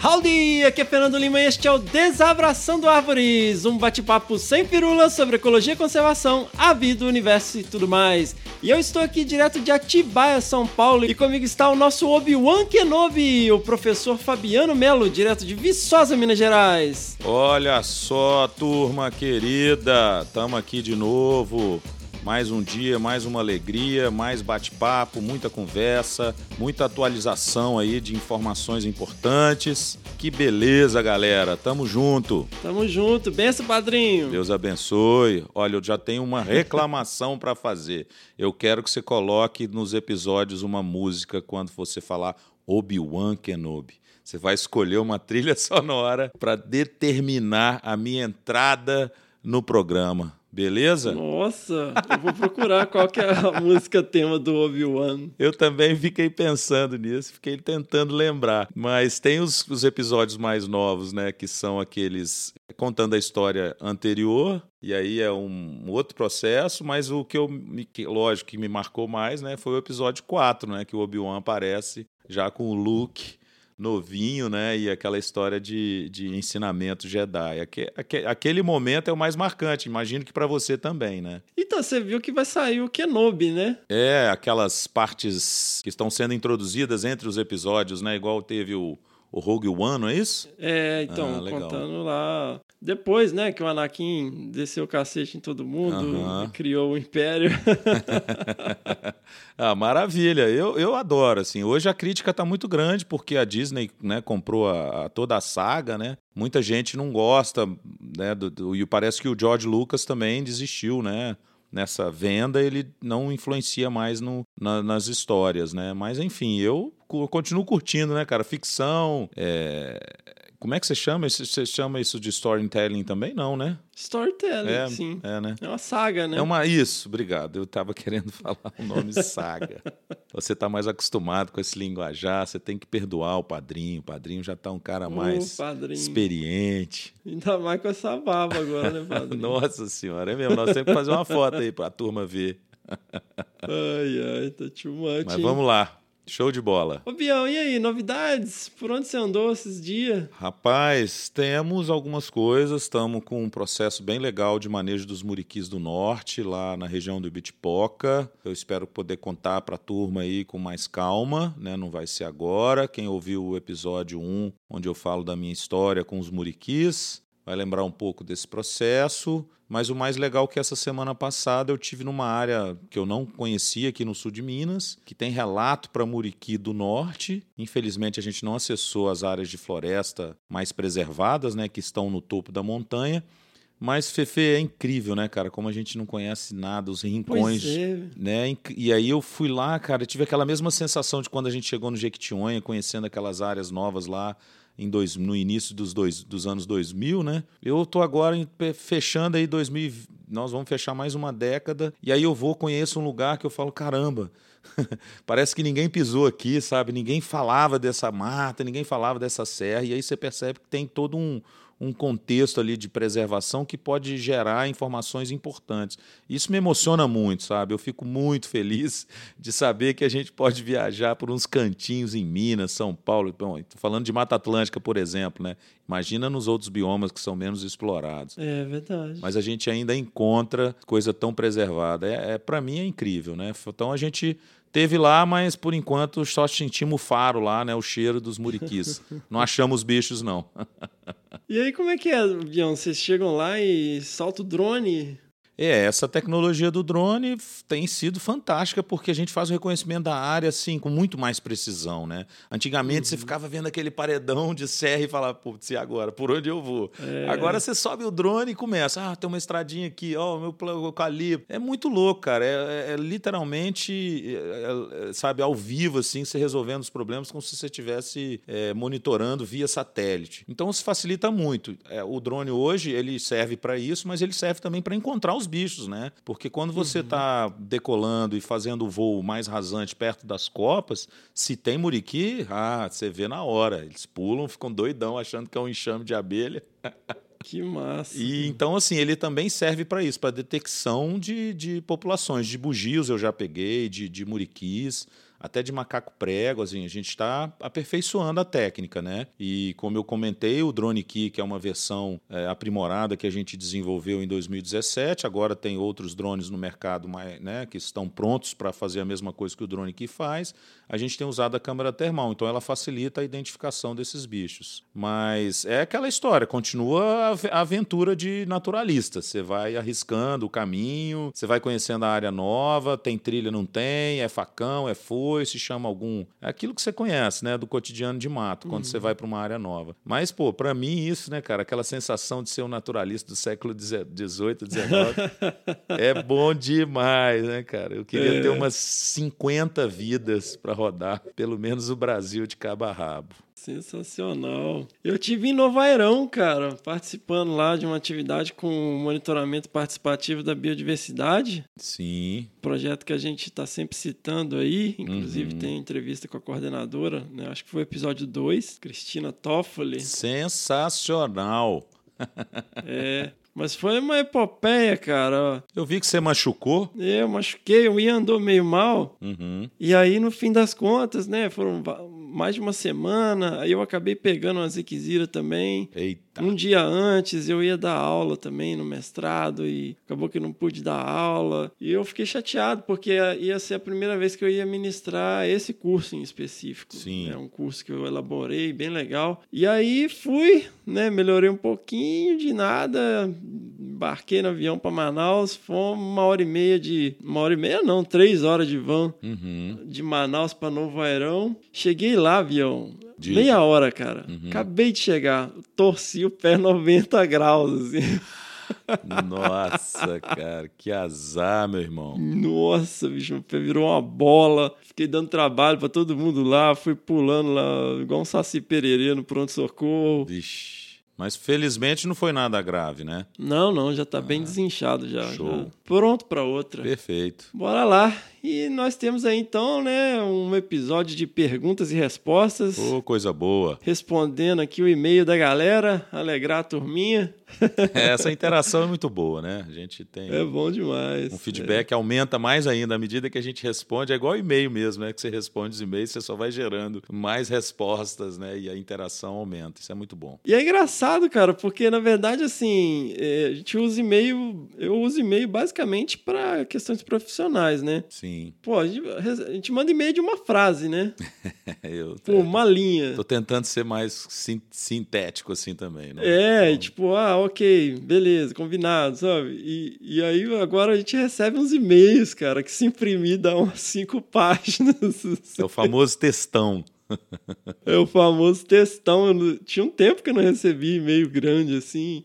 Howdy! Aqui é Fernando Lima e este é o Desabraçando Árvores, um bate-papo sem firulas sobre ecologia e conservação, a vida, o universo e tudo mais. E eu estou aqui direto de Atibaia, São Paulo, e comigo está o nosso Obi-Wan Kenobi, o professor Fabiano Melo, direto de Viçosa, Minas Gerais. Olha só, turma querida, estamos aqui de novo. Mais um dia, mais uma alegria, mais bate-papo, muita conversa, muita atualização aí de informações importantes. Que beleza, galera. Tamo junto. Tamo junto. Benção, padrinho. Deus abençoe. Olha, eu já tenho uma reclamação para fazer. Eu quero que você coloque nos episódios uma música quando você falar Obi-Wan Kenobi. Você vai escolher uma trilha sonora para determinar a minha entrada no programa. Beleza? Nossa, eu vou procurar qual que é a música tema do Obi-Wan. Eu também fiquei pensando nisso, fiquei tentando lembrar. Mas tem os, os, episódios mais novos, né? Que são aqueles contando a história anterior, e aí é um, outro processo, mas o que eu, que, lógico, que me marcou mais, né? Foi o episódio 4, né? Que o Obi-Wan aparece já com o Luke novinho, né? E aquela história de, de ensinamento Jedi. aquele momento é o mais marcante, imagino que para você também, né? Então, você viu que vai sair o Kenobi, né? É, aquelas partes que estão sendo introduzidas entre os episódios, né? Igual teve o, o Rogue One, não é isso? É, então, ah, contando lá. Depois, né, que o Anakin desceu o cacete em todo mundo, criou o Império. ah, maravilha. Eu, eu adoro, assim. Hoje a crítica está muito grande porque a Disney, né, comprou a, a, toda a saga, né? Muita gente não gosta, né, do, do, e parece que o George Lucas também desistiu, né? nessa venda, ele não influencia mais no, na, nas histórias, né? Mas enfim, eu continuo curtindo, né, cara? Ficção, é, como é que você chama? Você chama isso de storytelling também? Não, né? Storytelling, é, sim. É, né? É uma saga, né? É uma isso, obrigado. Eu estava querendo falar o nome saga. Você está mais acostumado com esse linguajar, você tem que perdoar o padrinho. O padrinho já está um cara mais experiente. Ainda mais com essa barba agora, né, padrinho? Nossa senhora, é mesmo. Nós temos que fazer uma foto aí para a turma ver. ai, ai, tá too much, Mas vamos lá. Show de bola. Ô, Bião, e aí, novidades? Por onde você andou esses dias? Rapaz, temos algumas coisas. Estamos com um processo bem legal de manejo dos muriquis do norte, lá na região do Ibitipoca. Eu espero poder contar para a turma aí com mais calma, né? Não vai ser agora. Quem ouviu o episódio 1, onde eu falo da minha história com os muriquis, vai lembrar um pouco desse processo. Mas o mais legal é que essa semana passada eu tive numa área que eu não conhecia aqui no sul de Minas, que tem relato para Muriqui do Norte. Infelizmente a gente não acessou as áreas de floresta mais preservadas, né, que estão no topo da montanha. Mas Fefe é incrível, né, cara? Como a gente não conhece nada, os rincões, é. né? E aí eu fui lá, cara, tive aquela mesma sensação de quando a gente chegou no Jequitinhonha, conhecendo aquelas áreas novas lá, em dois, no início dos, dois, dos anos 2000, né? Eu estou agora fechando aí 2000, nós vamos fechar mais uma década, e aí eu vou, conheço um lugar que eu falo, caramba, parece que ninguém pisou aqui, sabe? Ninguém falava dessa mata, ninguém falava dessa serra, e aí você percebe que tem todo um, um contexto ali de preservação que pode gerar informações importantes. Isso me emociona muito, sabe? Eu fico muito feliz de saber que a gente pode viajar por uns cantinhos em Minas, São Paulo. Bom, estou falando de Mata Atlântica, por exemplo, né? Imagina nos outros biomas que são menos explorados. É verdade. Mas a gente ainda encontra coisa tão preservada. É, é para mim é incrível, né? Então a gente Teve lá, mas por enquanto só sentimos o faro lá, né? O cheiro dos muriquis. não achamos bichos, não. e aí, como é que é, Bião? Vocês chegam lá e soltam o drone? É, essa tecnologia do drone tem sido fantástica porque a gente faz o reconhecimento da área assim com muito mais precisão, né? Antigamente você ficava vendo aquele paredão de serra e falava, putz, e agora? Por onde eu vou? Agora você sobe o drone e começa, ah, tem uma estradinha aqui, ó, meu pla- eucalipto. É muito louco, cara. É, é- é literalmente, é- é- sabe, ao vivo, assim, você resolvendo os problemas como se você estivesse é, monitorando via satélite. Então isso facilita muito. É, o drone hoje, ele serve para isso, mas ele serve também para encontrar os bichos, né? Porque quando você está decolando e fazendo o voo mais rasante perto das copas, se tem muriqui, ah, você vê na hora. Eles pulam, ficam doidão achando que é um enxame de abelha. Que massa. E então, assim, ele também serve para isso, para detecção de, de populações. De bugios eu já peguei, de, de muriquis, até de macaco prego. Assim, a gente está aperfeiçoando a técnica, né? E como eu comentei, o Drone Key, que é uma versão é, aprimorada que a gente desenvolveu em 2017, agora tem outros drones no mercado mais, né, que estão prontos para fazer a mesma coisa que o Drone Key faz. A gente tem usado a câmera termal, então ela facilita a identificação desses bichos. Mas é aquela história, continua a ave- a aventura de naturalista. Você vai arriscando o caminho, você vai conhecendo a área nova, tem trilha, não tem, é facão, é foice, chama algum. É aquilo que você conhece, né, do cotidiano de mato, quando você vai para uma área nova. Mas, pô, para mim isso, né, cara, aquela sensação de ser um naturalista do século XVIII, XIX, é bom demais, né, cara? Eu queria ter umas 50 vidas para rodar, pelo menos o Brasil de cabo a rabo. Sensacional. Eu tive em Novairão, cara, participando lá de uma atividade com monitoramento participativo da biodiversidade. Sim, Projeto que a gente está sempre citando aí, inclusive Uhum. tem entrevista com a coordenadora, né? Acho que foi o episódio 2, Cristina Toffoli. sensacional. É, mas foi uma epopeia, cara. Eu vi que você machucou. Eu machuquei, o Ian andou meio mal. Uhum. E aí, no fim das contas, né, foram mais de uma semana. Aí eu acabei pegando uma ziquezira também. Eita. Um dia antes eu ia dar aula também no mestrado e acabou que não pude dar aula. E eu fiquei chateado porque ia ser a primeira vez que eu ia ministrar esse curso em específico. Sim. É um curso que eu elaborei, bem legal. E aí fui, né, melhorei um pouquinho de nada, embarquei no avião para Manaus, fomos uma hora e meia de, uma hora e meia não, três horas de van Uhum. de Manaus para Novo Airão. Cheguei lá, avião. De- Meia hora, cara. Acabei de chegar. Torci o pé 90 graus, assim. Nossa, cara, que azar, meu irmão. Nossa, bicho, meu pé virou uma bola. Fiquei dando trabalho para todo mundo lá. Fui pulando lá, igual um saci pererê no pronto-socorro. Vixe. Mas felizmente não foi nada grave, né? Não, não, já tá bem desinchado já. show. já. Pronto para outra. Perfeito. Bora lá. E nós temos aí então, né, um episódio de perguntas e respostas. Ô, coisa boa. Respondendo aqui o e-mail da galera, alegrar a turminha. Essa interação é muito boa, né? A gente tem É bom demais. um feedback aumenta mais ainda à medida que a gente responde. É igual e-mail mesmo, né? Que você responde os e-mails, você só vai gerando mais respostas, né? E a interação aumenta. Isso é muito bom. E é engraçado, cara, porque na verdade, assim, é, a gente usa e-mail, eu uso e-mail basicamente para questões profissionais, né? Sim. Pô, a gente, a gente manda e-mail de uma frase, né? Eu Pô, uma linha. tô tentando ser mais sin- sintético assim também. Não, É, não- tipo, ah, ok, beleza, combinado, sabe? E, e aí agora a gente recebe uns e-mails, cara, que se imprimir dá umas cinco páginas. É o famoso textão. É o famoso textão. Não- Tinha um tempo que eu não recebi e-mail grande assim.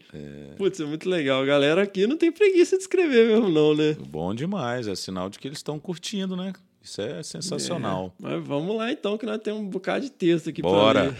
Putz, é muito legal. A galera aqui não tem preguiça de escrever mesmo, não, né? Bom demais. É sinal de que eles estão curtindo, né? Isso é sensacional. Mas vamos lá então, que nós temos um bocado de texto aqui Bora.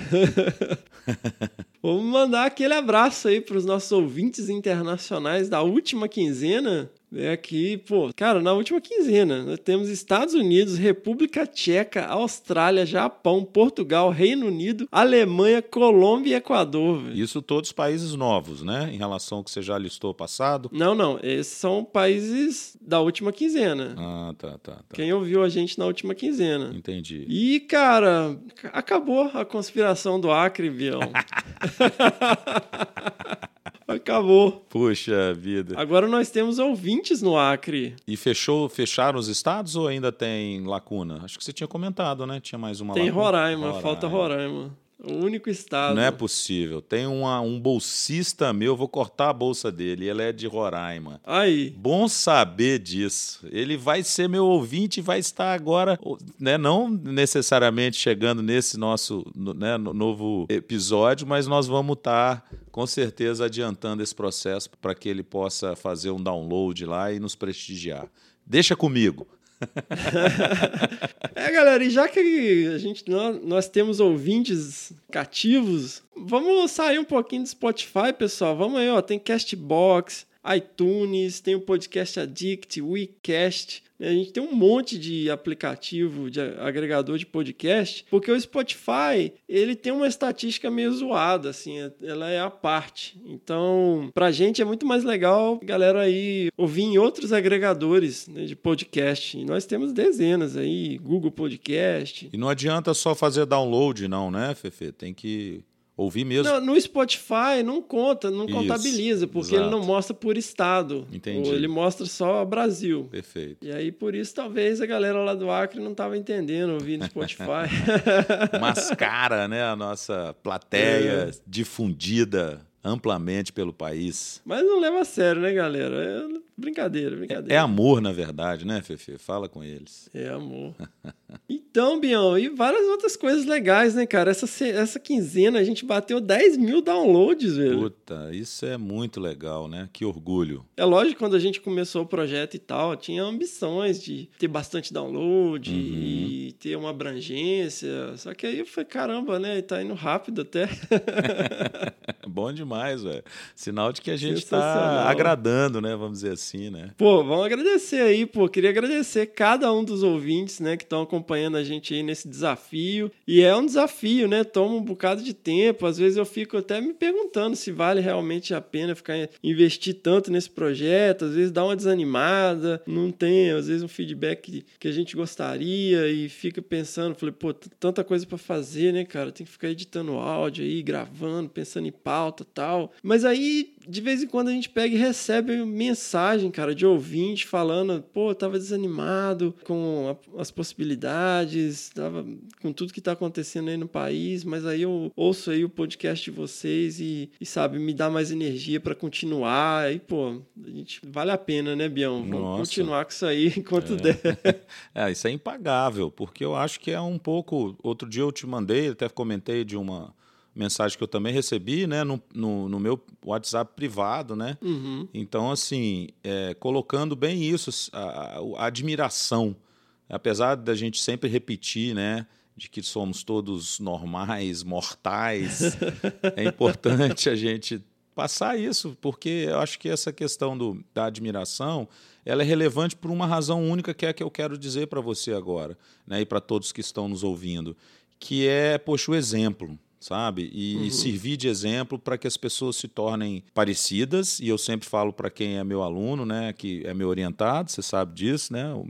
vamos mandar aquele abraço aí para os nossos ouvintes internacionais da última quinzena. É aqui, pô, cara, na última quinzena, nós temos Estados Unidos, República Tcheca, Austrália, Japão, Portugal, Reino Unido, Alemanha, Colômbia e Equador. velho. Isso todos países novos, né? Em relação ao que você já listou passado. Não, não, esses são países da última quinzena. Ah, tá, tá, tá. Quem ouviu a gente na última quinzena. Entendi. E, cara, acabou a conspiração do Acre, Bião. acabou. Puxa vida. Agora nós temos ouvintes no Acre. E fechou, fecharam os estados ou ainda tem lacuna? Acho que você tinha comentado, né? Tinha mais uma Tem lacuna. Roraima, falta Roraima. O único estado. Não é possível. Tem uma, um bolsista meu, vou cortar a bolsa dele. Ele é de Roraima. Aí. Bom saber disso. Ele vai ser meu ouvinte e vai estar agora, né, não necessariamente chegando nesse nosso né, novo episódio, mas nós vamos estar com certeza adiantando esse processo para que ele possa fazer um download lá e nos prestigiar. Deixa comigo. é, galera, e já que a gente, nós, nós, temos ouvintes cativos, vamos sair um pouquinho do Spotify, pessoal. Vamos aí, ó. Tem Castbox, iTunes, tem o Podcast Addict, WeCast. A gente tem um monte de aplicativo, de agregador de podcast, porque o Spotify, ele tem uma estatística meio zoada, assim, ela é a parte. Então, pra gente é muito mais legal, galera aí, ouvir em outros agregadores né, de podcast. E nós temos dezenas aí, Google Podcast. E não adianta só fazer download, não, né, Fefe? Tem que Ouvir mesmo. Não, no Spotify não conta, não Isso, contabiliza, porque exato. ele não mostra por estado. Entendi. Ele mostra só Brasil. Perfeito. E aí, por isso, talvez a galera lá do Acre não estava entendendo ouvir no Spotify. Mascara, né? A nossa plateia é. difundida amplamente pelo país. Mas não leva a sério, né, galera? É brincadeira, brincadeira. É, é amor, na verdade, né, Fefe? Fala com eles. É amor. então, Bião, e várias outras coisas legais, né, cara? Essa, essa quinzena a gente bateu 10 mil downloads, velho. Puta, isso é muito legal, né? Que orgulho. É lógico, quando a gente começou o projeto e tal, tinha ambições de ter bastante download uhum. e ter uma abrangência. Só que aí eu falei, caramba, né? Tá indo rápido até. Bom demais, velho. Sinal de que a gente está agradando, né? Vamos dizer assim, né? Pô, vamos agradecer aí, pô. Queria agradecer cada um dos ouvintes, né, que estão acompanhando a gente aí nesse desafio. E é um desafio, né? Toma um bocado de tempo. Às vezes eu fico até me perguntando se vale realmente a pena ficar investir tanto nesse projeto. Às vezes dá uma desanimada, não tem, às vezes, um feedback que a gente gostaria e fica pensando, falei, pô, tanta coisa para fazer, né, cara? Tem que ficar editando áudio aí, gravando, pensando em pauta tal. Mas aí, de vez em quando, a gente pega e recebe mensagem, cara, de ouvinte falando, pô, tava desanimado com a, as possibilidades, tava com tudo que tá acontecendo aí no país, mas aí eu ouço aí o podcast de vocês e, e sabe, me dá mais energia para continuar. Aí, pô, a gente vale a pena, né, Bião? Vamos Nossa. continuar com isso aí enquanto é. der. é, isso é impagável, porque eu acho que é um pouco. Outro dia eu te mandei, até comentei de uma mensagem que eu também recebi, né, no, no, no meu WhatsApp privado, né? Uhum. Então, assim, é, colocando bem isso, a, a, admiração, apesar da gente sempre repetir, né, de que somos todos normais, mortais, é importante a gente passar isso, porque eu acho que essa questão do, da admiração, ela é relevante por uma razão única que é a que eu quero dizer para você agora, né, e para todos que estão nos ouvindo, que é, poxa, o exemplo sabe? E, uhum. servir de exemplo para que as pessoas se tornem parecidas. E eu sempre falo para quem é meu aluno, né, que é meu orientado, você sabe disso, né? O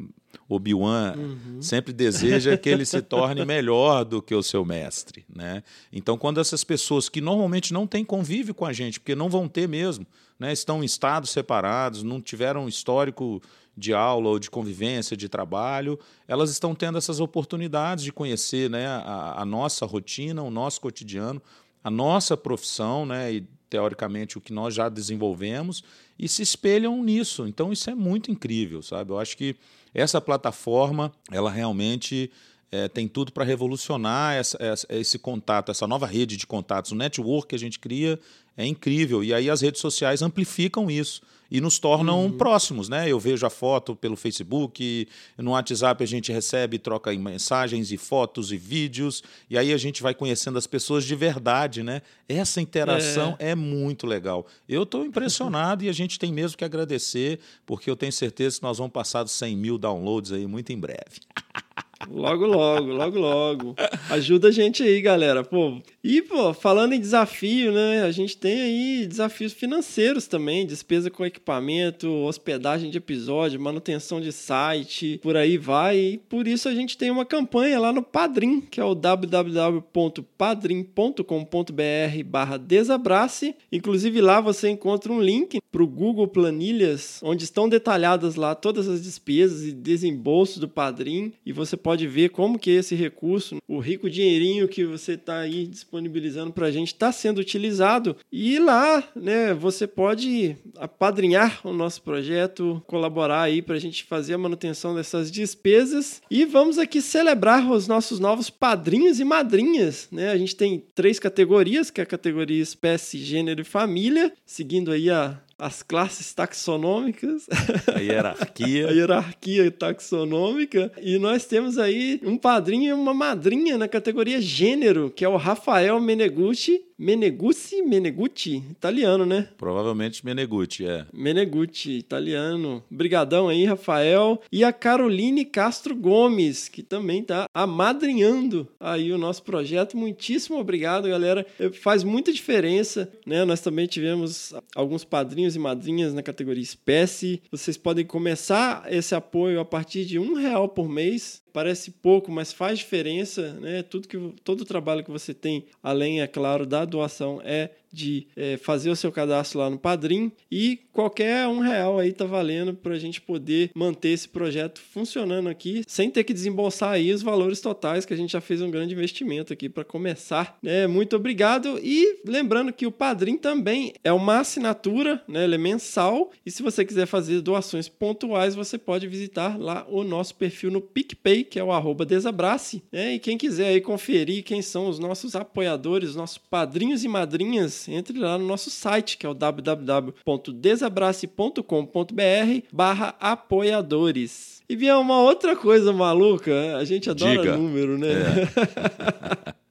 Obi-Wan uhum. sempre deseja que ele se torne melhor do que o seu mestre, né? Então, quando essas pessoas que normalmente não têm convívio com a gente, porque não vão ter mesmo, né, estão em estados separados, não tiveram histórico de aula ou de convivência, de trabalho, elas estão tendo essas oportunidades de conhecer né, a, a nossa rotina, o nosso cotidiano, a nossa profissão, né, e teoricamente o que nós já desenvolvemos, e se espelham nisso. Então isso é muito incrível, sabe? Eu acho que essa plataforma, ela realmente é, tem tudo para revolucionar essa, essa, esse contato, essa nova rede de contatos, o network que a gente cria é incrível. E aí as redes sociais amplificam isso e nos tornam uhum. próximos, né? Eu vejo a foto pelo Facebook, no WhatsApp a gente recebe, troca mensagens e fotos e vídeos, e aí a gente vai conhecendo as pessoas de verdade, né? Essa interação é, é muito legal. Eu estou impressionado e a gente tem mesmo que agradecer, porque eu tenho certeza que nós vamos passar dos 100 mil downloads aí muito em breve. Logo, logo, logo, logo. Ajuda a gente aí, galera. Pô. E, pô, falando em desafio, né? A gente tem aí desafios financeiros também, despesa com equipamento, hospedagem de episódio, manutenção de site, por aí vai. E por isso a gente tem uma campanha lá no Padrim, que é o www.padrim.com.br barra desabrace. Inclusive lá você encontra um link para o Google Planilhas, onde estão detalhadas lá todas as despesas e desembolsos do Padrim. E você pode pode ver como que esse recurso, o rico dinheirinho que você está aí disponibilizando para a gente, está sendo utilizado. E lá, né, você pode apadrinhar o nosso projeto, colaborar aí para a gente fazer a manutenção dessas despesas. E vamos aqui celebrar os nossos novos padrinhos e madrinhas, né? A gente tem três categorias, que é a categoria espécie, gênero e família, seguindo aí a as classes taxonômicas, a hierarquia. a hierarquia taxonômica. E nós temos aí um padrinho e uma madrinha na categoria gênero, que é o Rafael Menegucci. Menegucci? Menegucci? Italiano, né? Provavelmente Menegucci, é. Menegucci, italiano. Brigadão aí, Rafael. E a Caroline Castro Gomes, que também tá amadrinhando aí o nosso projeto. Muitíssimo obrigado, galera. Faz muita diferença, né? Nós também tivemos alguns padrinhos e madrinhas na categoria espécie. Vocês podem começar esse apoio a partir de um real por mês parece pouco, mas faz diferença, né? Tudo que, todo o trabalho que você tem, além, é claro, da doação, é de é, fazer o seu cadastro lá no Padrim e qualquer um real aí tá valendo para a gente poder manter esse projeto funcionando aqui sem ter que desembolsar aí os valores totais que a gente já fez um grande investimento aqui para começar. Né? Muito obrigado e lembrando que o Padrim também é uma assinatura, né? ele é mensal e se você quiser fazer doações pontuais você pode visitar lá o nosso perfil no PicPay que é o arroba Desabrace né? e quem quiser aí conferir quem são os nossos apoiadores, nossos padrinhos e madrinhas entre lá no nosso site, que é o www.desabrace.com.br barra apoiadores. E vinha uma outra coisa maluca, a gente adora Diga. número, né? É.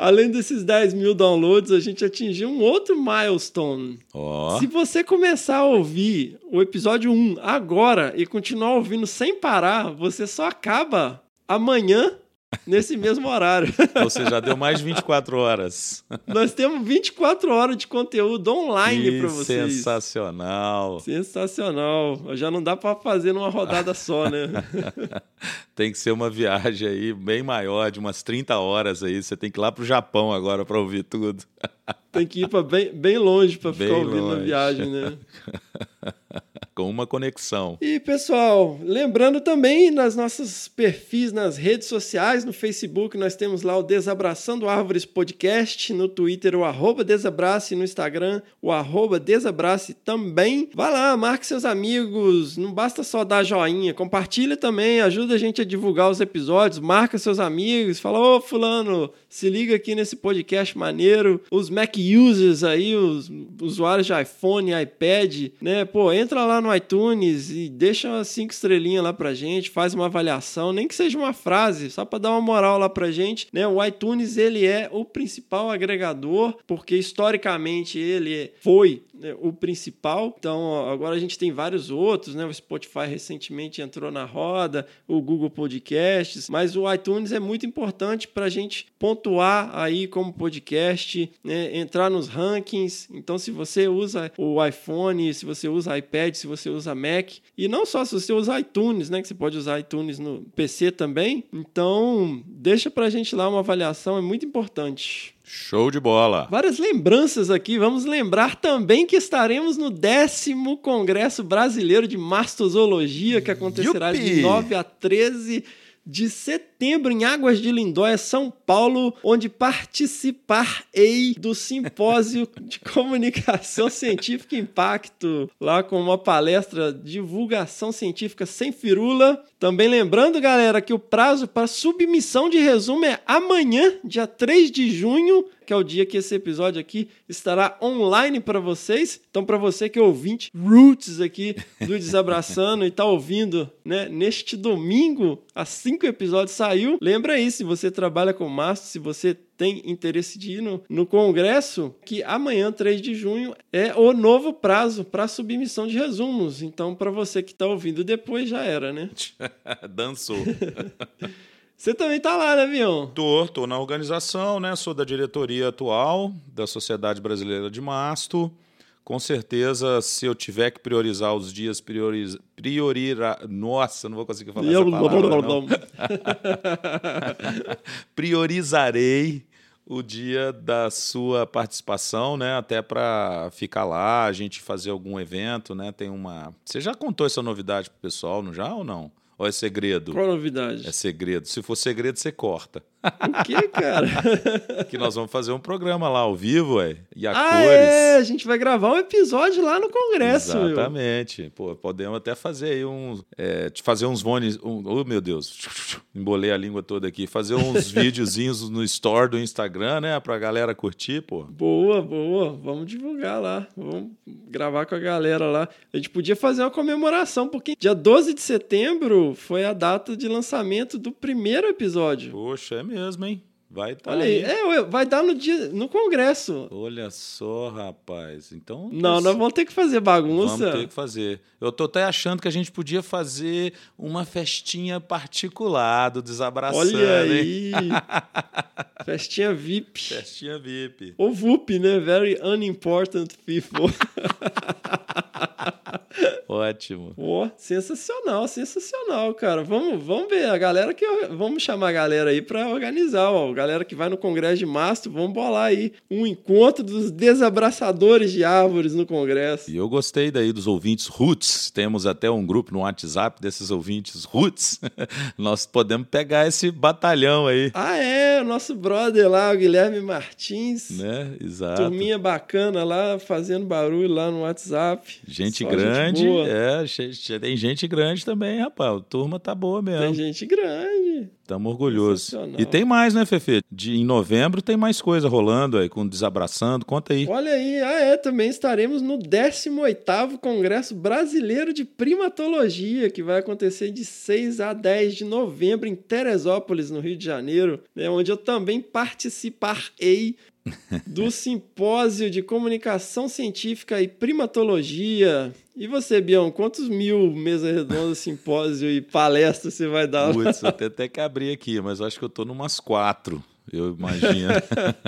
Além desses 10 mil downloads, a gente atingiu um outro milestone. Ó, Se você começar a ouvir o episódio 1 agora e continuar ouvindo sem parar, você só acaba amanhã nesse mesmo horário. seja, já deu mais de 24 horas. Nós temos 24 horas de conteúdo online para vocês. sensacional. Sensacional. Já não dá para fazer numa rodada só, né? Tem que ser uma viagem aí bem maior, de umas 30 horas aí. Você tem que ir lá pro Japão agora para ouvir tudo. Tem que ir para bem, bem longe para ficar ouvindo longe. viagem, né? Com uma conexão. E pessoal, lembrando também nas nossos perfis nas redes sociais, no Facebook nós temos lá o Desabraçando Árvores Podcast, no Twitter o arroba Desabrace, no Instagram o arroba Desabrace também. Vai lá, marque seus amigos, não basta só dar joinha, compartilha também, ajuda a gente a divulgar os episódios, marca seus amigos, fala, ô fulano, se liga aqui nesse podcast maneiro, os Mac users aí, os usuários de iPhone, iPad, né, pô, entra lá no iTunes e deixa umas cinco estrelinhas lá pra gente, faz uma avaliação, nem que seja uma frase, só pra dar uma moral lá pra gente, né? O iTunes ele é o principal agregador, porque historicamente ele foi né, o principal. Então, ó, agora a gente tem vários outros, né? O Spotify recentemente entrou na roda, o Google Podcasts, mas o iTunes é muito importante para a gente pontuar aí como podcast, né? entrar nos rankings. Então, se você usa o iPhone, se você usa iPad, se você usa Mac, e não só se você usa iTunes, né? Que você pode usar iTunes no PC também. Então, deixa pra gente lá uma avaliação, é muito importante. Show de bola. Várias lembranças aqui. Vamos lembrar também que estaremos no décimo Congresso Brasileiro de Mastozoologia, que acontecerá de Yupi! 9 a 13 de setembro em Águas de Lindóia, São Paulo, onde participarei do simpósio de comunicação científica impacto, lá com uma palestra divulgação científica sem firula. Também lembrando, galera, que o prazo para submissão de resumo é amanhã, dia 3 de junho, que é o dia que esse episódio aqui estará online para vocês. Então, para você que é ouvinte roots aqui do Desabraçando e está ouvindo, né, neste domingo, há cinco episódios saiu, lembra aí, se você trabalha com mastro, se você tem interesse de ir no, no congresso, que amanhã, 3 de junho, é o novo prazo para submissão de resumos. Então, para você que está ouvindo depois, já era, né? Dançou. Você também tá lá, né, Avião? Tô, tô na organização, né? Sou da diretoria atual da Sociedade Brasileira de Masto. Com certeza, se eu tiver que priorizar os dias, prioriza, priorirá. Nossa, não vou conseguir falar essa palavra, não. Priorizarei o dia da sua participação, né? Até para ficar lá, a gente fazer algum evento, né? Tem uma. Você já contou essa novidade pro pessoal, não já ou não? Ou é segredo? Qual a novidade? É segredo. Se for segredo, você corta. O que, cara? que nós vamos fazer um programa lá ao vivo, ué. E a ah, cores. é, a gente vai gravar um episódio lá no Congresso. meu. Exatamente. Pô, podemos até fazer aí uns. É, fazer uns vones. Um, oh, meu Deus. Embolei a língua toda aqui. Fazer uns videozinhos no store do Instagram, né? Pra galera curtir, pô. Boa, boa. Vamos divulgar lá. Vamos gravar com a galera lá. A gente podia fazer uma comemoração, porque dia 12 de setembro foi a data de lançamento do primeiro episódio. Poxa, é mesmo, hein? Vai estar Olha aí, é, vai dar no dia no congresso. Olha só, rapaz. Então. Não, nós vamos ter que fazer bagunça. Vamos ter que fazer. Eu tô até achando que a gente podia fazer uma festinha particular do Desabraçando. Olha aí. Festinha VIP. Festinha VIP. Ou VUP, né? Very Unimportant People. Ótimo. Pô, sensacional, sensacional, cara. Vamos, vamos ver a galera que vamos chamar a galera aí para organizar, ó. Galera que vai no congresso de março, vamos bolar aí um encontro dos desabraçadores de árvores no congresso. E eu gostei daí dos ouvintes roots. Temos até um grupo no WhatsApp desses ouvintes roots. Nós podemos pegar esse batalhão aí, Ah, é, o nosso brother lá, o Guilherme Martins. né? Exato. Turminha bacana lá, fazendo barulho lá no WhatsApp. Gente Só grande, boa. é, tem gente grande também, rapaz. A turma tá boa Tem mesmo. gente grande. Estamos orgulhosos. E tem mais, né, Fefe? De, em novembro tem mais coisa rolando aí, com Desabraçando. Conta aí. Olha aí, ah é, também estaremos no 18º Congresso Brasileiro de Primatologia, que vai acontecer de 6 a 10 de novembro em Teresópolis, no Rio de Janeiro, né, onde eu também participarei do simpósio de comunicação científica e primatologia. E você, Bião, quantos mil mesas redondas, simpósio e palestra você vai dar? Putz, até até que abrir aqui, mas acho que eu tô numas quatro, eu imagino.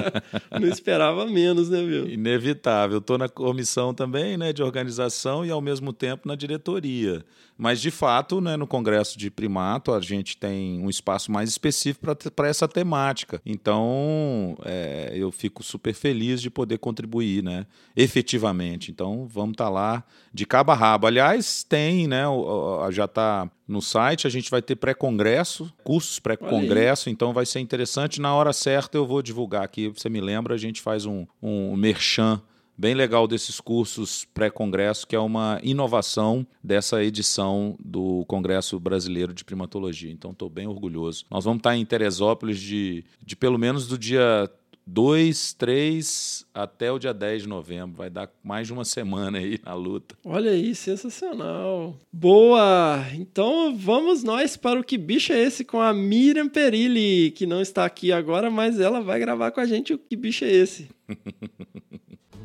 Não esperava menos, né, meu? Inevitável. Eu tô na comissão também, né, de organização e ao mesmo tempo na diretoria. Mas, de fato, né, no Congresso de Primato, a gente tem um espaço mais específico para essa temática. Então, é, eu fico super feliz de poder contribuir, né, efetivamente. Então, vamos estar lá de cabo a rabo. Aliás, tem, né, já está no site, a gente vai ter pré-congresso, cursos pré-congresso, então vai ser interessante. Na hora certa eu vou divulgar aqui, você me lembra, a gente faz um, um merchan bem legal desses cursos pré-congresso, que é uma inovação dessa edição do Congresso Brasileiro de Primatologia. Então, estou bem orgulhoso. Nós vamos estar em Teresópolis de, de pelo menos do dia 2, 3 até o dia 10 de novembro. Vai dar mais de uma semana aí na luta. Olha aí, sensacional. Boa! Então vamos nós para o Que Bicho é Esse com a Miriam Perilli, que não está aqui agora, mas ela vai gravar com a gente o Que Bicho é Esse.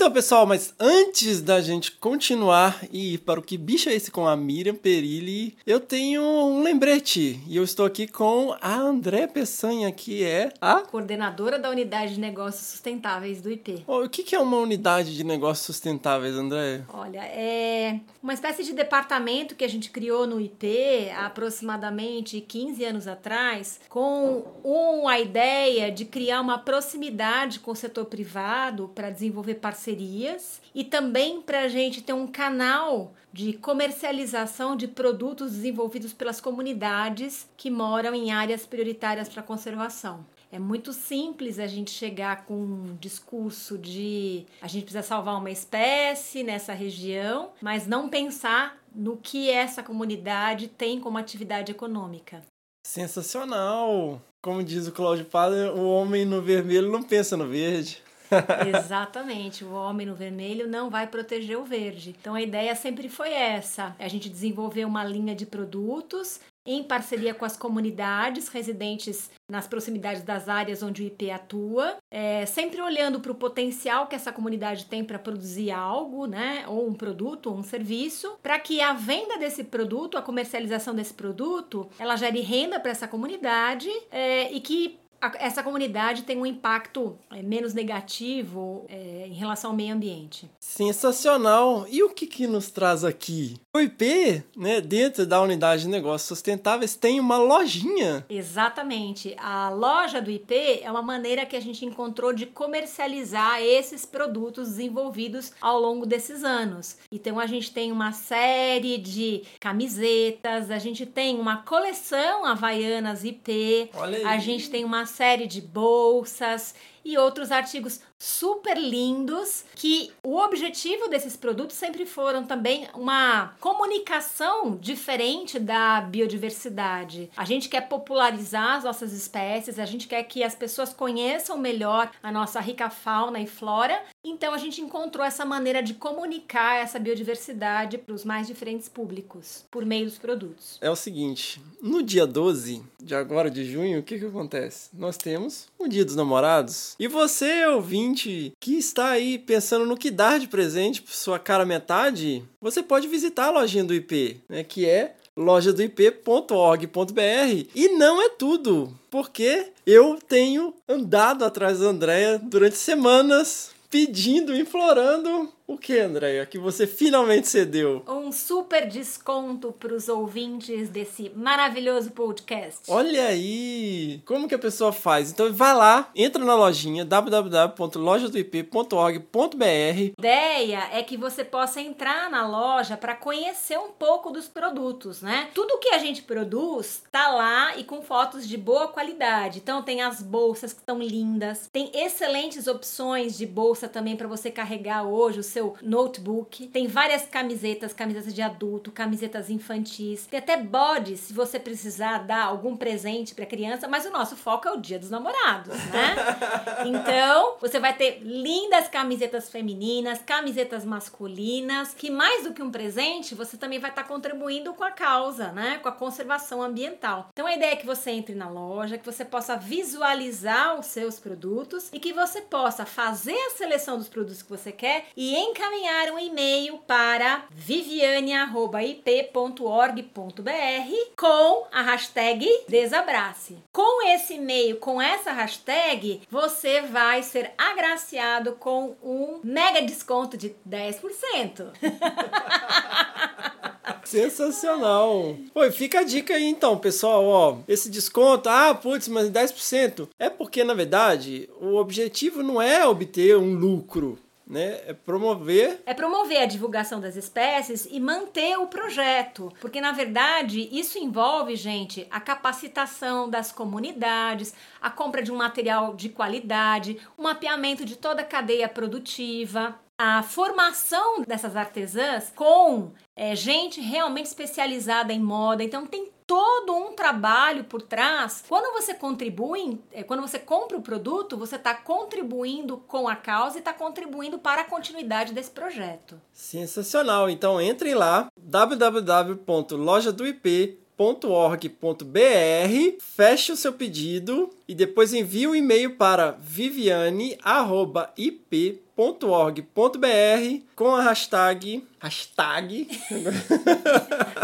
Então, pessoal, mas antes da gente continuar e ir para o Que Bicho é Esse com a Miriam Perilli, eu tenho um lembrete. E eu estou aqui com a André Peçanha, que é a... Coordenadora da Unidade de Negócios Sustentáveis do IP. Oh, o que é uma unidade de negócios sustentáveis, André? Olha, é uma espécie de departamento que a gente criou no IP há aproximadamente 15 anos atrás, com uma ideia de criar uma proximidade com o setor privado para desenvolver parcerias e também para a gente ter um canal de comercialização de produtos desenvolvidos pelas comunidades que moram em áreas prioritárias para conservação. É muito simples a gente chegar com um discurso de a gente precisa salvar uma espécie nessa região, mas não pensar no que essa comunidade tem como atividade econômica. Sensacional! Como diz o Cláudio Padre, o homem no vermelho não pensa no verde. Exatamente, o homem no vermelho não vai proteger o verde. Então a ideia sempre foi essa: a gente desenvolver uma linha de produtos em parceria com as comunidades residentes nas proximidades das áreas onde o IP atua, é, sempre olhando para o potencial que essa comunidade tem para produzir algo, né, ou um produto, ou um serviço, para que a venda desse produto, a comercialização desse produto, ela gere renda para essa comunidade é, e que essa comunidade tem um impacto é, menos negativo é, em relação ao meio ambiente. Sensacional! E o que, que nos traz aqui? O IP, né, dentro da unidade de negócios sustentáveis, tem uma lojinha. Exatamente. A loja do IP é uma maneira que a gente encontrou de comercializar esses produtos desenvolvidos ao longo desses anos. Então a gente tem uma série de camisetas, a gente tem uma coleção Havaianas IP, Olha aí. a gente tem uma série de bolsas e outros artigos super lindos que o objetivo desses produtos sempre foram também uma comunicação diferente da biodiversidade. A gente quer popularizar as nossas espécies, a gente quer que as pessoas conheçam melhor a nossa rica fauna e flora. Então a gente encontrou essa maneira de comunicar essa biodiversidade para os mais diferentes públicos por meio dos produtos. É o seguinte, no dia 12 de agora de junho, o que que acontece? Nós temos o Dia dos Namorados. E você, ouvinte, que está aí pensando no que dar de presente para sua cara metade, você pode visitar a lojinha do IP, né, que é lojadoip.org.br. E não é tudo, porque eu tenho andado atrás da Andrea durante semanas pedindo, implorando o que, Andréia? Que você finalmente cedeu. Um super desconto para os ouvintes desse maravilhoso podcast. Olha aí! Como que a pessoa faz? Então vai lá, entra na lojinha www.lojadoip.org.br A ideia é que você possa entrar na loja para conhecer um pouco dos produtos, né? Tudo que a gente produz tá lá e com fotos de boa qualidade. Então tem as bolsas que estão lindas, tem excelentes opções de bolsa também para você carregar hoje o seu notebook. Tem várias camisetas, camisetas de adulto, camisetas infantis. Tem até bodies se você precisar dar algum presente para criança, mas o nosso foco é o Dia dos Namorados, né? Então, você vai ter lindas camisetas femininas, camisetas masculinas, que mais do que um presente, você também vai estar contribuindo com a causa, né? Com a conservação ambiental. Então, a ideia é que você entre na loja, que você possa visualizar os seus produtos e que você possa fazer a seleção dos produtos que você quer e encaminhar um e-mail para viviane.ip.org.br com a hashtag Desabrace. Com esse e-mail, com essa hashtag, você vai ser agraciado com um mega desconto de 10%. Sensacional! Pô, fica a dica aí então, pessoal, ó. Esse desconto, ah, putz, mas 10%. É porque, na verdade, o objetivo não é obter um lucro, né? É promover É promover a divulgação das espécies e manter o projeto, porque na verdade isso envolve, gente, a capacitação das comunidades, a compra de um material de qualidade, o mapeamento de toda a cadeia produtiva, a formação dessas artesãs com é, gente realmente especializada em moda. Então tem todo um trabalho por trás. Quando você contribui, é, quando você compra o produto, você está contribuindo com a causa e está contribuindo para a continuidade desse projeto. Sensacional. Então entrem lá www.lojadoip.org.br, feche o seu pedido e depois envie um e-mail para viviane@ip.org.br com a hashtag hashtag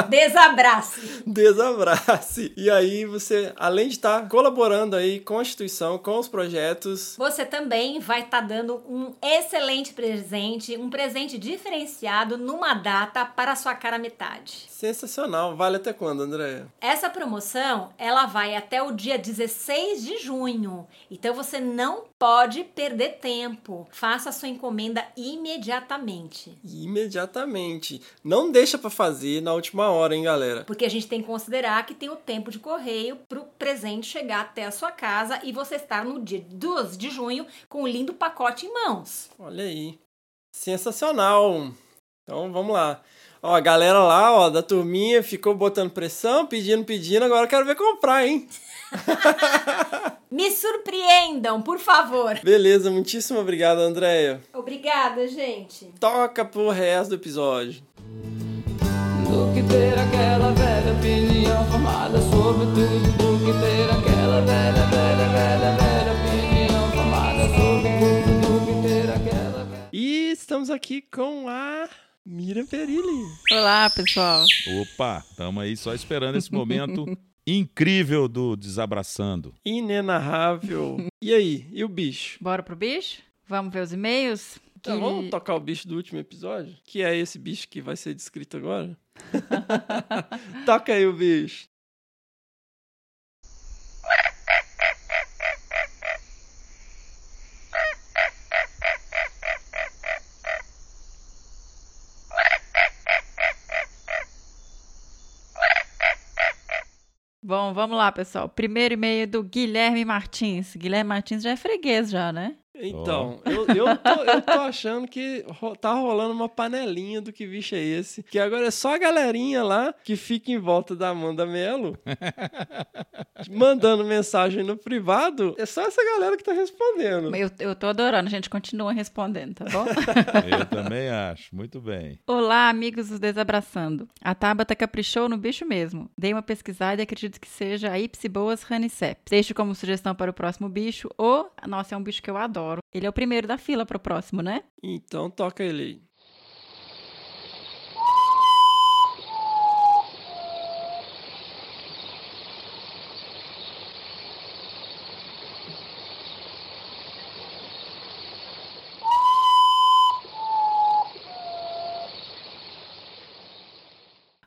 Desabrace. desabrace. E aí você, além de estar colaborando aí com a instituição, com os projetos, Você também vai estar dando um excelente presente, um presente diferenciado numa data para a sua cara metade. sensacional. Vale até quando, Andréia? Essa promoção, ela vai até o dia 16 de junho. Então você não pode perder tempo. Faça a sua encomenda imediatamente. Imediatamente. Não deixa pra fazer na última hora, hein, galera? Porque a gente tem que considerar que tem o tempo de correio para o presente chegar até a sua casa e você estar no dia 12 de junho com um lindo pacote em mãos. Olha aí. Sensacional. Então vamos lá. Ó, a galera lá, ó, da turminha ficou botando pressão, pedindo, pedindo. Agora eu quero ver comprar, hein? Me surpreendam, por favor. Beleza, muitíssimo obrigado, Andréia. Obrigada, gente. Toca pro resto do episódio. Do que ter aquela velha opinião formada sobre tudo Do que ter aquela velha, velha, velha, velha opinião formada sobre tudo Do que ter aquela velha E estamos aqui com a Miriam Perilli. Olá, pessoal. Opa, tamo aí só esperando esse momento incrível do Desabraçando. Inenarrável. e aí, e o bicho? Bora pro bicho? Vamos ver os e-mails? Que- vamos tocar o bicho do último episódio? Que é esse bicho que vai ser descrito agora? Toca aí o bicho. Bom, vamos lá, pessoal. Primeiro e-mail do Guilherme Martins. Guilherme Martins já é freguês já, né? Então, eu, eu, tô, eu tô achando que ro- tá rolando uma panelinha do que bicho é esse. Que agora é só a galerinha lá que fica em volta da Amanda Melo, mandando mensagem no privado. É só essa galera que tá respondendo. Eu, eu tô adorando, a gente continua respondendo, tá bom? Eu também acho. Muito bem. Olá, amigos do Desabraçando. A Tabata caprichou no bicho mesmo. Dei uma pesquisada e acredito que seja a Ipsiboas raniceps. Deixo como sugestão para o próximo bicho o... Nossa, é um bicho que eu adoro. Ele é o primeiro da fila para o próximo, né? Então toca ele aí.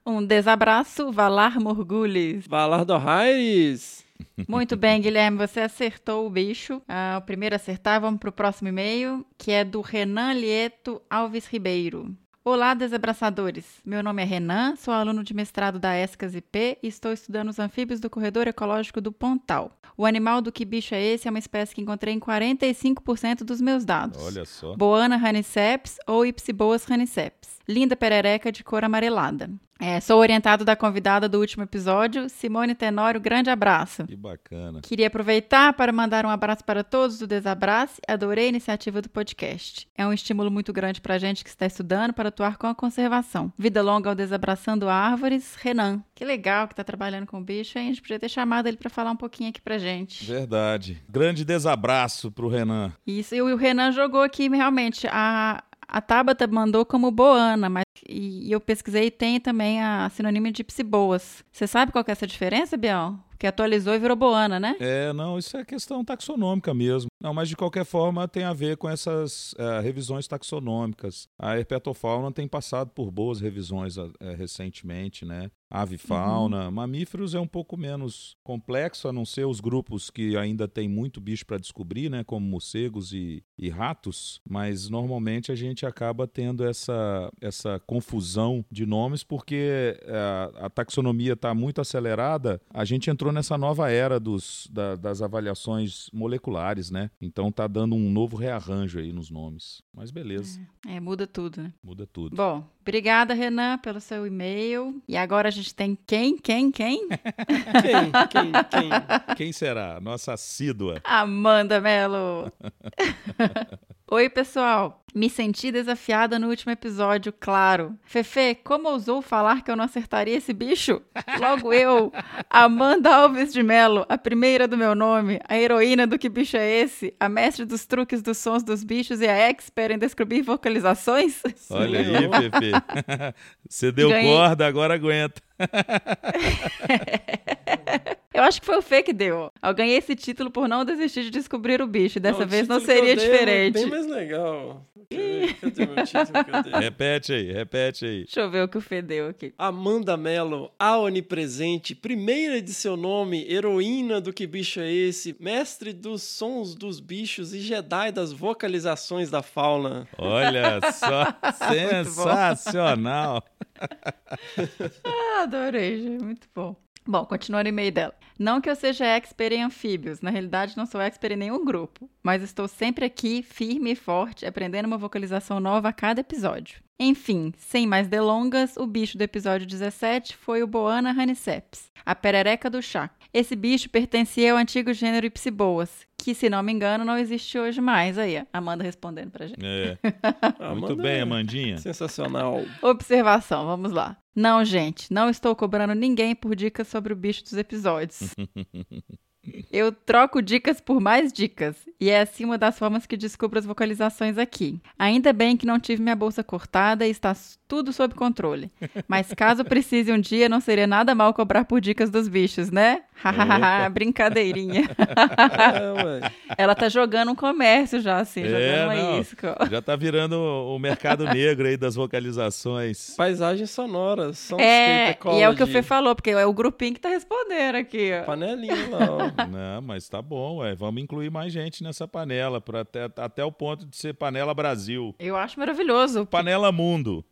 Um desabraço, Valar Morgulhes. Valar do Raires. Muito bem, Guilherme, você acertou o bicho. Ah, o primeiro a acertar, vamos para o próximo e-mail, que é do Renan Lieto Alves Ribeiro. Olá, desabraçadores. Meu nome é Renan, sou aluno de mestrado da ESCAS IP e estou estudando os anfíbios do corredor ecológico do Pontal. O animal do que bicho é esse é uma espécie que encontrei em 45% dos meus dados. Olha só. Boana raniceps ou Ipsiboas raniceps. Linda perereca de cor amarelada. É, sou orientado da convidada do último episódio, Simone Tenório. Grande abraço. Que bacana. Queria aproveitar para mandar um abraço para todos do Desabrace. Adorei a iniciativa do podcast. É um estímulo muito grande para a gente que está estudando para atuar com a conservação. Vida longa ao Desabraçando Árvores, Renan. Que legal que está trabalhando com o bicho, hein? A gente podia ter chamado ele para falar um pouquinho aqui pra gente. Verdade. Grande desabraço pro Renan. Isso, e o Renan jogou aqui realmente. A, a Tabata mandou como Boana, mas e, e eu pesquisei e tem também a sinônimo de psiboas. Você sabe qual que é essa diferença, Biel? Que atualizou e virou Boana, né? É, não, isso é questão taxonômica mesmo. Não, mas de qualquer forma tem a ver com essas eh, revisões taxonômicas. A herpetofauna tem passado por boas revisões eh, recentemente, né? Avifauna, mamíferos é um pouco menos complexo, a não ser os grupos que ainda tem muito bicho para descobrir, né? Como morcegos e, e ratos. Mas normalmente a gente acaba tendo essa, essa confusão de nomes porque eh, a taxonomia está muito acelerada. A gente entrou nessa nova era dos, da- das avaliações moleculares, né? Então tá dando um novo rearranjo aí nos nomes. Mas beleza, É, muda tudo, né? muda tudo. Bom, obrigada, Renan, pelo seu e-mail. E agora a gente tem quem, quem, quem? Quem? Quem? Quem? Quem será? Nossa assídua. Amanda Mello. Oi, pessoal. Me senti desafiada no último episódio, claro. Fefe, como ousou falar que eu não acertaria esse bicho? Logo eu, Amanda Alves de Mello, a primeira do meu nome, a heroína do que bicho é esse, a mestre dos truques dos sons dos bichos e a expert em descobrir vocalizações? Olha aí. Pepe. Você deu Ganhei. corda, agora aguenta. Eu acho que foi o Fê que deu. Eu ganhei esse título por não desistir de descobrir o bicho. Dessa Não, o vez não título que eu seria é diferente. Bem mais legal. Cadê cadê meu título que eu dei? Repete aí, repete aí. Deixa eu ver o que o Fê deu aqui. Amanda Mello, a onipresente, primeira de seu nome, heroína do que bicho é esse, mestre dos sons dos bichos e Jedi das vocalizações da fauna. Olha só, sensacional. Ah, adorei, gente. Muito bom. Bom, continuando o e-mail dela. Não que eu seja expert em anfíbios, na realidade não sou expert em nenhum grupo, mas estou sempre aqui, firme e forte, aprendendo uma vocalização nova a cada episódio. Enfim, sem mais delongas, o bicho do episódio 17 foi o Boana raniceps, a perereca do chá. Esse bicho pertencia ao antigo gênero Ipsiboas, que, se não me engano, não existe hoje mais. Aí, Amanda respondendo pra gente. É. Muito Amanda bem, é Amandinha. Sensacional. Observação, vamos lá. Não, gente, não estou cobrando ninguém por dicas sobre o bicho dos episódios. Eu troco dicas por mais dicas. E é assim uma das formas que descubro as vocalizações aqui. Ainda bem que não tive minha bolsa cortada e está tudo sob controle. Mas caso precise um dia, não seria nada mal cobrar por dicas dos bichos, né? Hahaha, brincadeirinha. É. Ela tá jogando um comércio já, assim, É, jogando uma não. isca. Já tá virando o mercado negro aí das vocalizações. Paisagens sonoras. São É, e é o que o Fê falou, porque é o grupinho que tá respondendo aqui, ó. Panelinha lá, ó. Não, mas tá bom, ué. Vamos incluir mais gente nessa panela, pra até, até o ponto de ser panela Brasil. Eu acho maravilhoso. Panela Mundo.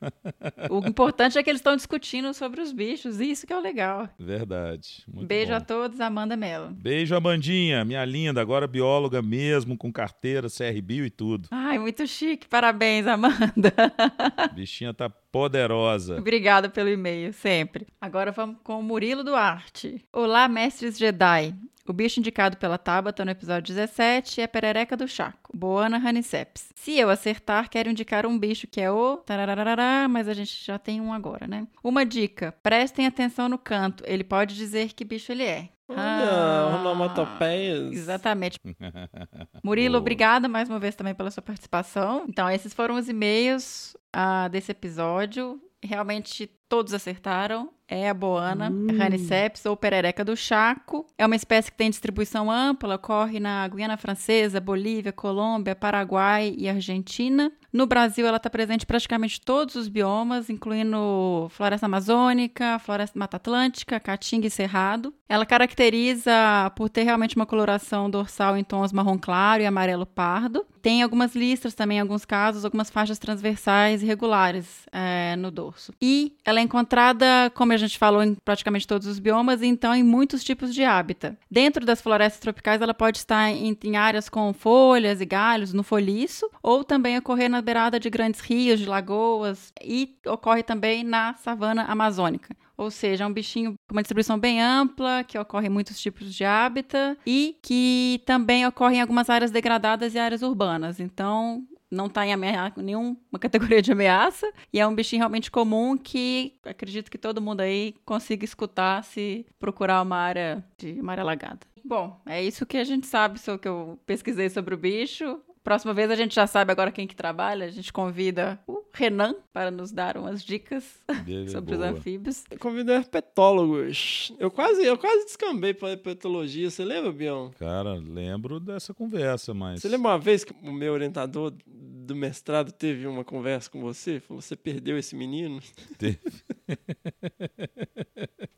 O importante é que eles estão discutindo sobre os bichos, e isso que é o legal. Verdade. Beijo bom. a todos, Amanda Mello. Beijo, Amandinha, minha linda, agora bióloga mesmo, com carteira, CRBio e tudo. Ai, muito chique. Parabéns, Amanda. Bichinha tá poderosa. Obrigada pelo e-mail, sempre. Agora vamos com o Murilo Duarte. Olá, mestres Jedi. O bicho indicado pela Tabata no episódio 17 é a perereca do Chaco, Boana Raniceps. Se eu acertar, quero indicar um bicho que é o... tarararará, mas a gente já tem um agora, né? Uma dica, prestem atenção no canto, ele pode dizer que bicho ele é. Olha, Ah, onomatopeias. Exatamente. Murilo, obrigada mais uma vez também pela sua participação. Então, esses foram os e-mails ah, desse episódio. Realmente todos acertaram. É a boana, Raniceps ou perereca do Chaco. É uma espécie que tem distribuição ampla, ocorre na Guiana Francesa, Bolívia, Colômbia, Paraguai e Argentina. No Brasil, ela está presente em praticamente todos os biomas, incluindo floresta amazônica, floresta mata atlântica, caatinga e cerrado. Ela caracteriza por ter realmente uma coloração dorsal em tons marrom claro e amarelo pardo. Tem algumas listras também, em alguns casos, algumas faixas transversais irregulares é, no dorso. E ela é encontrada, como a gente falou, em praticamente todos os biomas, e então em muitos tipos de hábitat. Dentro das florestas tropicais, ela pode estar em, em áreas com folhas e galhos, no folhiço, ou também ocorrer na beirada de grandes rios, de lagoas, e ocorre também na savana amazônica. Ou seja, é um bichinho com uma distribuição bem ampla, que ocorre em muitos tipos de hábitat e que também ocorre em algumas áreas degradadas e áreas urbanas. Então, não está em amea- nenhuma categoria de ameaça e é um bichinho realmente comum que acredito que todo mundo aí consiga escutar se procurar uma área de uma área alagada. Bom, é isso que a gente sabe sobre o que eu pesquisei sobre o bicho. Próxima vez a gente já sabe agora quem que trabalha. A gente convida o Renan para nos dar umas dicas Beleza, sobre os boa. anfíbios. Convido herpetólogos. Eu quase, eu quase descambei pra herpetologia. Você lembra, Bião? Cara, lembro dessa conversa, mas. Você lembra uma vez que o meu orientador do mestrado teve uma conversa com você? Falou, você perdeu esse menino? Teve.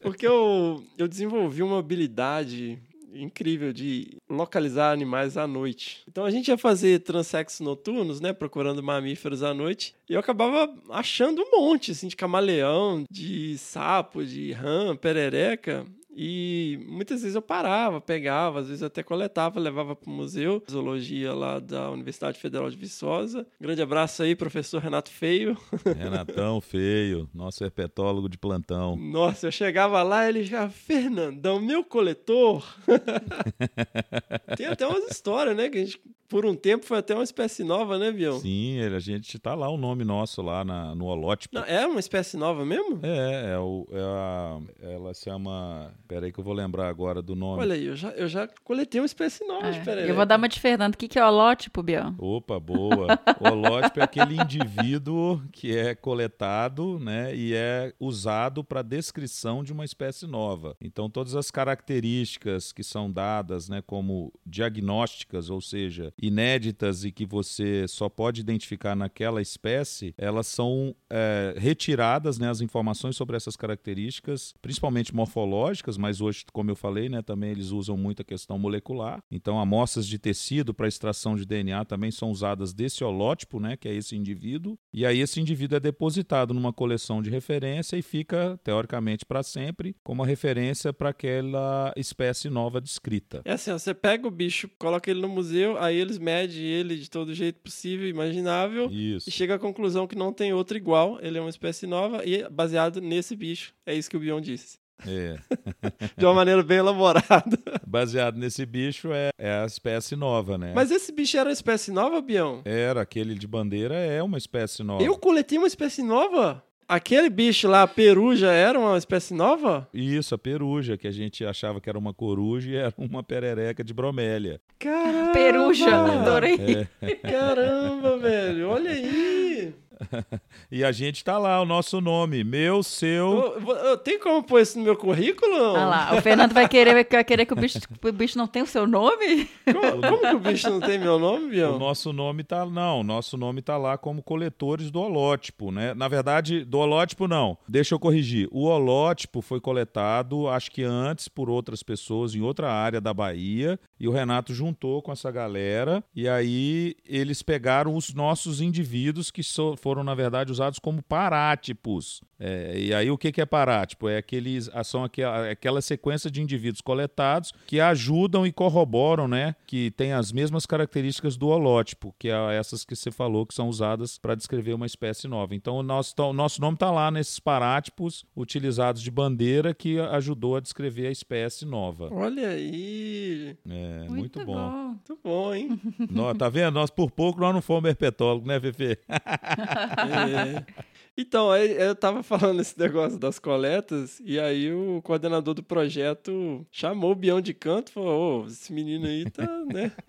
Porque eu, eu desenvolvi uma habilidade incrível de localizar animais à noite. Então a gente ia fazer transexos noturnos, né, procurando mamíferos à noite, e eu acabava achando um monte assim de camaleão, de sapo, de rã, perereca. E muitas vezes eu parava, pegava, às vezes até coletava, levava para o museu de zoologia lá da Universidade Federal de Viçosa. Grande abraço aí, professor Renato Feio. Renatão feio, nosso herpetólogo de plantão. Nossa, eu chegava lá ele já, Fernandão, meu coletor. Tem até umas histórias, né? Que a gente, por um tempo, foi até uma espécie nova, né, Bião? Sim, a gente tá lá o nome nosso lá na, no holótipo. Não, é uma espécie nova mesmo? É, é, o, é a, ela se chama. Peraí que eu vou lembrar agora do nome. Olha aí, eu já, eu já coletei uma espécie nova É, eu vou dar uma de Fernando. O que, que é holótipo, Bião? Opa, boa. O holótipo é aquele indivíduo que é coletado né, e é usado para descrição de uma espécie nova. Então, todas as características que são dadas né, como diagnósticas, ou seja, inéditas e que você só pode identificar naquela espécie, elas são é, retiradas, né, as informações sobre essas características, principalmente morfológicas, mas hoje, como eu falei, né, também eles usam muito a questão molecular. Então, amostras de tecido para extração de DNA também são usadas desse holótipo, né, que é esse indivíduo. E aí esse indivíduo é depositado numa coleção de referência e fica, teoricamente, para sempre como a referência para aquela espécie nova descrita. É assim, ó, você pega o bicho, coloca ele no museu, aí eles medem ele de todo jeito possível, imaginável, Isso. e chega à conclusão que não tem outro igual, ele é uma espécie nova e é baseado nesse bicho. É isso que o Bion disse. É. De uma maneira bem elaborada. Baseado nesse bicho é, é a espécie nova, né? Mas esse bicho era uma espécie nova, Bião? Era, aquele de bandeira é uma espécie nova. Eu coletei uma espécie nova? Aquele bicho lá, a peruja, era uma espécie nova? Isso, a peruja, que a gente achava que era uma coruja e era uma perereca de bromélia. Caramba! Peruja, adorei. Caramba, velho, olha aí! E a gente tá lá, o nosso nome, meu, seu. Ô, ô, Tem como pôr isso no meu currículo? Olha lá, o Fernando vai querer, vai querer que o bicho, o bicho não tenha o seu nome? Como, como que o bicho não tem meu nome, O Bião? nosso nome tá não, o nosso nome tá lá como coletores do holótipo, né? Na verdade, do holótipo não. Deixa eu corrigir. O holótipo foi coletado, acho que antes por outras pessoas em outra área da Bahia, e o Renato juntou com essa galera e aí eles pegaram os nossos indivíduos que so- foram na verdade usados como parátipos. É, e aí o que que é parátipo? É aqueles a- são aquela, aquela sequência de indivíduos coletados que ajudam e corroboram, né, que tem as mesmas características do holótipo, que é essas que você falou que são usadas para descrever uma espécie nova. Então o nosso, então, o nosso nome está lá nesses parátipos utilizados de bandeira que ajudou a descrever a espécie nova. Olha aí. É, muito, bom. Muito bom, hein? Nó, tá vendo? Nós por pouco nós não fomos herpetólogos, né, Fefe? É. Então, eu tava falando esse negócio das coletas, e aí o coordenador do projeto chamou o Bião de canto e falou: Ô, esse menino aí tá, né?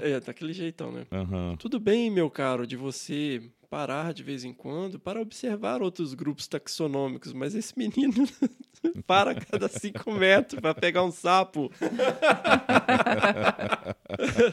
É, tá aquele jeitão, né? Aham. Tudo bem, meu caro, de você parar de vez em quando para observar outros grupos taxonômicos, mas esse menino para a cada cinco metros para pegar um sapo.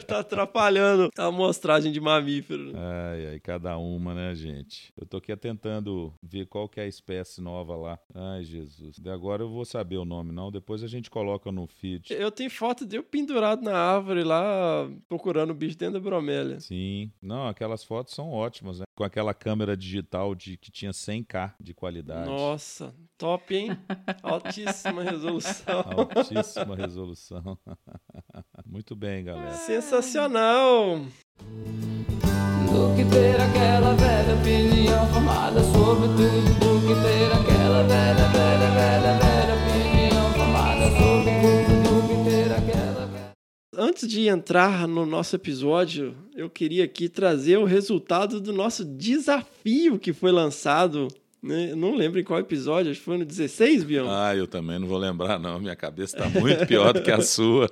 tá atrapalhando a amostragem de mamífero. Ai, ai, cada uma, né, gente? Eu tô aqui tentando ver qual que é a espécie nova lá. Ai, Jesus. De agora eu vou saber o nome, não. Depois a gente coloca no feed. Eu tenho foto de eu pendurado na árvore lá, procurando o bicho dentro da bromélia. Sim. Não, aquelas fotos são ótimas, né? Com aquela câmera digital de que tinha 100k de qualidade. Nossa, top, hein? Altíssima resolução. Altíssima resolução. Muito bem, galera. Sensacional! Do que ter aquela velha opinião formada sobre tudo Do que ter aquela velha, velha, velha, velha Antes de entrar no nosso episódio, eu queria aqui trazer o resultado do nosso desafio que foi lançado. Né? Não lembro em qual episódio, acho que foi no 16, Bião. Ah, eu também não vou lembrar, não. Minha cabeça tá muito pior do que a sua.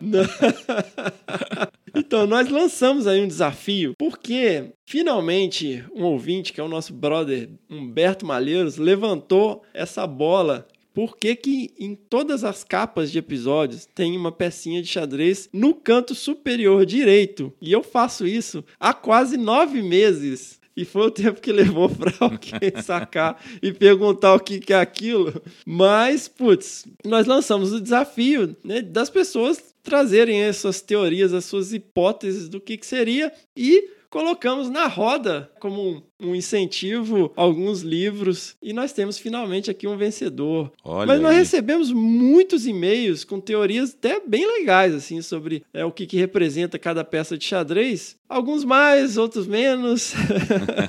Então, nós lançamos aí um desafio, porque finalmente um ouvinte, que é o nosso brother Humberto Malheiros, levantou essa bola. Por que, que em todas as capas de episódios tem uma pecinha de xadrez no canto superior direito? E eu faço isso há quase nove meses. E foi o tempo que levou para alguém sacar e perguntar o que, que é aquilo. Mas, putz, nós lançamos o desafio né, das pessoas trazerem as suas teorias, as suas hipóteses do que, que seria e colocamos na roda como um, incentivo alguns livros e nós temos finalmente aqui um vencedor. Olha Mas nós aí. recebemos muitos e-mails com teorias até bem legais assim sobre é, o que, que representa cada peça de xadrez. Alguns mais, outros menos.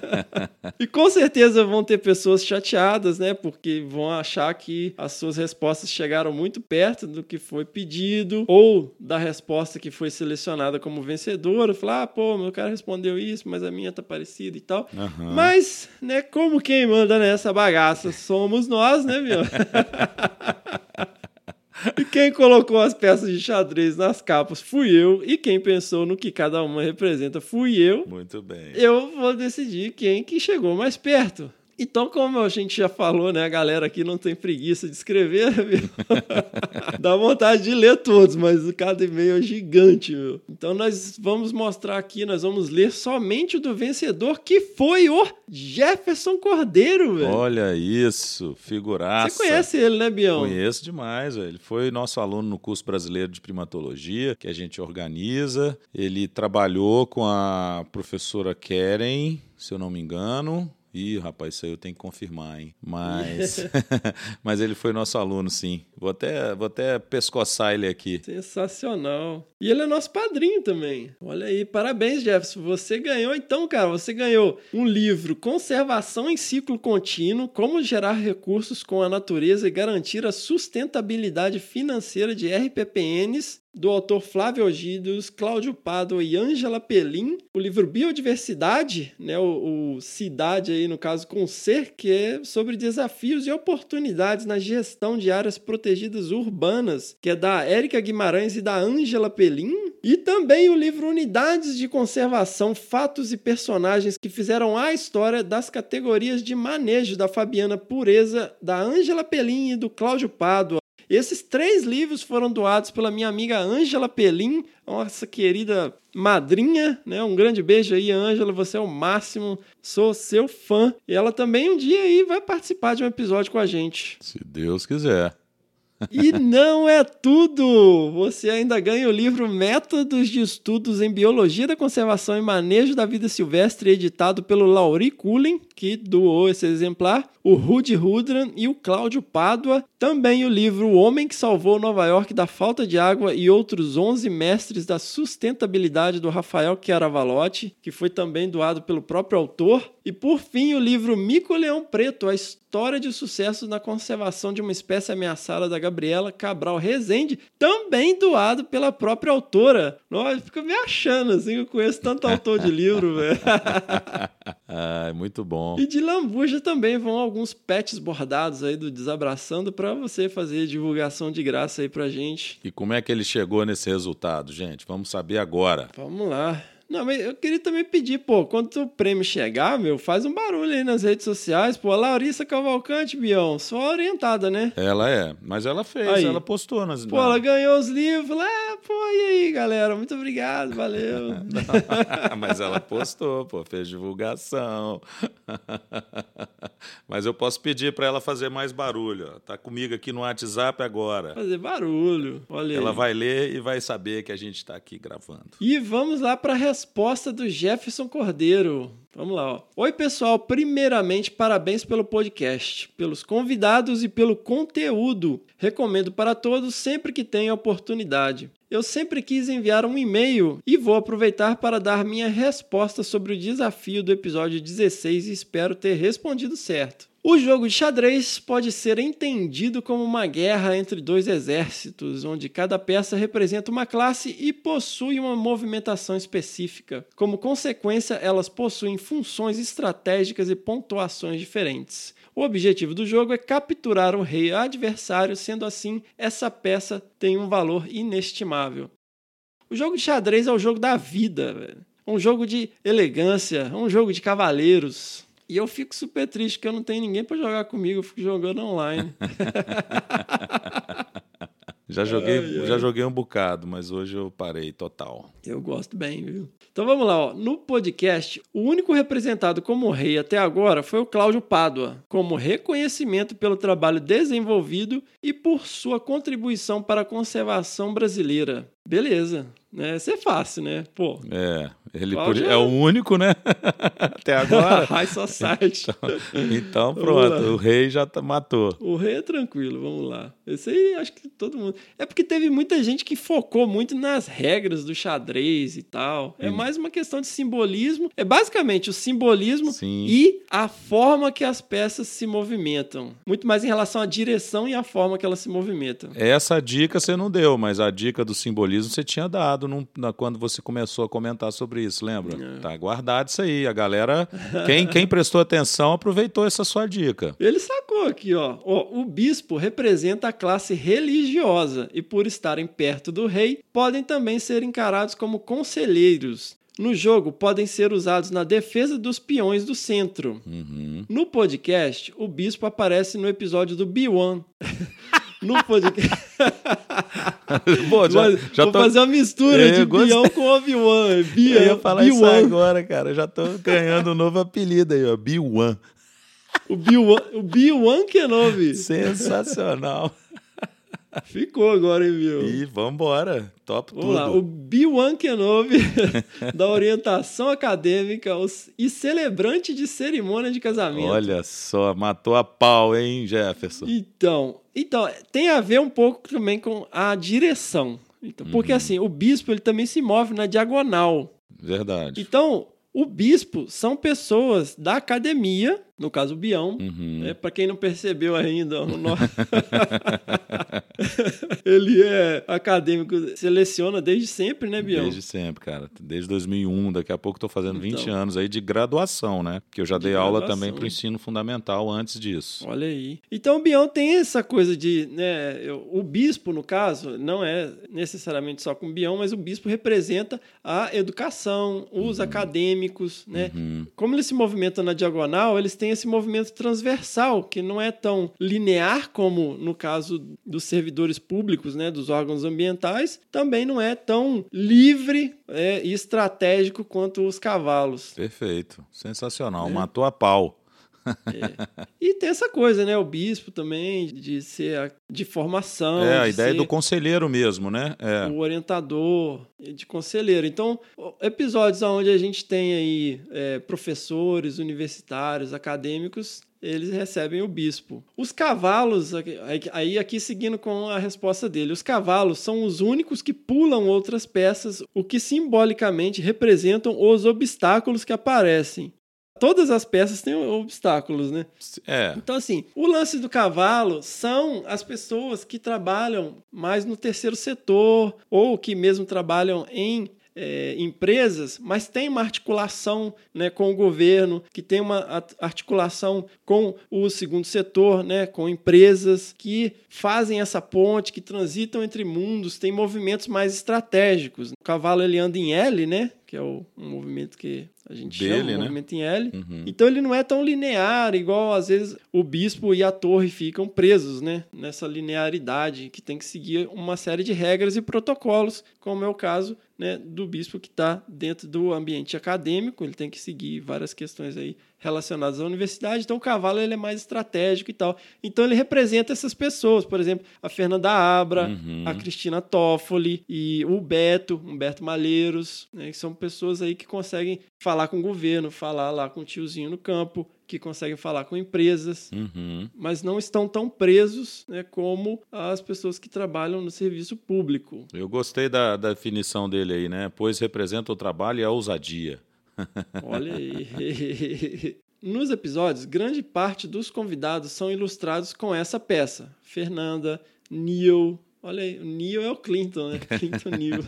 e com certeza vão ter pessoas chateadas, né? Porque vão achar que as suas respostas chegaram muito perto do que foi pedido, ou da resposta que foi selecionada como vencedora. Falar, ah, pô, meu cara respondeu isso, mas a minha tá parecida e tal. Mas, né, como quem manda nessa bagaça somos nós, né, meu? E quem colocou as peças de xadrez nas capas fui eu, e quem pensou no que cada uma representa fui eu. Muito bem. Eu vou decidir quem que chegou mais perto. Então, como a gente já falou, né? A galera aqui não tem preguiça de escrever, viu? Dá vontade de ler todos, mas cada e-mail é gigante, meu. Então, nós vamos mostrar aqui, nós vamos ler somente o do vencedor, que foi o Jefferson Cordeiro, velho. Olha isso, figuraça. Você conhece ele, né, Bião? Conheço demais, velho. ele foi nosso aluno no curso brasileiro de primatologia, que a gente organiza. Ele trabalhou com a professora Keren, se eu não me engano. Ih, rapaz, isso aí eu tenho que confirmar, hein? Mas, mas ele foi nosso aluno, sim. Vou até, vou até pescoçar ele aqui. Sensacional. E ele é nosso padrinho também. Olha aí, parabéns, Jefferson. Você ganhou, então, cara, você ganhou um livro Conservação em Ciclo Contínuo: Como Gerar Recursos com a Natureza e Garantir a Sustentabilidade Financeira de RPPNs do autor Flávio Ogídios, Cláudio Pado e Ângela Pelim. O livro Biodiversidade, né, o, o Cidade aí no caso com Ser, que é sobre desafios e oportunidades na gestão de áreas protegidas urbanas, que é da Érica Guimarães e da Ângela Pelim. E também o livro Unidades de Conservação, Fatos e Personagens que fizeram a história das categorias de manejo da Fabiana Pureza, da Ângela Pelim e do Cláudio Pádua. Esses três livros foram doados pela minha amiga Ângela Pelim, nossa querida madrinha, né? Um grande beijo aí, Ângela, você é o máximo, sou seu fã. E ela também um dia aí vai participar de um episódio com a gente. Se Deus quiser. E não é tudo! Você ainda ganha o livro Métodos de Estudos em Biologia da Conservação e Manejo da Vida Silvestre, editado pelo Lauri Cullen, que doou esse exemplar, o Rudy Rudran e o Cláudio Pádua. Também o livro O Homem que Salvou Nova York da Falta de Água e Outros 11 Mestres da Sustentabilidade, do Rafael Chiaravalotti, que foi também doado pelo próprio autor. E por fim, o livro Mico Leão Preto, a história de sucesso na conservação de uma espécie ameaçada da Gabriela Cabral Rezende, também doado pela própria autora. Nossa, fica me achando assim, eu conheço tanto autor de livro, velho. ah, muito bom. E de lambuja também vão alguns patches bordados aí do Desabraçando para você fazer divulgação de graça aí pra gente. E como é que ele chegou nesse resultado, gente? Vamos saber agora. Vamos lá. Não, mas eu queria também pedir, pô, quando o prêmio chegar, meu, faz um barulho aí nas redes sociais. Pô, Larissa Cavalcante, Bião, só orientada, né? Ela é, mas ela fez, Aí. ela postou nas. Pô, ela ganhou os livros lá, pô, e aí, galera? Muito obrigado, valeu. mas ela postou, pô, fez divulgação. mas eu posso pedir para ela fazer mais barulho. Ó. Tá comigo aqui no WhatsApp agora. Fazer barulho, olha Ela aí. vai ler e vai saber que a gente está aqui gravando. E vamos lá para a resposta do Jefferson Cordeiro. Vamos lá. Ó. Oi, pessoal. Primeiramente, parabéns pelo podcast, pelos convidados e pelo conteúdo. Recomendo para todos sempre que tenha oportunidade. Eu sempre quis enviar um e-mail e vou aproveitar para dar minha resposta sobre o desafio do episódio 16 e espero ter respondido certo. O jogo de xadrez pode ser entendido como uma guerra entre dois exércitos, onde cada peça representa uma classe e possui uma movimentação específica. Como consequência, elas possuem funções estratégicas e pontuações diferentes. O objetivo do jogo é capturar o rei adversário, sendo assim, essa peça tem um valor inestimável. O jogo de xadrez é o jogo da vida. Um jogo de elegância, um jogo de cavaleiros. E eu fico super triste que eu não tenho ninguém para jogar comigo, eu fico jogando online. Já joguei, Ai, ai. já joguei um bocado, mas hoje eu parei total. Eu gosto bem, viu? Então vamos lá, ó. no podcast, o único representado como rei até agora foi o Cláudio Pádua, como reconhecimento pelo trabalho desenvolvido e por sua contribuição para a conservação brasileira. Beleza, né? Isso é fácil, né? Pô, É, ele é o único, né? Até agora. High Society. Então Vamos pronto, o rei já tá- matou. O rei é tranquilo, vamos lá. Esse aí acho que todo mundo. É porque teve muita gente que focou muito nas regras do xadrez e tal. É Sim. mais uma questão de simbolismo. É basicamente o simbolismo Sim. e a forma que as peças se movimentam. Muito mais em relação à direção e à forma que elas se movimentam. Essa dica você não deu, mas a dica do simbolismo você tinha dado num- na- quando você começou a comentar sobre isso, lembra? É. Tá guardado isso aí. A galera, quem, quem prestou atenção, aproveitou essa sua dica. Ele sacou aqui, ó. Ó, O bispo representa a classe religiosa e, por estarem perto do rei, podem também ser encarados como conselheiros. No jogo, podem ser usados na defesa dos peões do centro. Uhum. No podcast, o bispo aparece no episódio do B1. no podcast. Pô, já, Vou- já vou tô... fazer uma mistura Eu de gostei. peão com Obi-Wan. Eu Bian- ia falar isso B1. agora, cara. Já tô ganhando um novo apelido aí, ó. B1. O B1, o B1 Kenobi. Sensacional. Ficou agora, hein, viu? E vambora. Top Vamos tudo. lá, o B1 Kenobi da orientação acadêmica e celebrante de cerimônia de casamento. Olha só, matou a pau, hein, Jefferson? Então, então, tem a ver um pouco também com a direção. Então, porque assim, o bispo ele também se move na diagonal. Verdade. Então, o bispo são pessoas da academia no caso o Bião. Uhum. né? Para quem não percebeu ainda, ele é acadêmico, seleciona desde sempre, né, Bião? Desde sempre, cara. Desde 2001, daqui a pouco estou fazendo 20 Então. anos aí de graduação, né? Porque eu já De dei aula graduação. também para o ensino fundamental antes disso. Olha aí. Então o Bião tem essa coisa de, né, o bispo no caso não é necessariamente só com o Bião, mas o bispo representa a educação, os acadêmicos, né? Uhum. Como eles se movimentam na diagonal, eles têm esse movimento transversal, que não é tão linear como no caso dos servidores públicos, né, dos órgãos ambientais, também não é tão livre é, e estratégico quanto os cavalos. Perfeito. Sensacional. É. Matou a pau. E tem essa coisa, né? O bispo também, de ser a- de formação. é, a de ideia ser do conselheiro mesmo, né? É. o orientador de conselheiro. Então, episódios onde a gente tem aí é, professores, universitários, acadêmicos, eles recebem o bispo. Os cavalos, aí aqui seguindo com a resposta dele, os cavalos são os únicos que pulam outras peças, o que simbolicamente representam os obstáculos que aparecem. Todas as peças têm obstáculos, né? É. Então, assim, o lance do cavalo são as pessoas que trabalham mais no terceiro setor ou que mesmo trabalham em é, empresas, mas tem uma articulação né, com o governo, que tem uma articulação com o segundo setor, né, com empresas que fazem essa ponte, que transitam entre mundos, tem movimentos mais estratégicos. O cavalo ele anda em L, né, que é o, um movimento que a gente Dele, chama, né? movimento em L. Uhum. Então ele não é tão linear, igual às vezes o bispo e a torre ficam presos, né? Nessa linearidade que tem que seguir uma série de regras e protocolos, como é o caso né, do bispo que está dentro do ambiente acadêmico, ele tem que seguir várias questões aí relacionadas à universidade. Então o cavalo ele é mais estratégico e tal. Então ele representa essas pessoas, por exemplo, a Fernanda Abra, Uhum. a Cristina Toffoli e o Beto, Humberto Malheiros, né, que são pessoas aí que conseguem falar com o governo, falar lá com o tiozinho no campo, que conseguem falar com empresas, Uhum. mas não estão tão presos né, como as pessoas que trabalham no serviço público. Eu gostei da, da definição dele aí, né? Pois representa o trabalho e a ousadia. Olha aí. Nos episódios, grande parte dos convidados são ilustrados com essa peça. Fernanda, Neil. Olha aí, o Neil é o Clinton, né? Clinton Neil.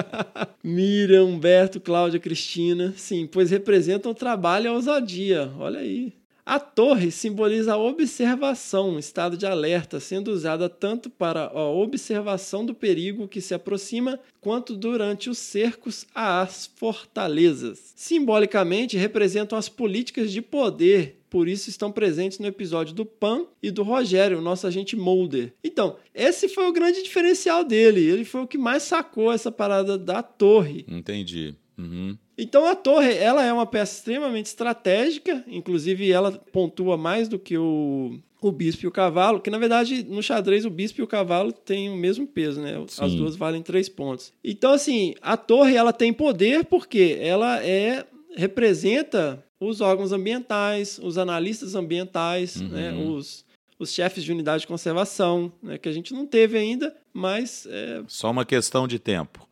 Miriam, Humberto, Cláudia, Cristina. Sim, pois representam o trabalho e a ousadia. Olha aí. A torre simboliza a observação, um estado de alerta, sendo usada tanto para a observação do perigo que se aproxima, quanto durante os cercos às fortalezas. Simbolicamente, representam as políticas de poder, por isso estão presentes no episódio do Pan e do Rogério, o nosso agente Mulder. Então, esse foi o grande diferencial dele. Ele foi o que mais sacou essa parada da torre. Entendi. Uhum. Então a torre, ela é uma peça extremamente estratégica, inclusive ela pontua mais do que o, o bispo e o cavalo, que na verdade no xadrez o bispo e o cavalo têm o mesmo peso, né? As Sim. duas valem três pontos. Então assim, a torre ela tem poder porque ela é representa os órgãos ambientais, os analistas ambientais, né? Os os chefes de unidade de conservação, né, que a gente não teve ainda, mas é, Só uma questão de tempo.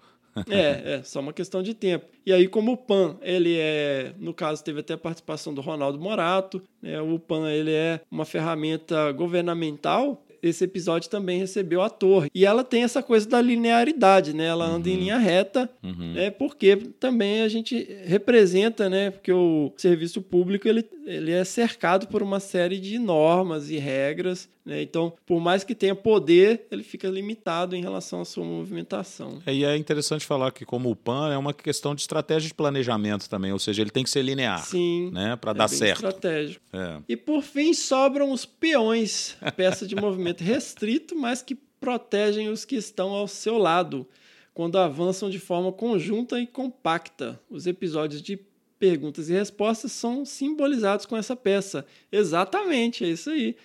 É, é, só uma questão de tempo. E aí, como o PAN, ele é, no caso, teve até a participação do Ronaldo Morato, né? O PAN, ele é uma ferramenta governamental. Esse episódio também recebeu a torre. E ela tem essa coisa da linearidade, né? Ela anda em linha reta, né? Porque também a gente representa, né? Porque o serviço público, ele, ele é cercado por uma série de normas e regras, né? Então, por mais que tenha poder, ele fica limitado em relação à sua movimentação. É, E é interessante falar que, como o PAN, é uma questão de estratégia de planejamento também, ou seja, ele tem que ser linear, Sim. né? Para é dar certo. estratégico. É. E por fim sobram os peões, peça de movimento restrito, mas que protegem os que estão ao seu lado quando avançam de forma conjunta e compacta. Os episódios de perguntas e respostas são simbolizados com essa peça. Exatamente, é isso aí.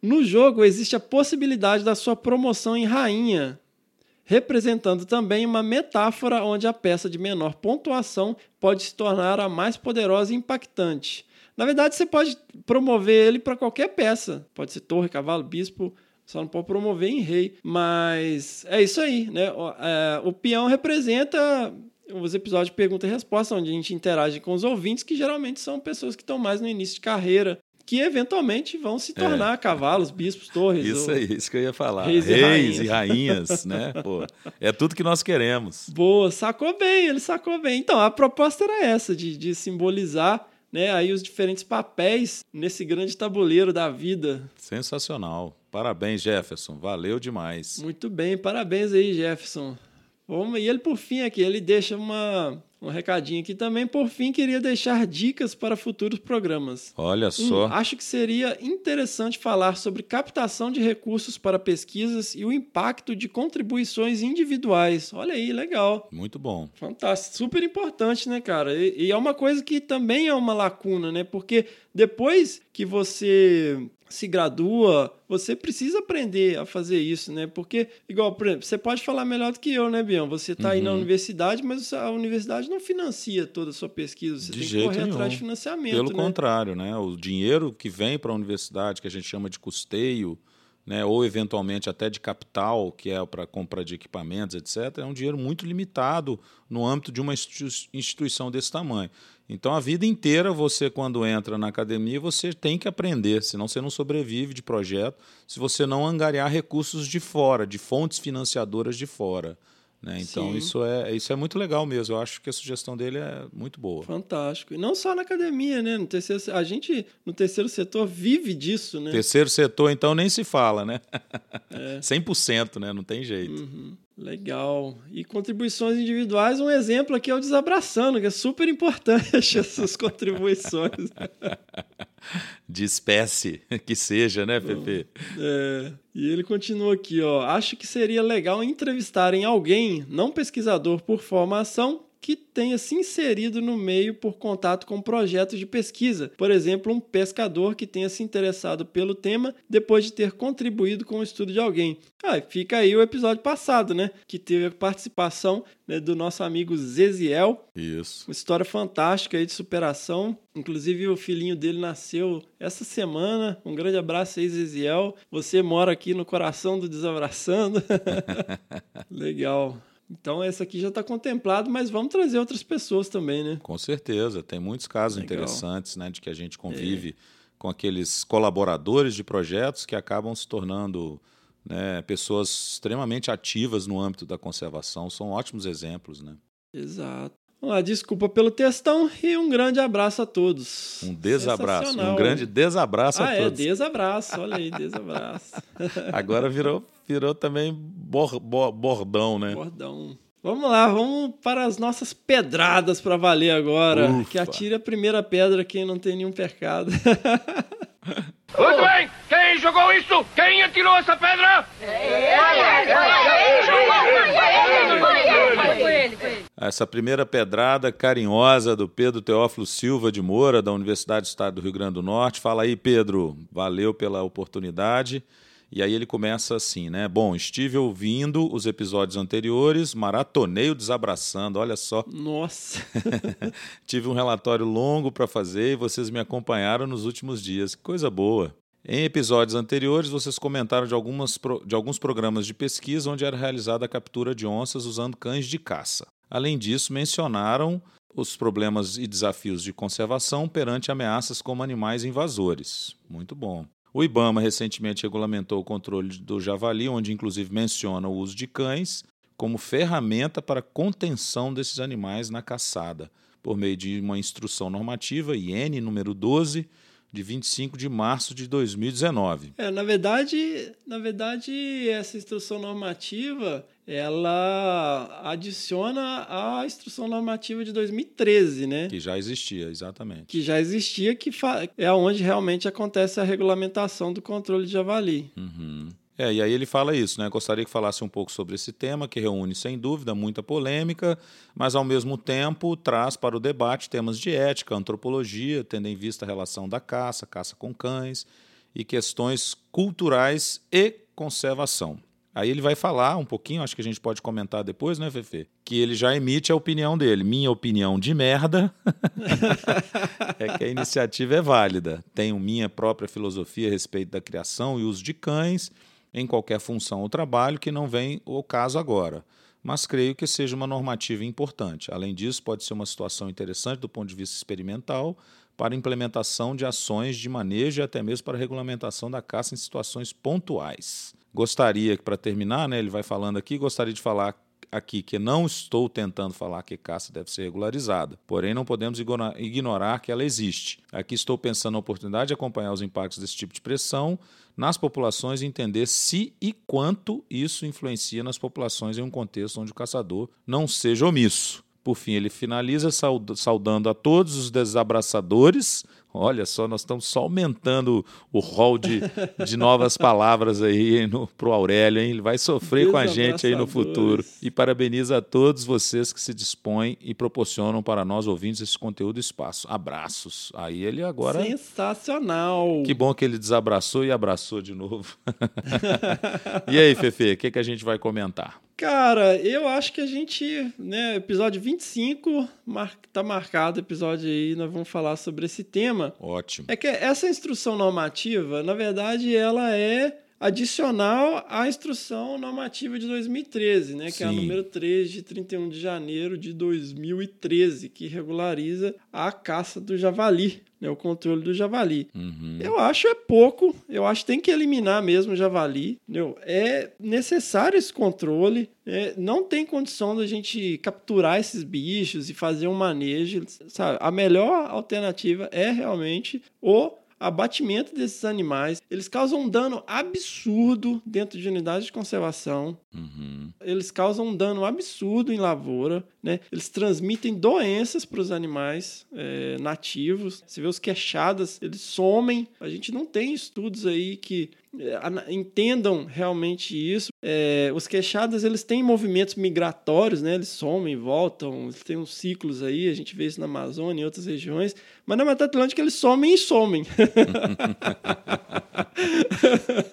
No jogo existe a possibilidade da sua promoção em rainha, representando também uma metáfora onde a peça de menor pontuação pode se tornar a mais poderosa e impactante. Na verdade, você pode promover ele para qualquer peça. Pode ser torre, cavalo, bispo, só não pode promover em rei. Mas é isso aí, né? O, é, peão representa os episódios de pergunta e resposta, onde a gente interage com os ouvintes, que geralmente são pessoas que estão mais no início de carreira, que eventualmente vão se tornar cavalos, bispos, torres. É. Isso ou- aí, isso que eu ia falar. Reis Reis, e e rainhas, né? Pô, é tudo que nós queremos. Boa, sacou bem, ele sacou bem. Então, a proposta era essa, de, de simbolizar né, aí os diferentes papéis nesse grande tabuleiro da vida. Sensacional. Parabéns, Jefferson. Valeu demais. Muito bem, parabéns aí, Jefferson. Vamos, e ele, por fim, aqui, ele deixa uma, um recadinho aqui também. Por fim, queria deixar dicas para futuros programas. Olha Um, só. acho que seria interessante falar sobre captação de recursos para pesquisas e o impacto de contribuições individuais. Olha aí, legal. Muito bom. Fantástico, super importante, né, cara? E, e é uma coisa que também é uma lacuna, né? Porque depois que você se gradua, você precisa aprender a fazer isso, né? Porque, igual, por exemplo, você pode falar melhor do que eu, né, Bião? Você tá aí na Uhum. universidade, mas a universidade não financia toda a sua pesquisa. Você De tem que correr atrás nenhum. de financiamento, Pelo né? contrário, né? O dinheiro que vem para a universidade, que a gente chama de custeio, né? ou eventualmente até de capital, que é para compra de equipamentos, etc., é um dinheiro muito limitado no âmbito de uma institu- instituição desse tamanho. Então, a vida inteira, você, quando entra na academia, você tem que aprender, senão você não sobrevive de projeto, se você não angariar recursos de fora, de fontes financiadoras de fora. Né? Então, Sim. isso é, isso é muito legal mesmo. Eu acho que a sugestão dele é muito boa. Fantástico. E não só na academia, né? No terceiro, a gente, no terceiro setor, vive disso, né? Terceiro setor, então, nem se fala, né? É. 100%, né? Não tem jeito. Uhum. Legal. E contribuições individuais, um exemplo aqui é o Desabraçando, que é super importante essas contribuições. De espécie que seja, né, Pepe? É, e ele continua aqui, ó. Acho que seria legal entrevistarem alguém, não pesquisador por formação, que tenha se inserido no meio por contato com projetos de pesquisa. Por exemplo, um pescador que tenha se interessado pelo tema depois de ter contribuído com o estudo de alguém. Ah, fica aí o episódio passado, né? Que teve a participação né, do nosso amigo Zeziel, Isso. uma história fantástica aí de superação. Inclusive, o filhinho dele nasceu essa semana. Um grande abraço aí, Zeziel. Você mora aqui no coração do Desabraçando. Legal. Então, essa aqui já está contemplado, mas vamos trazer outras pessoas também, né? Com certeza. Tem muitos casos Legal. interessantes, né, de que a gente convive com aqueles colaboradores de projetos que acabam se tornando né, pessoas extremamente ativas no âmbito da conservação. São ótimos exemplos, né? Exato. Lá, desculpa pelo textão e um grande abraço a todos. Um desabraço. Um grande desabraço ah, a é, todos. desabraço. Olha aí, desabraço. Agora virou, virou também bor- bo- bordão, né? Bordão. Vamos lá, vamos para as nossas pedradas para valer agora. Ufa. Que atire a primeira pedra quem não tem nenhum pecado. Muito bem! Quem jogou isso? Quem atirou essa pedra? Essa primeira pedrada carinhosa do Pedro Teófilo Silva de Moura, da Universidade do Estado do Rio Grande do Norte. Fala aí, Pedro. Valeu pela oportunidade. E aí ele começa assim, né? Bom, estive ouvindo os episódios anteriores, maratonei o desabraçando, olha só. Nossa. Tive um relatório longo para fazer e vocês me acompanharam nos últimos dias. Que coisa boa. Em episódios anteriores, vocês comentaram de, algumas, de alguns programas de pesquisa onde era realizada a captura de onças usando cães de caça. Além disso, mencionaram os problemas e desafios de conservação perante ameaças como animais invasores. Muito bom. O IBAMA recentemente regulamentou o controle do javali, onde inclusive menciona o uso de cães como ferramenta para contenção desses animais na caçada, por meio de uma instrução normativa, IN número 12, de 25 de março de 2019. É, na verdade, na verdade, essa instrução normativa, ela adiciona à instrução normativa de 2013, né? Que já existia, exatamente. Que já existia, que é onde realmente acontece a regulamentação do controle de javali. Uhum. É, e aí ele fala isso, né? Gostaria que falasse um pouco sobre esse tema, que reúne, sem dúvida, muita polêmica, mas ao mesmo tempo traz para o debate temas de ética, antropologia, tendo em vista a relação da caça, caça com cães e questões culturais e conservação. Aí ele vai falar um pouquinho, acho que a gente pode comentar depois, né, Fefe? Que ele já emite a opinião dele. Minha opinião de merda é que a iniciativa é válida. Tenho minha própria filosofia a respeito da criação e uso de cães em qualquer função ou trabalho que não vem ao caso agora. Mas creio que seja uma normativa importante. Além disso, pode ser uma situação interessante do ponto de vista experimental para implementação de ações de manejo e até mesmo para regulamentação da caça em situações pontuais. Gostaria, para terminar, né, ele vai falando aqui, gostaria de falar aqui que não estou tentando falar que caça deve ser regularizada, porém não podemos ignorar que ela existe. Aqui estou pensando na oportunidade de acompanhar os impactos desse tipo de pressão nas populações e entender se e quanto isso influencia nas populações em um contexto onde o caçador não seja omisso. Por fim, ele finaliza saudando a todos os desabraçadores Olha só, nós estamos só aumentando o rol de, de novas palavras aí para o Aurélio, hein? Ele vai sofrer com a gente aí no futuro. E parabeniza a todos vocês que se dispõem e proporcionam para nós ouvintes esse conteúdo e espaço. Abraços. Aí ele agora. Sensacional! Que bom que ele desabraçou e abraçou de novo. e aí, Fefe, o que, que a gente vai comentar? Cara, eu acho que a gente, né, episódio 25, mar, tá marcado episódio aí, nós vamos falar sobre esse tema. Ótimo. É que essa instrução normativa, na verdade, ela é adicional à instrução normativa de 2013, né, que Sim. é a número 3 de 31 de janeiro de 2013, que regulariza a caça do javali né, o controle do javali. Uhum. Eu acho é pouco, eu acho que tem que eliminar mesmo o javali. Entendeu? É necessário esse controle. É, não tem condição da gente capturar esses bichos e fazer um manejo. Sabe? A melhor alternativa é realmente o abatimento desses animais. Eles causam um dano absurdo dentro de unidades de conservação. Uhum. Eles causam um dano absurdo em lavoura. Né? Eles transmitem doenças para os animais é, nativos. Você vê os queixadas, eles somem. A gente não tem estudos aí que entendam realmente isso. É, os queixadas eles têm movimentos migratórios, né? Eles somem, voltam, eles têm uns ciclos aí. A gente vê isso na Amazônia e outras regiões. Mas na Mata Atlântica eles somem e somem.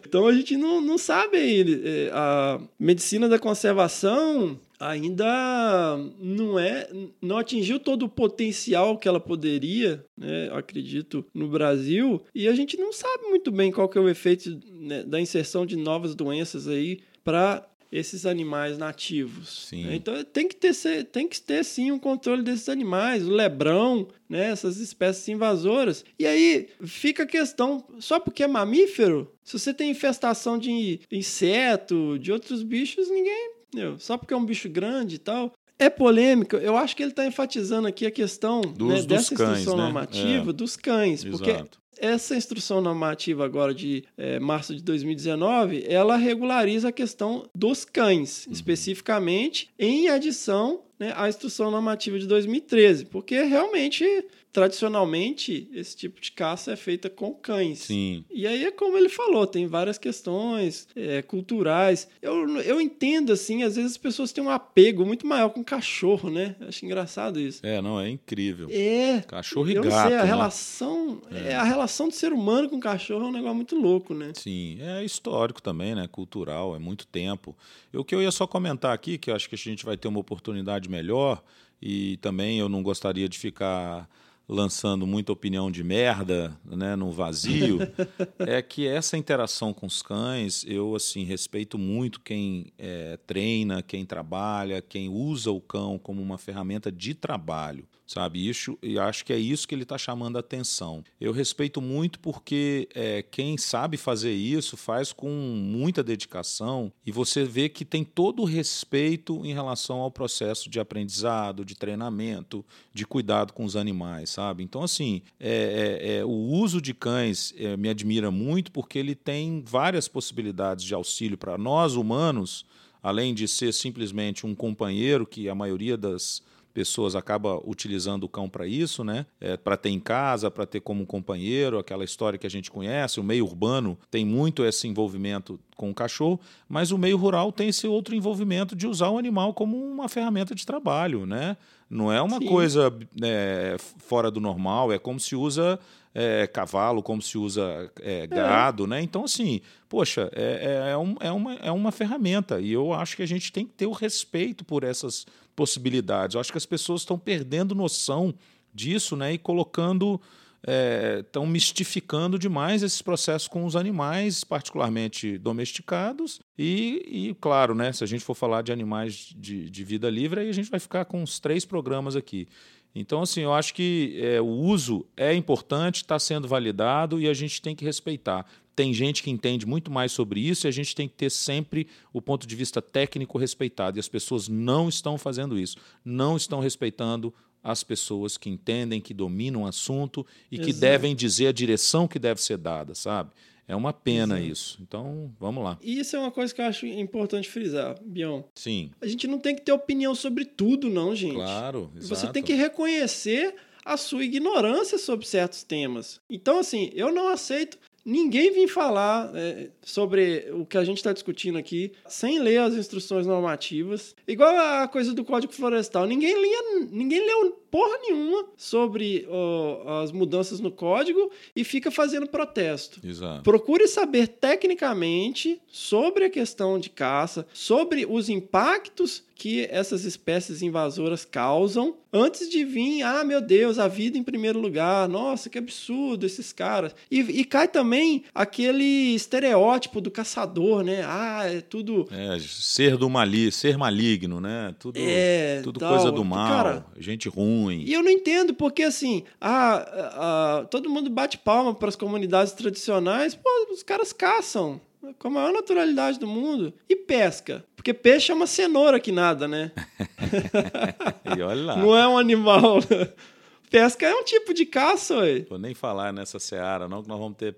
então a gente não, não sabe. É, a medicina da conservação ainda não é não atingiu todo o potencial que ela poderia, né, acredito, no Brasil, e a gente não sabe muito bem qual que é o efeito né, da inserção de novas doenças aí para esses animais nativos. Sim. Então tem que ter tem que ter sim um controle desses animais, o lebrão, né, essas espécies invasoras. E aí fica a questão, só porque é mamífero, se você tem infestação de inseto, de outros bichos, ninguém Entendeu? Só porque é um bicho grande e tal. É polêmico, eu acho que ele está enfatizando aqui a questão né, dessa cães, instrução né? normativa é. dos cães. Exato. Porque essa instrução normativa agora de é, março de 2019, ela regulariza a questão dos cães, uhum. especificamente em adição né, à instrução normativa de 2013, porque realmente tradicionalmente esse tipo de caça é feita com cães. Sim. E aí é como ele falou, tem várias questões é, culturais. Eu, eu entendo, assim, às vezes as pessoas têm um apego muito maior com cachorro, né? Acho engraçado isso. É, não, é incrível. É. Cachorro e eu gato. Sei, a né? relação, é. a relação do ser humano com o cachorro é um negócio muito louco, né? Sim, é histórico também, né? Cultural, é muito tempo. O que eu ia só comentar aqui, que eu acho que a gente vai ter uma oportunidade melhor, e também eu não gostaria de ficar lançando muita opinião de merda, né, no vazio, é que essa interação com os cães, eu assim respeito muito quem é, treina, quem trabalha, quem usa o cão como uma ferramenta de trabalho sabe? Isso, e acho que é isso que ele está chamando a atenção. Eu respeito muito porque é, quem sabe fazer isso faz com muita dedicação e você vê que tem todo o respeito em relação ao processo de aprendizado, de treinamento, de cuidado com os animais, sabe? Então, assim, é, é, é o uso de cães é, me admira muito porque ele tem várias possibilidades de auxílio para nós humanos, além de ser simplesmente um companheiro que a maioria das pessoas acaba utilizando o cão para isso, né? É, para ter em casa, para ter como companheiro, aquela história que a gente conhece. O meio urbano tem muito esse envolvimento com o cachorro, mas o meio rural tem esse outro envolvimento de usar o animal como uma ferramenta de trabalho, né? Não é uma Sim. coisa é, fora do normal, é como se usa é, cavalo, como se usa é, gado, é. né? Então, assim, poxa, é, é, é, um, é, uma, é uma ferramenta e eu acho que a gente tem que ter o respeito por essas possibilidades. Eu acho que as pessoas estão perdendo noção disso né, e colocando. Estão é, mistificando demais esses processos com os animais, particularmente domesticados. E, e, claro, né, se a gente for falar de animais de, de vida livre, aí a gente vai ficar com uns três programas aqui. Então, assim, eu acho que é, o uso é importante, está sendo validado e a gente tem que respeitar. Tem gente que entende muito mais sobre isso e a gente tem que ter sempre o ponto de vista técnico respeitado. E as pessoas não estão fazendo isso, não estão respeitando as pessoas que entendem, que dominam o assunto e que Exato. devem dizer a direção que deve ser dada, sabe? É uma pena isso. Então, vamos lá. E isso é uma coisa que eu acho importante frisar, Bion. Sim, A gente não tem que ter opinião sobre tudo, não, gente. claro. Você exato. tem que reconhecer a sua ignorância sobre certos temas. Então, assim, eu não aceito ninguém vir falar é, sobre o que a gente está discutindo aqui sem ler as instruções normativas. Igual a coisa do Código Florestal. Ninguém, lia, ninguém leu porra nenhuma sobre as mudanças no código e fica fazendo protesto. Exato. Procure saber tecnicamente sobre a questão de caça, sobre os impactos que essas espécies invasoras causam, antes de vir, ah, meu Deus, a vida em primeiro lugar, nossa, que absurdo esses caras. E, e cai também aquele estereótipo do caçador, né? Ah, é tudo. É, ser do mali, ser maligno, né? Tudo, É, tudo tal. coisa do mal, Cara, gente ruim. E eu não entendo, porque assim, ah, ah, todo mundo bate palma para as comunidades tradicionais, pô, os caras caçam com a maior naturalidade do mundo e pesca. Porque peixe é uma cenoura que nada, né? E olha lá. Não é um animal. Pesca é um tipo de caça, ué. Vou nem falar nessa seara, não, que nós vamos ter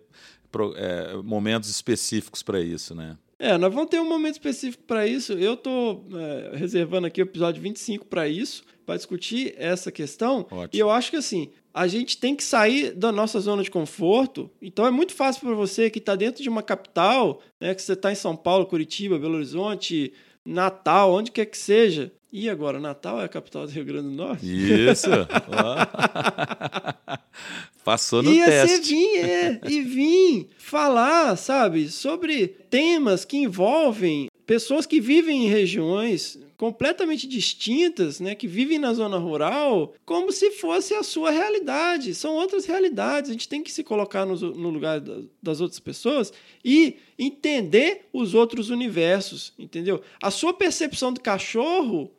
é, momentos específicos para isso, né? É, nós vamos ter um momento específico para isso. Eu tô é, reservando aqui o episódio 25 para isso, para discutir essa questão. Ótimo. E eu acho que assim, a gente tem que sair da nossa zona de conforto. Então é muito fácil para você que está dentro de uma capital, né, que você está em São Paulo, Curitiba, Belo Horizonte, Natal, onde quer que seja. E agora, Natal é a capital do Rio Grande do Norte? Isso! Passou no e você teste. vir, é, e vir falar, sabe, sobre temas que envolvem pessoas que vivem em regiões completamente distintas, né, que vivem na zona rural, como se fosse a sua realidade. São outras realidades. A gente tem que se colocar no, no lugar da- das outras pessoas e entender os outros universos, entendeu? A sua percepção do cachorro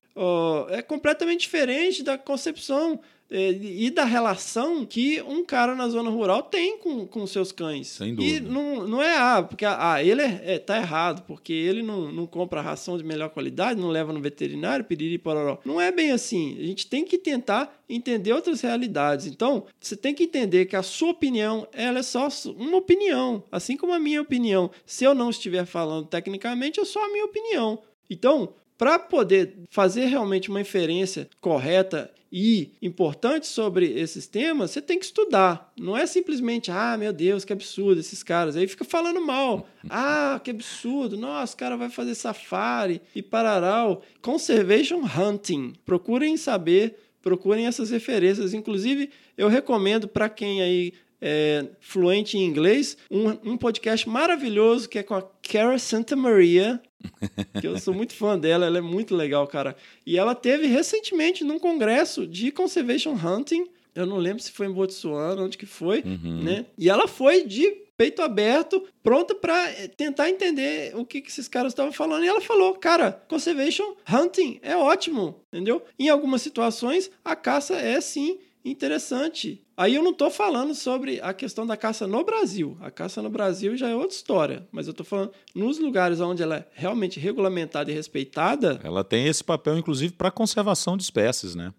é completamente diferente da concepção e da relação que um cara na zona rural tem com, com seus cães. Sem E dúvida. não, não é, ah, porque ah, ele é, é, tá errado, porque ele não, não compra ração de melhor qualidade, não leva no veterinário, piriri, pororó. Não é bem assim. A gente tem que tentar entender outras realidades. Então, você tem que entender que a sua opinião, ela é só uma opinião. Assim como a minha opinião. Se eu não estiver falando tecnicamente, é só a minha opinião. Então, para poder fazer realmente uma inferência correta e importante sobre esses temas, você tem que estudar. Não é simplesmente, ah, meu Deus, que absurdo esses caras. Aí fica falando mal. Ah, que absurdo. Nossa, o cara vai fazer safari e pararau. Conservation hunting. Procurem saber, procurem essas referências. Inclusive, eu recomendo para quem aí é, fluente em inglês, um, um podcast maravilhoso que é com a Cara Santa Maria, que eu sou muito fã dela, ela é muito legal, cara. E ela teve recentemente num congresso de conservation hunting, eu não lembro se foi em Botsuana, onde que foi, né? E ela foi de peito aberto, pronta para tentar entender o que, que esses caras estavam falando. E ela falou, cara, conservation hunting é ótimo, entendeu? Em algumas situações, a caça é sim interessante. Aí eu não tô falando sobre a questão da caça no Brasil. A caça no Brasil já é outra história. Mas eu tô falando nos lugares onde ela é realmente regulamentada e respeitada. Ela tem esse papel, inclusive, para conservação de espécies, né?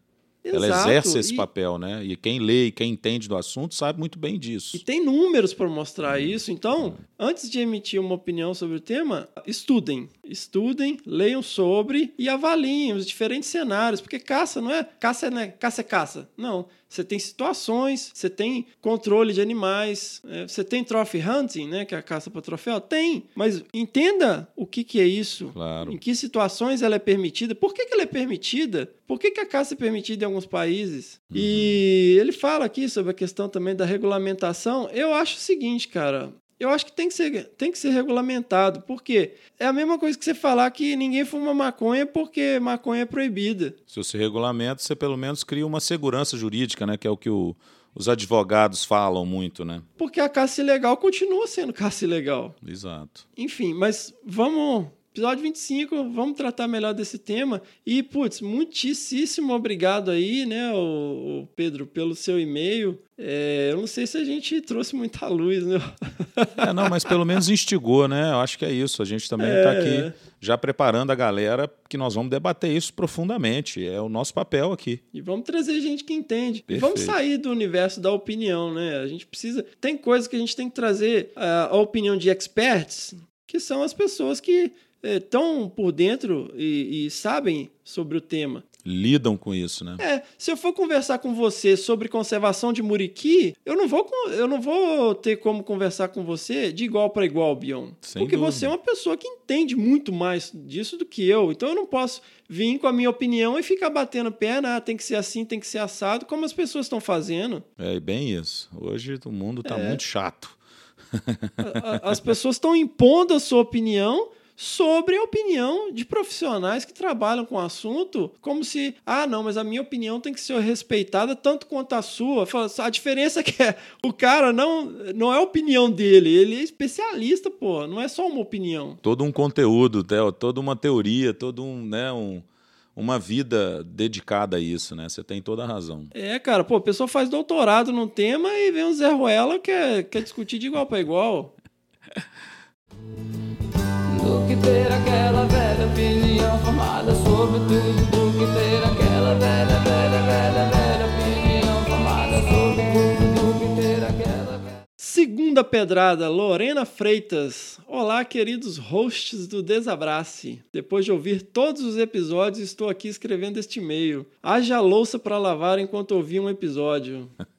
Ela Exato, exerce esse e- papel, né? E quem lê e quem entende do assunto sabe muito bem disso. E tem números para mostrar isso. Então, antes de emitir uma opinião sobre o tema, estudem. Estudem, leiam sobre e avaliem os diferentes cenários. Porque caça não é caça, né? Caça é caça. Não. Você tem situações, você tem controle de animais, é, você tem trophy hunting, né? Que é a caça para troféu. Tem. Mas entenda o que, que é isso. Claro. Em que situações ela é permitida? Por que, que ela é permitida? Por que, que a caça é permitida em alguns países? E ele fala aqui sobre a questão também da regulamentação. Eu acho o seguinte, cara. Eu acho que tem que ser, tem que ser regulamentado. Por quê? É a mesma coisa que você falar que ninguém fuma maconha porque maconha é proibida. Se você regulamenta, você pelo menos cria uma segurança jurídica, né? Que é o que o- os advogados falam muito, né? Porque a caça ilegal continua sendo caça ilegal. Exato. Enfim, mas vamos Episódio 25, vamos tratar melhor desse tema. E, putz, muitíssimo obrigado aí, né, o, Pedro, pelo seu e-mail. É, eu não sei se a gente trouxe muita luz, né? É, não, mas pelo menos instigou, né? Eu acho que é isso. A gente também está É. aqui já preparando a galera que nós vamos debater isso profundamente. É o nosso papel aqui. E vamos trazer gente que entende. E vamos Perfeito. sair do universo da opinião, né? A gente precisa. Tem coisas que a gente tem que trazer ah, a opinião de experts, que são as pessoas que estão por dentro e, e sabem sobre o tema. Lidam com isso, né? É, se eu for conversar com você sobre conservação de muriqui, eu não vou, eu não vou ter como conversar com você de igual para igual, Bion. Sem porque dúvida. você é uma pessoa que entende muito mais disso do que eu. Então eu não posso vir com a minha opinião e ficar batendo perna, ah, tem que ser assim, tem que ser assado, como as pessoas estão fazendo. É bem isso. Hoje o mundo está É. muito chato. As pessoas estão impondo a sua opinião sobre a opinião de profissionais que trabalham com o assunto, como se, ah, não, mas a minha opinião tem que ser respeitada tanto quanto a sua. A diferença é que é, o cara não, não é a opinião dele, ele é especialista, pô, não é só uma opinião. Todo um conteúdo, Theo, toda uma teoria, todo um, né, um, uma vida dedicada a isso, né? Você tem toda a razão. É, cara, pô, a pessoa faz doutorado num tema e vem um Zé Ruela que quer, quer discutir de igual para igual. Do que ter aquela velha opinião formada sobre tudo Do que ter aquela velha, velha, velha, velha opinião formada sobre tudo Do que ter aquela velha Segunda pedrada, Lorena Freitas. Olá, queridos hosts do Desabrace. Depois de ouvir todos os episódios, estou aqui escrevendo este e-mail. Haja louça para lavar enquanto ouvir um episódio.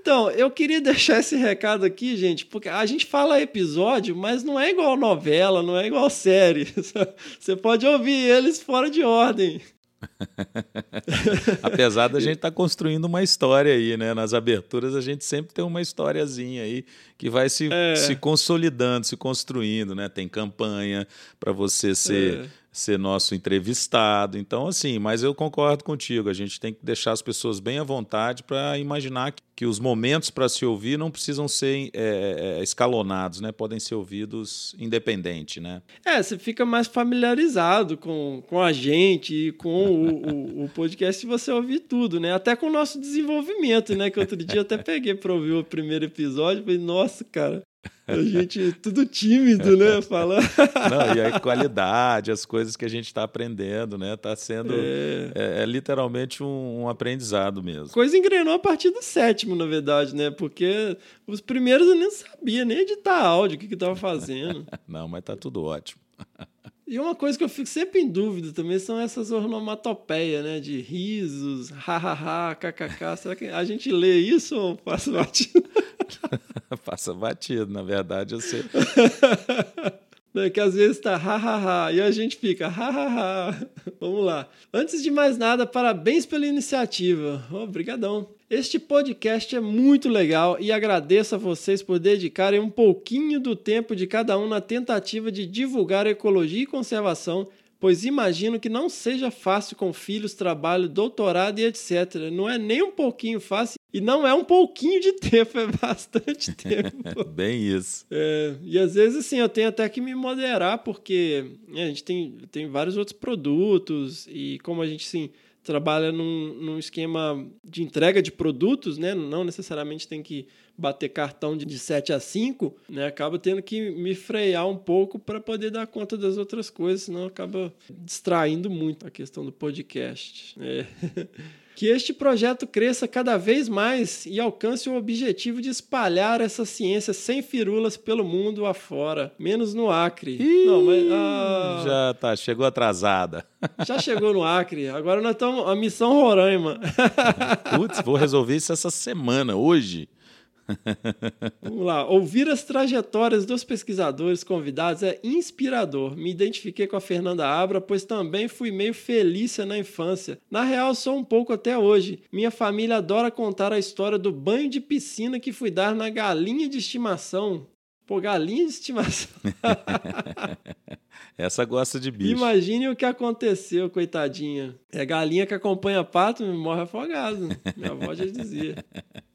Então, eu queria deixar esse recado aqui, gente, porque a gente fala episódio, mas não é igual novela, não é igual série. Você pode ouvir eles fora de ordem. Apesar da gente estar construindo uma história aí, né? Nas aberturas a gente sempre tem uma historiazinha aí que vai se, É. se consolidando, se construindo, né? Tem campanha para você ser, É. ser nosso entrevistado. Então, assim, mas eu concordo contigo. A gente tem que deixar as pessoas bem à vontade para imaginar que, os momentos para se ouvir não precisam ser é, é, escalonados, né? Podem ser ouvidos independente, né? É, você fica mais familiarizado com, com a gente e com o, o, o podcast se você ouvir tudo, né? Até com o nosso desenvolvimento, né? Que outro dia até peguei pra ouvir o primeiro episódio e falei, nossa, cara, a gente tudo tímido, né? Falando. Não, e a qualidade, as coisas que a gente está aprendendo, né? Está sendo É. é, é literalmente um, um aprendizado mesmo. Coisa engrenou a partir do sétimo, na verdade, né? Porque os primeiros eu nem sabia nem editar áudio, o que que eu tava fazendo. Não, mas tá tudo ótimo. E uma coisa que eu fico sempre em dúvida também são essas onomatopeias, né? De risos, hahaha, kkk. Será que a gente lê isso ou passa batido? Passa batido, na verdade, você. É que às vezes tá hahaha e a gente fica hahaha. Vamos lá. Antes de mais nada, parabéns pela iniciativa. Obrigadão. Este podcast é muito legal e agradeço a vocês por dedicarem um pouquinho do tempo de cada um na tentativa de divulgar ecologia e conservação, pois imagino que não seja fácil com filhos, trabalho, doutorado e etc. Não é nem um pouquinho fácil e não é um pouquinho de tempo, é bastante tempo. Bem isso. É, e às vezes, assim, eu tenho até que me moderar, porque né, a gente tem, tem vários outros produtos, e como a gente, assim, trabalha num, num esquema de entrega de produtos, né? Não necessariamente tem que bater cartão de, de 7 a 5, né? Acaba tendo que me frear um pouco para poder dar conta das outras coisas, senão acaba distraindo muito a questão do podcast. É. Que este projeto cresça cada vez mais e alcance o objetivo de espalhar essa ciência sem firulas pelo mundo afora, menos no Acre. Não, mas ah, Já tá, chegou atrasada. já chegou no Acre. Agora nós estamos a missão Roraima. Putz, vou resolver isso essa semana, hoje. Vamos lá. Ouvir as trajetórias dos pesquisadores convidados é inspirador. Me identifiquei com a Fernanda Abra, pois também fui meio felícia na infância. Na real, sou um pouco até hoje. Minha família adora contar a história do banho de piscina que fui dar na galinha de estimação. Pô, galinha de estimação. Essa gosta de bicho. Imagine o que aconteceu, coitadinha. É galinha que acompanha pato morre afogado. Minha avó já dizia.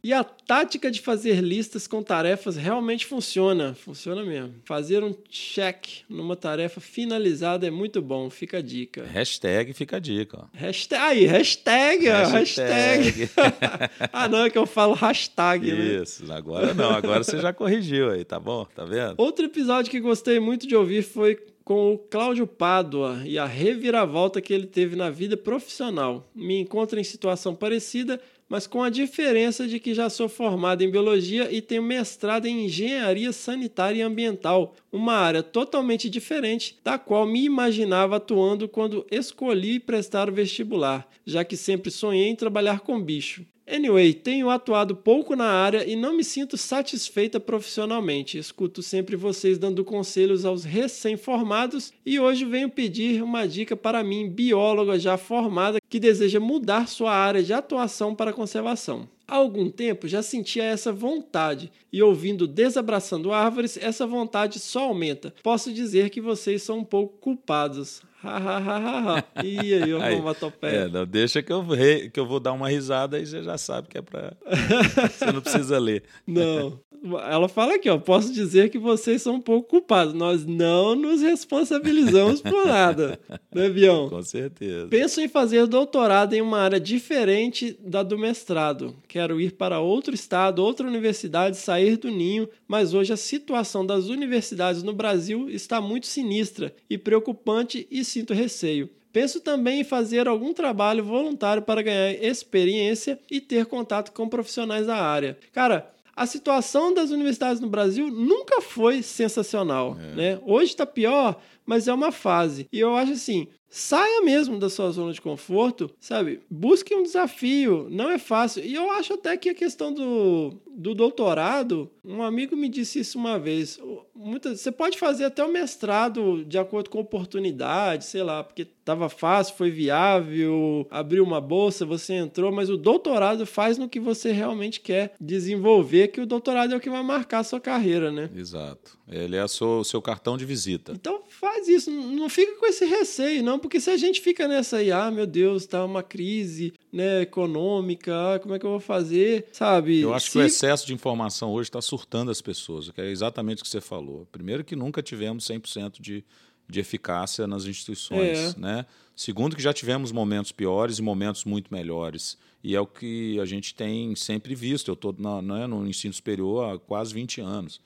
E a tática de fazer listas com tarefas realmente funciona. Funciona mesmo. Fazer um check numa tarefa finalizada é muito bom. Fica a dica. Hashtag fica a dica. ó. Hashtag, aí, hashtag, hashtag. Hashtag. ah, não, é que eu falo hashtag, né? Isso, agora não, agora você já corrigiu aí, tá bom? Tá vendo? Outro episódio que gostei muito de ouvir foi com o Cláudio Pádua e a reviravolta que ele teve na vida profissional. Me encontro em situação parecida, mas com a diferença de que já sou formado em biologia e tenho mestrado em engenharia sanitária e ambiental, uma área totalmente diferente da qual me imaginava atuando quando escolhi prestar o vestibular, já que sempre sonhei em trabalhar com bicho. Anyway, tenho atuado pouco na área e não me sinto satisfeita profissionalmente. Escuto sempre vocês dando conselhos aos recém-formados e hoje venho pedir uma dica para mim, bióloga já formada, que deseja mudar sua área de atuação para conservação. Há algum tempo já sentia essa vontade e ouvindo Desabraçando Árvores, essa vontade só aumenta. Posso dizer que vocês são um pouco culpados. E aí, Aí, onomatopeia? É, não, deixa que eu, re- que eu vou dar uma risada e você já sabe que é pra. você não precisa ler. Não. Ela fala aqui, ó. Posso dizer que vocês são um pouco culpados. Nós não nos responsabilizamos por nada. Né, Bião? Com certeza. Penso em fazer doutorado em uma área diferente da do mestrado. Quero ir para outro estado, outra universidade, sair do ninho, mas hoje a situação das universidades no Brasil está muito sinistra e preocupante e sinto receio. Penso também em fazer algum trabalho voluntário para ganhar experiência e ter contato com profissionais da área. Cara, a situação das universidades no Brasil nunca foi sensacional, né? Hoje está pior, mas é uma fase. E eu acho assim, saia mesmo da sua zona de conforto, sabe? Busque um desafio, não é fácil. E eu acho até que a questão do, do doutorado, um amigo me disse isso uma vez. Muitas, você pode fazer até o mestrado de acordo com oportunidade, sei lá, porque estava fácil, foi viável, abriu uma bolsa, você entrou, mas o doutorado faz no que você realmente quer desenvolver, que o doutorado é o que vai marcar a sua carreira, né? Exato. Ele é o seu, seu cartão de visita. Então faz isso, não fica com esse receio, não, porque se a gente fica nessa aí, ah, meu Deus, tá uma crise né, econômica, ah, como é que eu vou fazer, sabe? Eu acho que Se- o excesso de informação hoje está surtando as pessoas, que é exatamente o que você falou. Primeiro que nunca tivemos 100% de, de eficácia nas instituições, É. né? Segundo que já tivemos momentos piores e momentos muito melhores. E é o que a gente tem sempre visto. Eu estou né, no ensino superior há quase 20 anos.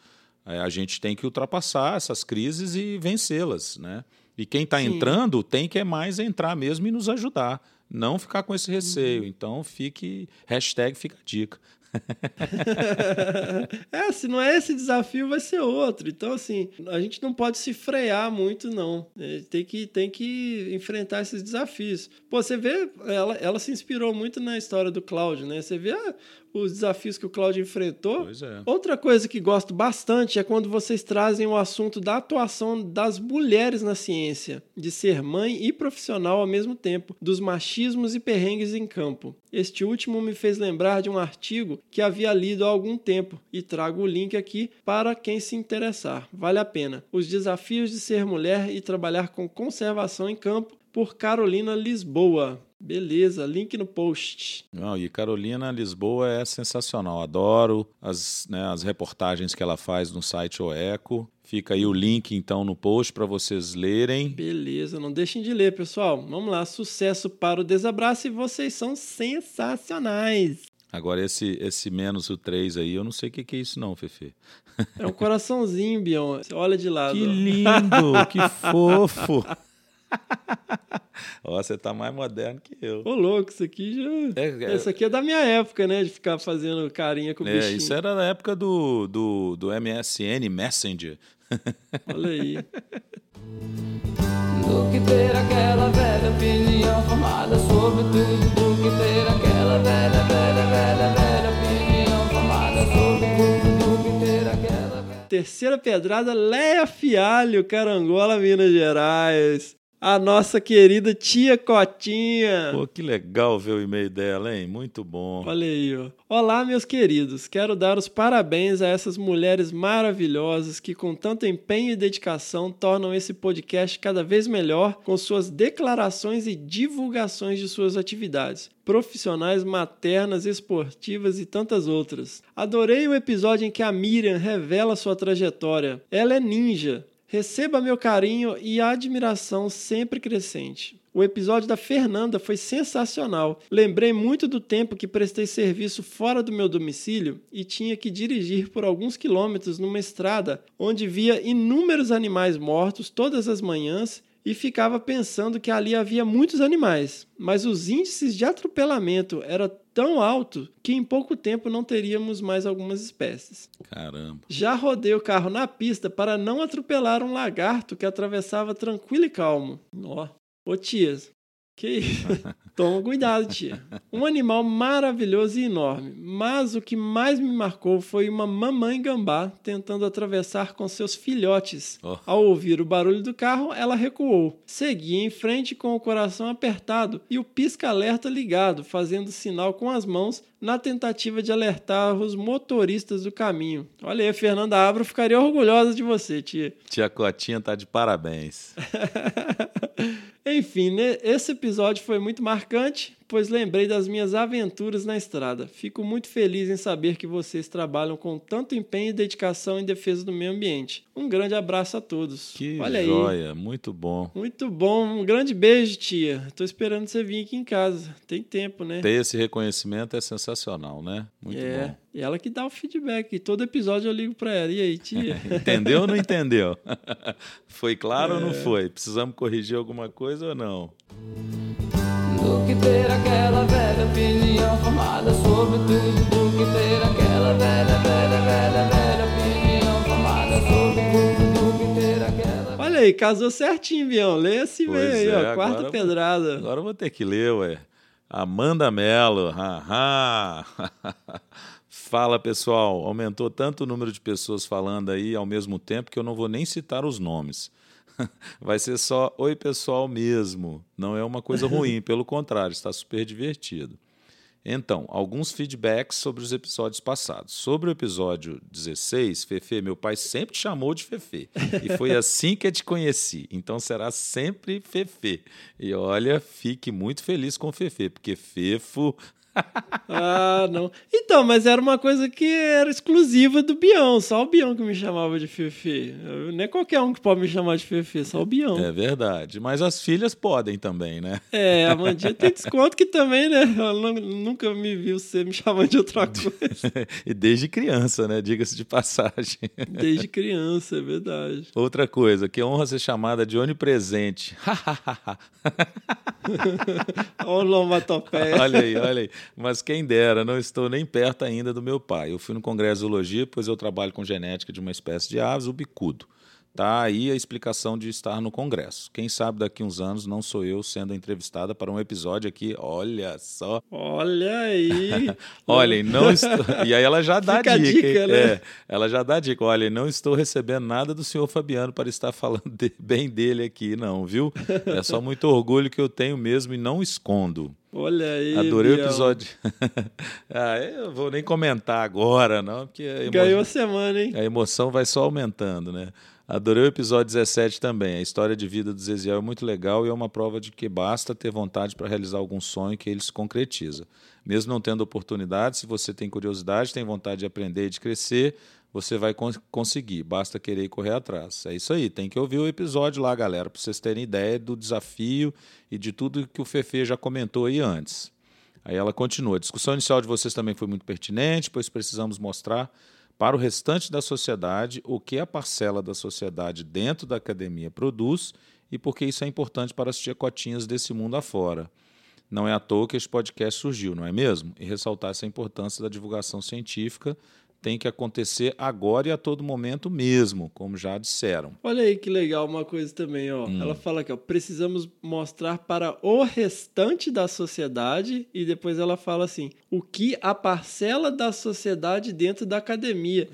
É, a gente tem que ultrapassar essas crises e vencê-las, né? E quem está entrando tem que é mais entrar mesmo e nos ajudar. Não ficar com esse Uhum. receio. Então fique. Hashtag fica a dica. é, se não é esse desafio, vai ser outro. Então, assim, a gente não pode se frear muito, não. É, tem, que, tem que enfrentar esses desafios. Pô, você vê, ela, ela se inspirou muito na história do Cláudio, né? Você vê ah, os desafios que o Cláudio enfrentou. Pois é. Outra coisa que gosto bastante é quando vocês trazem o assunto da atuação das mulheres na ciência, de ser mãe e profissional ao mesmo tempo, dos machismos e perrengues em campo. Este último me fez lembrar de um artigo que havia lido há algum tempo e trago o link aqui para quem se interessar. Vale a pena. Os desafios de ser mulher e trabalhar com conservação em campo por Carolina Lisboa. Beleza, link no post. Não, e Carolina Lisboa é sensacional. Adoro as, né, as reportagens que ela faz no site Oeco. Fica aí o link então no post para vocês lerem. Beleza, não deixem de ler, pessoal. Vamos lá, sucesso para o desabraço e vocês são sensacionais. Agora esse esse menos o 3 aí, eu não sei o que, que é isso não, Fefe. É um coraçãozinho, Bion. Você olha de lado. Que lindo, que fofo. Ó, você tá mais moderno que eu. Ô, louco, isso aqui já. É, é- Isso aqui é da minha época, né? De ficar fazendo carinha com o É, bichinho. isso era na época do, do, do MSN Messenger. Olha aí. Do que ter aquela velha opinião formada sobre tudo Do que ter aquela velha, velha, velha, velha opinião formada sobre tudo Do que ter aquela Terceira pedrada, Leia Fialho, Carangola, Minas Gerais. A nossa querida tia Cotinha. Pô, que legal ver o e-mail dela, hein? Muito bom. Olha aí, ó. Olá, meus queridos. Quero dar os parabéns a essas mulheres maravilhosas que, com tanto empenho e dedicação, tornam esse podcast cada vez melhor com suas declarações e divulgações de suas atividades profissionais, maternas, esportivas e tantas outras. Adorei o episódio em que a Miriam revela sua trajetória. Ela é ninja. Receba meu carinho e admiração sempre crescente. O episódio da Fernanda foi sensacional. Lembrei muito do tempo que prestei serviço fora do meu domicílio e tinha que dirigir por alguns quilômetros numa estrada onde via inúmeros animais mortos todas as manhãs e ficava pensando que ali havia muitos animais, mas os índices de atropelamento eram tão altos que em pouco tempo não teríamos mais algumas espécies. Caramba. Já rodei o carro na pista para não atropelar um lagarto que atravessava tranquilo e calmo. Ó, ô tias, que isso? Toma cuidado, tia. Um animal maravilhoso e enorme, mas o que mais me marcou foi uma mamãe gambá tentando atravessar com seus filhotes. Oh. Ao ouvir o barulho do carro, ela recuou. Seguia em frente com o coração apertado e o pisca-alerta ligado, fazendo sinal com as mãos na tentativa de alertar os motoristas do caminho. Olha aí, a Fernanda Abro ficaria orgulhosa de você, tia. Tia Cotinha tá de parabéns. Enfim, né? esse episódio foi muito marcante, pois lembrei das minhas aventuras na estrada. Fico muito feliz em saber que vocês trabalham com tanto empenho e dedicação em defesa do meio ambiente. Um grande abraço a todos. Que Olha joia, muito bom. Muito bom, um grande beijo, tia. Tô esperando você vir aqui em casa. Tem tempo, né? Ter esse reconhecimento é sensacional, né? Muito é. bom. E ela que dá o feedback. Todo episódio eu ligo pra ela. E aí, tia? Entendeu ou não entendeu? foi claro É. ou não foi? Precisamos corrigir alguma coisa ou não? Do que ter aquela velha opinião formada sobre tudo Do que ter aquela velha, velha, velha, velha opinião formada sobre tudo Do que ter aquela Olha aí, casou certinho, Bião. Lê esse Pois e-mail aí, é, ó. Quarta agora- pedrada. Agora eu vou ter que ler, ué. Amanda Mello. haha. Fala, pessoal. Aumentou tanto o número de pessoas falando aí ao mesmo tempo que eu não vou nem citar os nomes. Vai ser só oi, pessoal mesmo. Não é uma coisa ruim, pelo contrário, está super divertido. Então, alguns feedbacks sobre os episódios passados. Sobre o episódio 16, Fefe, meu pai sempre te chamou de Fefe. E foi assim que eu te conheci. Então será sempre Fefe. E olha, fique muito feliz com Fefe, porque Fefo. Ah, não. Então, mas era uma coisa que era exclusiva do Bião. Só o Bião que me chamava de. Eu- Nem qualquer um que pode me chamar de Fefe, só o Bião. É verdade. Mas as filhas podem também, né? É, a Mandinha tem desconto que também, né? Ela nu- nunca me viu você me chamando de outra coisa. e desde criança, né? Diga-se de passagem. Desde criança, é verdade. Outra coisa, que honra ser chamada de onipresente. Olha o olha aí, olha aí. Mas quem dera, não estou nem perto ainda do meu pai. Eu fui no Congresso de Zoologia, pois eu trabalho com genética de uma espécie de aves, o bicudo. Tá aí a explicação de estar no Congresso. Quem sabe daqui uns anos não sou eu sendo entrevistada para um episódio aqui. Olha só. Olha aí. Olhem, não estou. E aí ela já dá Fica a dica. dica, né? É, ela já dá dica. Olha, não estou recebendo nada do senhor Fabiano para estar falando de- bem dele aqui, não, viu? É só muito orgulho que eu tenho mesmo e não escondo. Olha aí. Adorei o episódio. ah, eu vou nem comentar agora, não, porque Ganhou a semana, hein? a emoção vai só aumentando, né? Adorei o episódio 17 também. A história de vida do Zeziel é muito legal e é uma prova de que basta ter vontade para realizar algum sonho que ele se concretiza. Mesmo não tendo oportunidade, se você tem curiosidade, tem vontade de aprender e de crescer, você vai con- conseguir. Basta querer e correr atrás. É isso aí. Tem que ouvir o episódio lá, galera, para vocês terem ideia do desafio e de tudo que o Fefe já comentou aí antes. Aí ela continua. A discussão inicial de vocês também foi muito pertinente, pois precisamos mostrar para o restante da sociedade o que a parcela da sociedade dentro da academia produz e por que isso é importante para as tiacotinhas desse mundo afora. Não é à toa que este podcast surgiu, não é mesmo? E ressaltar essa importância da divulgação científica tem que acontecer agora e a todo momento mesmo, como já disseram. Olha aí que legal uma coisa também, ó. Hum. Ela fala ó, precisamos mostrar para o restante da sociedade e depois ela fala assim, o que a parcela da sociedade dentro da academia.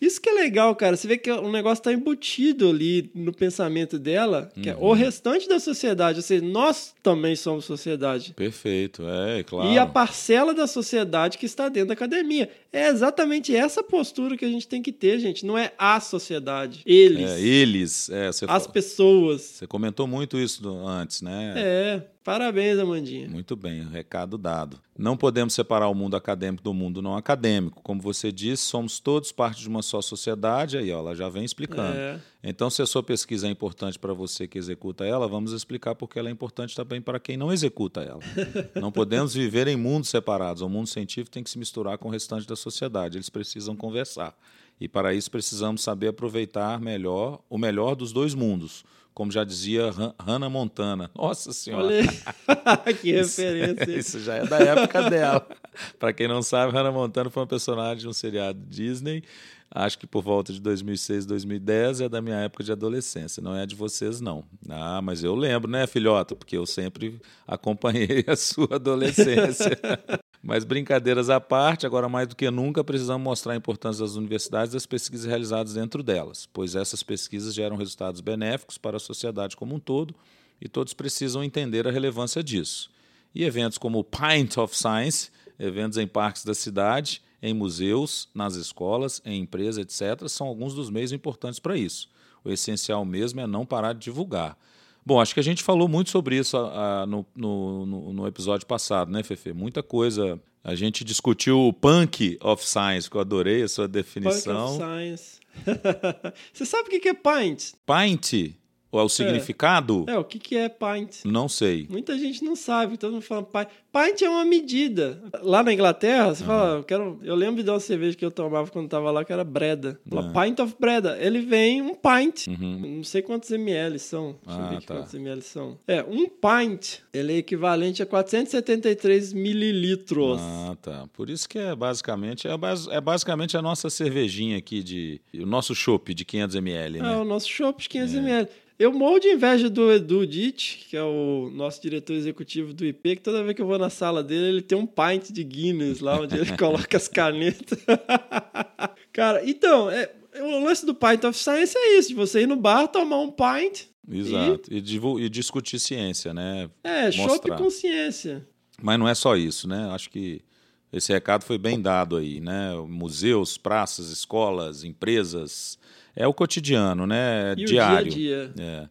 Isso que é legal, cara. Você vê que o negócio tá embutido ali no pensamento dela, que é Uhum. o restante da sociedade, ou seja, nós também somos sociedade. Perfeito, é, claro. E a parcela da sociedade que está dentro da academia. É exatamente essa postura que a gente tem que ter, gente. Não é a sociedade. Eles. É, eles, é, você, As pessoas. você comentou muito isso antes, né? É. Parabéns, Amandinha. Muito bem, recado dado. Não podemos separar o mundo acadêmico do mundo não acadêmico. Como você disse, somos todos parte de uma só sociedade. Aí, ó, ela já vem explicando. É. Então, se a sua pesquisa é importante para você que executa ela, vamos explicar porque ela é importante também para quem não executa ela. não podemos viver em mundos separados. O mundo científico tem que se misturar com o restante da sociedade. Eles precisam conversar. E para isso precisamos saber aproveitar melhor o melhor dos dois mundos. Como já dizia Han- Hannah Montana. Nossa Senhora! Que referência. Isso já é da época dela. Para quem não sabe, Hannah Montana foi uma personagem de um seriado Disney. Acho que por volta de 2006, 2010 é da minha época de adolescência. Não é de vocês, não. Ah, mas eu lembro, né, filhota? Porque eu sempre acompanhei a sua adolescência. Mas brincadeiras à parte, agora mais do que nunca precisamos mostrar a importância das universidades e das pesquisas realizadas dentro delas, pois essas pesquisas geram resultados benéficos para a sociedade como um todo e todos precisam entender a relevância disso. E eventos como o Pint of Science, eventos em parques da cidade, em museus, nas escolas, em empresas, etc., são alguns dos meios importantes para isso. O essencial mesmo é não parar de divulgar. Bom, acho que a gente falou muito sobre isso ah, no, no, no- no episódio passado, né, Fefe? Muita coisa. A gente discutiu o Punk of Science, que eu adorei a sua Punk of definição. Science. Você sabe o que é pint? Pint, o significado? É, o que que é pint? Não sei. Muita gente não sabe, todo mundo fala pint. Pint é uma medida. Lá na Inglaterra, você fala, eu, quero, eu lembro de uma cerveja que eu tomava quando tava lá, que era Breda. Fala, Ah. Pint of Breda. Ele vem um pint. Uhum. Não sei quantos ml são. Deixa eu Ah, ver aqui tá. quantos ml são. É, um pint, ele é equivalente a 473 mililitros. Ah, tá. Por isso que é basicamente é, bas- é basicamente a nossa cervejinha aqui de o nosso chopp de 500 ml, É, né? o nosso chopp de 500 ml. Eu morro de inveja do Edu Ditt, que é o nosso diretor executivo do IP, que toda vez que eu vou na sala dele, ele tem um pint de Guinness lá, onde ele coloca as canetas. Cara, então, é, o lance do Pint of Science é isso, de você ir no bar, tomar um pint, Exato. E, divu- e discutir ciência, né? é, Mostrar. com ciência. Mas não é só isso, né? Acho que esse recado foi bem dado aí, né? Museus, praças, escolas, empresas. É o cotidiano, né? E o Diário. dia a dia. É.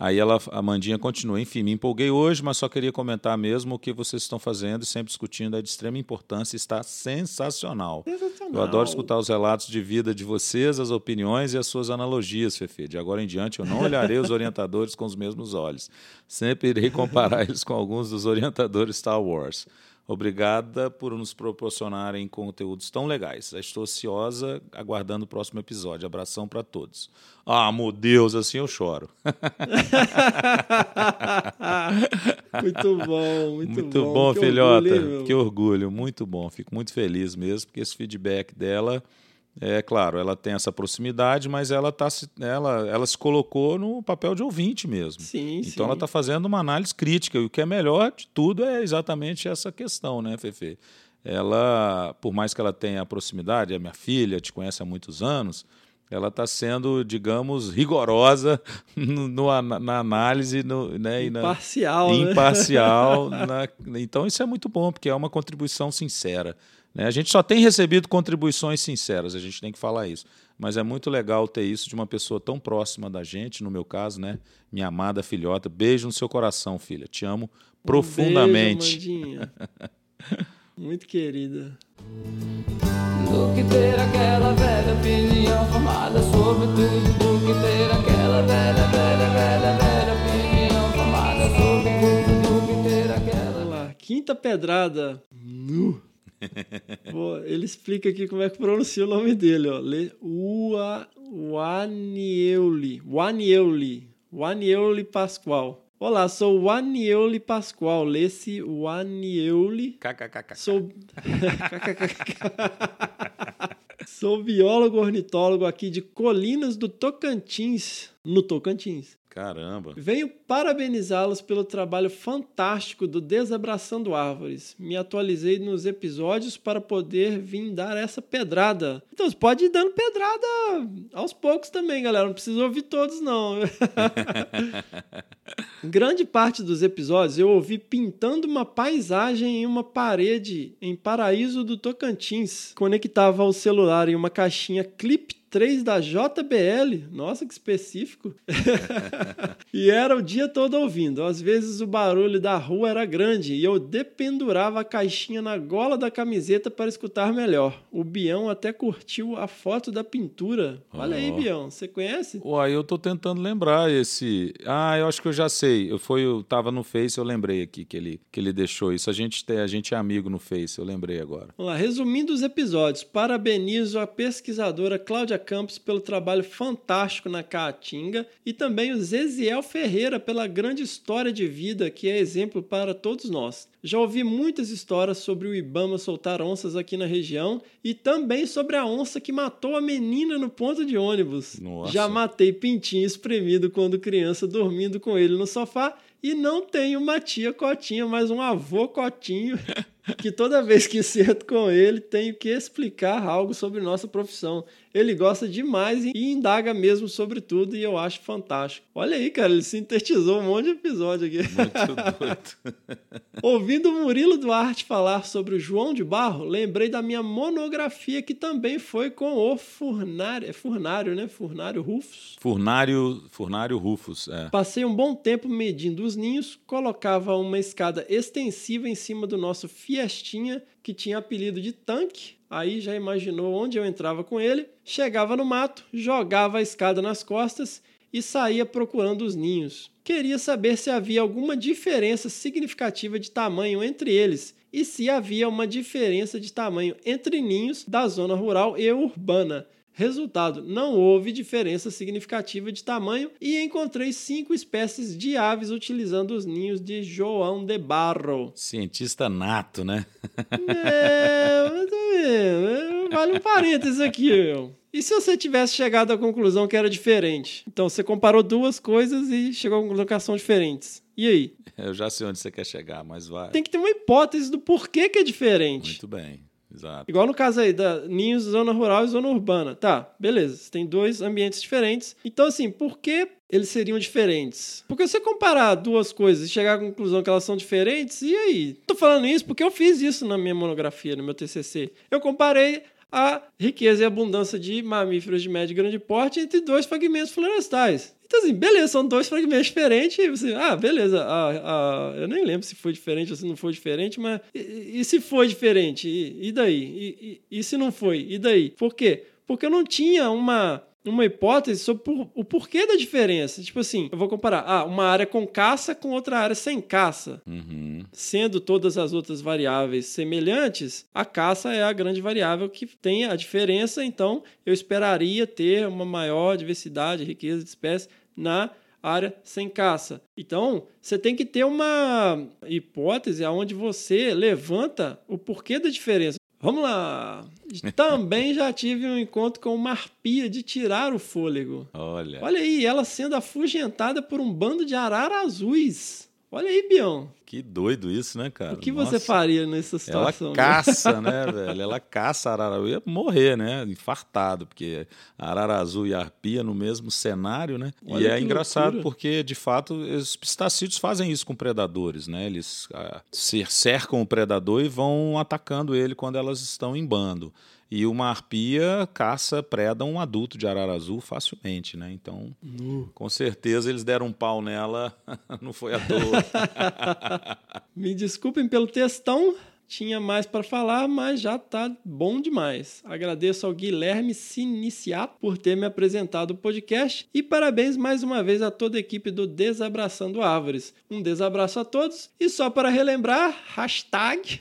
Aí ela, a Mandinha continua. Enfim, me empolguei hoje, mas só queria comentar mesmo o que vocês estão fazendo e sempre discutindo é de extrema importância. Está sensacional. Sensacional. Eu adoro escutar os relatos de vida de vocês, as opiniões e as suas analogias, Fefe. De agora em diante, eu não olharei os orientadores com os mesmos olhos. Sempre irei comparar eles com alguns dos orientadores Star Wars. Obrigada por nos proporcionarem conteúdos tão legais. Estou ansiosa aguardando o próximo episódio. Abração para todos. Ah, meu Deus, assim eu choro. muito bom, muito, Muito bom. bom, Que filhota. orgulho, que orgulho, muito bom. Fico muito feliz mesmo, porque esse feedback dela, é claro, ela tem essa proximidade, mas ela, tá, se- ela, ela se colocou no papel de ouvinte mesmo. Sim, Então sim. ela está fazendo uma análise crítica, e o que é melhor de tudo é exatamente essa questão, né, Fefe? Ela, por mais que ela tenha a proximidade, é minha filha, te conhece há muitos anos, ela está sendo, digamos, rigorosa no, no- na análise no, né, e na, Imparcial, né? imparcial. na- então isso é muito bom, porque é uma contribuição sincera. Né? A gente só tem recebido contribuições sinceras, a gente tem que falar isso. Mas é muito legal ter isso de uma pessoa tão próxima da gente, no meu caso, né? Minha amada filhota. Beijo no seu coração, filha. Te amo profundamente. Beijo, Amandinha. Muito querida. Do que ter aquela velha opinião formada sobre tudo Do que ter aquela velha, velha, velha, velha opinião formada sobre tudo Do que ter aquela Vamos lá. Quinta pedrada. Nu. Pô, ele explica aqui como é que pronuncia o nome dele, ó. Le Ua Wanieuli. Wanieuli. Wanieuli Pascoal. Olá, sou Wanieuli Pascoal. Lê-se Wanieuli. KKKK. Sou. Sou biólogo ornitólogo aqui de Colinas do Tocantins, no Tocantins. Caramba. Venho parabenizá-los pelo trabalho fantástico do Desabraçando Árvores. Me atualizei nos episódios para poder vir dar essa pedrada. Então você pode ir dando pedrada aos poucos também, galera. Não precisa ouvir todos, não. Grande parte dos episódios eu ouvi pintando uma paisagem em uma parede em Paraíso do Tocantins. Conectava o celular em uma caixinha clip 3 da JBL. Nossa, que específico. e era o dia todo ouvindo. Às vezes o barulho da rua era grande e eu dependurava a caixinha na gola da camiseta para escutar melhor. O Bião até curtiu a foto da pintura. Olha aí, Ó. Bião, você conhece? Uai, eu tô tentando lembrar esse. Ah, eu acho que eu já sei. Eu foi, eu tava no Face, eu lembrei aqui que ele, que ele deixou isso. A gente tem, a gente é amigo no Face, eu lembrei agora. Vamos lá, resumindo os episódios, parabenizo a pesquisadora Cláudia Campos pelo trabalho fantástico na Caatinga e também o Zeziel Ferreira pela grande história de vida que é exemplo para todos nós. Já ouvi muitas histórias sobre o Ibama soltar onças aqui na região e também sobre a onça que matou a menina no ponto de ônibus. Nossa. Já matei pintinho espremido quando criança dormindo com ele no sofá e não tenho uma tia Cotinha, mas um avô Cotinho que toda vez que sento com ele tenho que explicar algo sobre nossa profissão. Ele gosta demais e indaga mesmo sobre tudo e eu acho fantástico. Olha aí, cara, ele sintetizou um monte de episódio aqui. Muito doido. Ouvindo o Murilo Duarte falar sobre o João de Barro, lembrei da minha monografia que também foi com o Furnário, é Furnário, né? Furnário Rufus. Furnário, Furnário Rufus, é. Passei um bom tempo medindo os ninhos, colocava uma escada extensiva em cima do nosso Fiestinha, que tinha apelido de tanque. Aí já imaginou onde eu entrava com ele. Chegava no mato, jogava a escada nas costas e saía procurando os ninhos. Queria saber se havia alguma diferença significativa de tamanho entre eles e se havia uma diferença de tamanho entre ninhos da zona rural e urbana. Resultado: não houve diferença significativa de tamanho e encontrei cinco espécies de aves utilizando os ninhos de João de Barro. Cientista nato, né? É, mas é, vale um parênteses aqui, meu. E se você tivesse chegado à conclusão que era diferente? Então você comparou duas coisas e chegou à conclusão que são diferentes. E aí? Eu já sei onde você quer chegar, mas vai. Tem que ter uma hipótese do porquê que é diferente. Muito bem, exato. Igual no caso aí da ninhos zona rural e zona urbana. Tá, beleza. Você tem dois ambientes diferentes. Então, assim, por que eles seriam diferentes? Porque você comparar duas coisas e chegar à conclusão que elas são diferentes, e aí? Tô falando isso porque eu fiz isso na minha monografia, no meu TCC. Eu comparei a riqueza e abundância de mamíferos de médio e grande porte entre dois fragmentos florestais. Então, assim, beleza, são dois fragmentos diferentes. E você, ah, beleza, ah, ah, eu nem lembro se foi diferente ou se não foi diferente, mas e, e se foi diferente? E, e daí? E, e, e se não foi? E daí? Por quê? Porque eu não tinha uma, uma hipótese sobre por- o porquê da diferença. Tipo assim, eu vou comparar ah, uma área com caça com outra área sem caça. Uhum. Sendo todas as outras variáveis semelhantes, a caça é a grande variável que tem a diferença, então eu esperaria ter uma maior diversidade, riqueza de espécies na área sem caça. Então, você tem que ter uma hipótese onde você levanta o porquê da diferença. Vamos lá. Também já tive um encontro com uma arpia de tirar o fôlego. Olha. Olha aí, ela sendo afugentada por um bando de araras azuis. Olha aí, Bião. Que doido isso, né, cara? O que você Nossa. faria nessa Ela situação? né? caça, né, velho? Ela caça a arara. Eu ia morrer, né? Infartado, porque arara azul e arpia no mesmo cenário, né? Olha e é engraçado loucura. porque, de fato, os pistacídeos fazem isso com predadores, né? Eles ah, cercam o predador e vão atacando ele quando elas estão em bando. E uma arpia caça, preda um adulto de arara azul facilmente, né? Então, com certeza eles deram um pau nela, não foi à toa. Me desculpem pelo textão. Tinha mais para falar, mas já tá bom demais. Agradeço ao Guilherme Siniciato por ter me apresentado o podcast e parabéns mais uma vez a toda a equipe do Desabraçando Árvores. Um desabraço a todos e só para relembrar, hashtag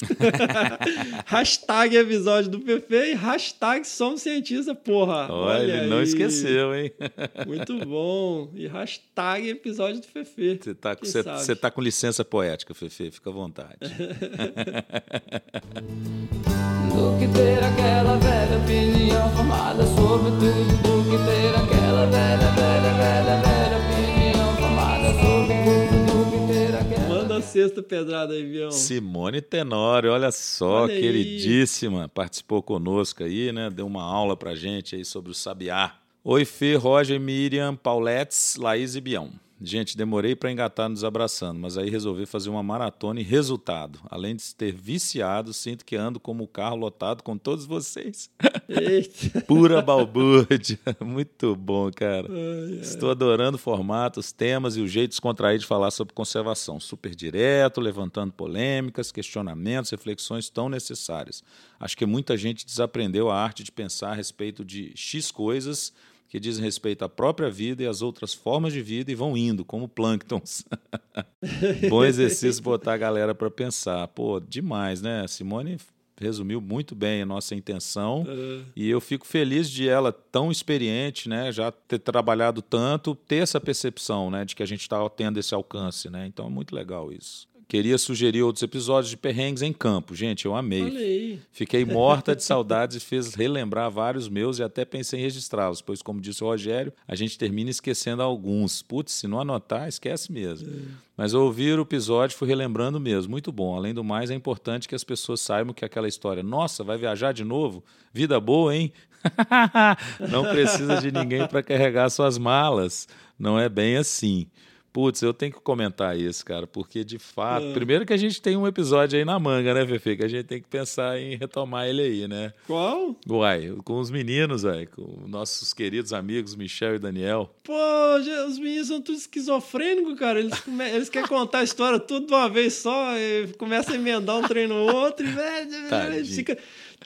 hashtag episódio do PP e hashtag somos cientista, porra. Olha, ele não aí. esqueceu, hein? Muito bom. E hashtag episódio do Fefe. Você tá, tá com licença poética, Fefe, fica à vontade. Do que ter aquela velha opinião formada sobre tudo Do que ter aquela velha, velha, velha, velha opinião formada sobre tudo Do que ter aquela Manda a sexta pedrada aí, Vião. Simone Tenório, olha só, Olha queridíssima, participou conosco aí, né? Deu uma aula pra gente aí sobre o sabiá. Oi, Fê, Roger, Miriam, Pauletes, Laís e Bião. Gente, demorei pra engatar nos abraçando, mas aí resolvi fazer uma maratona e resultado. Além de ter viciado, sinto que ando como o carro lotado com todos vocês. Eita. Pura balbúrdia. Muito bom, cara. Estou adorando o formato, os temas e o jeito descontraído de falar sobre conservação. Super direto, levantando polêmicas, questionamentos, reflexões tão necessárias. Acho que muita gente desaprendeu a arte de pensar a respeito de X coisas que dizem respeito à própria vida e às outras formas de vida e vão indo, como plânctons. Bom exercício botar a galera para pensar. Pô, demais, né? Simone resumiu muito bem a nossa intenção. E eu fico feliz de ela, tão experiente, né, já ter trabalhado tanto, ter essa percepção né, de que a gente está tendo esse alcance. Né? Então é muito legal isso. Queria sugerir outros episódios de perrengues em campo. Gente, eu amei. Aí. Fiquei morta de saudades e fez relembrar vários meus e até pensei em registrá-los, pois, como disse o Rogério, a gente termina esquecendo alguns. Putz, se não anotar, esquece mesmo. Mas ao ouvir o episódio, fui relembrando mesmo. Muito bom. Além do mais, é importante que as pessoas saibam que aquela história, nossa, vai viajar de novo? Vida boa, hein? não precisa de ninguém para carregar suas malas. Não é bem assim. Putz, eu tenho que comentar isso, cara, porque de fato. É. Primeiro que a gente tem um episódio aí na manga, né, Fefe? Que a gente tem que pensar em retomar ele aí, né? Qual? Uai, com os meninos, uai, com nossos queridos amigos Michel e Daniel. Pô, os meninos são tudo esquizofrênicos, cara. Eles, come- eles querem contar a história tudo de uma vez só e começa a emendar um trem no outro e velho, ficam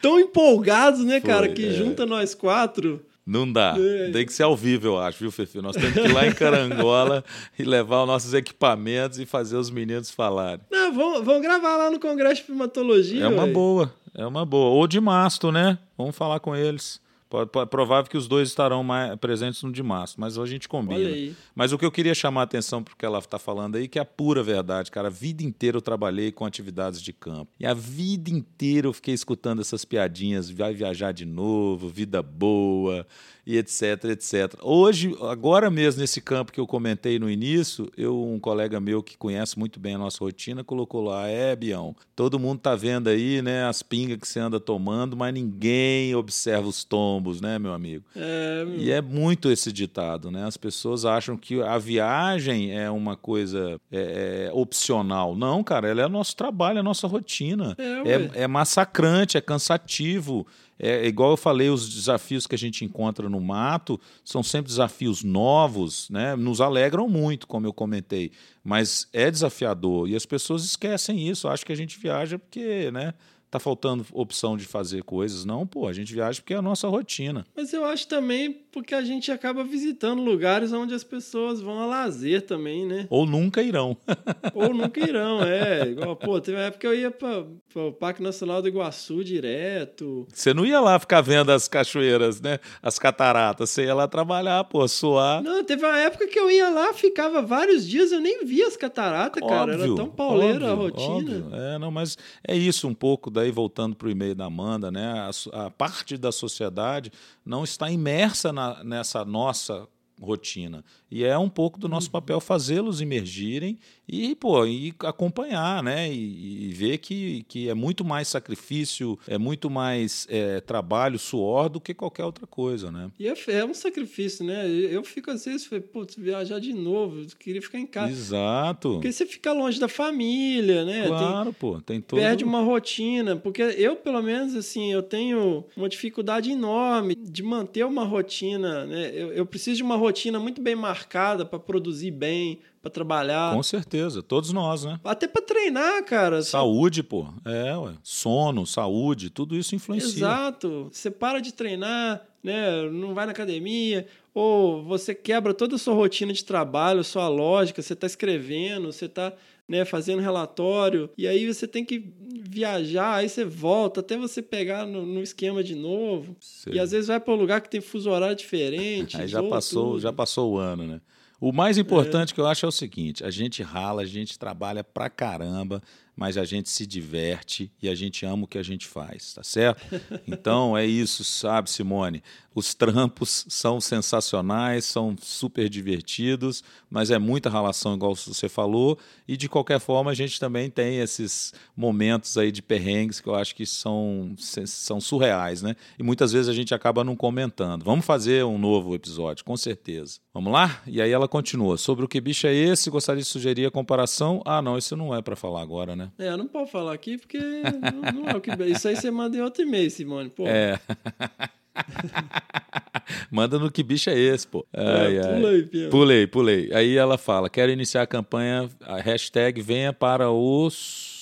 tão empolgados, né, cara, Foi, que é. junta nós quatro. Não dá. É. Tem que ser ao vivo, eu acho, viu, Fefe? Nós temos que ir lá em Carangola e levar os nossos equipamentos e fazer os meninos falarem. Não, vamos, vamos gravar lá no Congresso de Primatologia. É uma ué. boa, é uma boa. Ou de mastro, né? Vamos falar com eles. Pode- provável que os dois estarão mais presentes no de mastro, mas a gente combina. Mas o que eu queria chamar a atenção porque ela está falando aí, que é a pura verdade, cara. A vida inteira eu trabalhei com atividades de campo. E a vida inteira eu fiquei escutando essas piadinhas, vai viajar de novo, vida boa, e etc, etc. Hoje, agora mesmo, nesse campo que eu comentei no início, eu, um colega meu que conhece muito bem a nossa rotina, colocou lá, é, Bião, todo mundo tá vendo aí, né, as pingas que você anda tomando, mas ninguém observa os tombos, né, meu amigo? É, E é muito esse ditado, né? As pessoas acham que a viagem é uma coisa é, é, opcional. Não, cara, ela é nosso trabalho, é nossa rotina. É. É, é massacrante, é cansativo. É, igual eu falei, os desafios que a gente encontra no mato são sempre desafios novos, né? Nos alegram muito, como eu comentei, mas é desafiador e as pessoas esquecem isso. Acham que a gente viaja porque, né? Tá faltando opção de fazer coisas. Não, pô, a gente viaja porque é a nossa rotina. Mas eu acho também porque a gente acaba visitando lugares onde as pessoas vão a lazer também, né? Ou nunca irão. Ou nunca irão, é. Igual, pô, teve uma época que eu ia para o Parque Nacional do Iguaçu direto. Você não ia lá ficar vendo as cachoeiras, né? As cataratas. Você ia lá trabalhar, pô, suar. Não, teve uma época que eu ia lá, ficava vários dias, eu nem via as cataratas, cara. Era Óbvio, tão pauleira a óbvio, rotina. óbvio. É, não, mas é isso um pouco, daí voltando para o e-mail da Amanda, né? A, a parte da sociedade não está imersa na- nessa nossa rotina. E é um pouco do Uhum. nosso papel fazê-los emergirem e, pô, e acompanhar, né? E, e ver que, que é muito mais sacrifício, é muito mais é, trabalho, suor do que qualquer outra coisa, né? E é, é um sacrifício, né? Eu fico às vezes, putz, viajar de novo, eu queria ficar em casa. Exato. Porque você fica longe da família, né? Tem- Claro, pô, tem todo... perde uma rotina, porque eu, pelo menos, assim, eu tenho uma dificuldade enorme de manter uma rotina, né? Eu, eu preciso de uma rotina muito bem marcada para produzir bem, para trabalhar, Com certeza, todos nós, né? até para treinar, cara. Saúde, pô. É, ué. Sono, saúde, tudo isso influencia. Exato. Você para de treinar, né? Não vai na academia, ou você quebra toda a sua rotina de trabalho, sua lógica, você está escrevendo, você está né, fazendo relatório, e aí você tem que viajar, aí você volta até você pegar no, no esquema de novo. Sei. E às vezes vai para um lugar que tem fuso horário diferente. Aí já passou, tudo. já passou o ano, né? O mais importante que eu acho é o seguinte: a gente rala, a gente trabalha pra caramba, mas a gente se diverte e a gente ama o que a gente faz, tá certo? Então é isso, sabe, Simone? Os trampos são sensacionais, são super divertidos, mas é muita relação, igual você falou, e de qualquer forma a gente também tem esses momentos aí de perrengues que eu acho que são, são surreais, né? E muitas vezes a gente acaba não comentando. Vamos fazer um novo episódio, com certeza. Vamos lá? E aí ela continua. Sobre o que bicho é esse? Gostaria de sugerir a comparação. Ah, não, isso não é para falar agora, né? É, não pode falar aqui porque não, não é o que. Isso aí você manda em outro e-mail, Simone. Pô. É. Manda no que bicho é esse, pô. Ai, É, ai. pulei, Pia. Pulei, pulei. Aí ela fala: quero iniciar a campanha, a hashtag venha para os.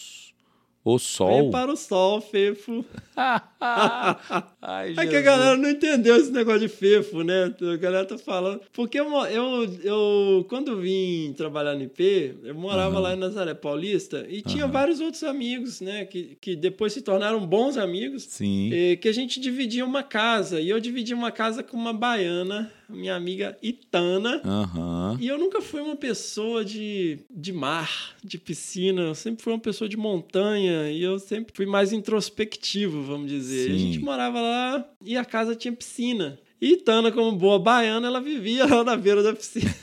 O sol. Vem para o sol, Fefo. Ai, É que a galera não entendeu esse negócio de Fefo, né? A galera tá falando. Porque eu, eu, eu quando vim trabalhar no IP, eu morava lá em Nazaré Paulista e tinha vários outros amigos, né? Que, que depois se tornaram bons amigos. Sim. eh, que a gente dividia uma casa. E eu dividia uma casa com uma baiana, minha amiga Itana. Aham. E eu nunca fui uma pessoa de, de mar, de piscina. Eu sempre fui uma pessoa de montanha. E eu sempre fui mais introspectivo, vamos dizer. E A Sim. gente morava lá e a casa tinha piscina. E Tana, como boa baiana, ela vivia lá na beira da piscina,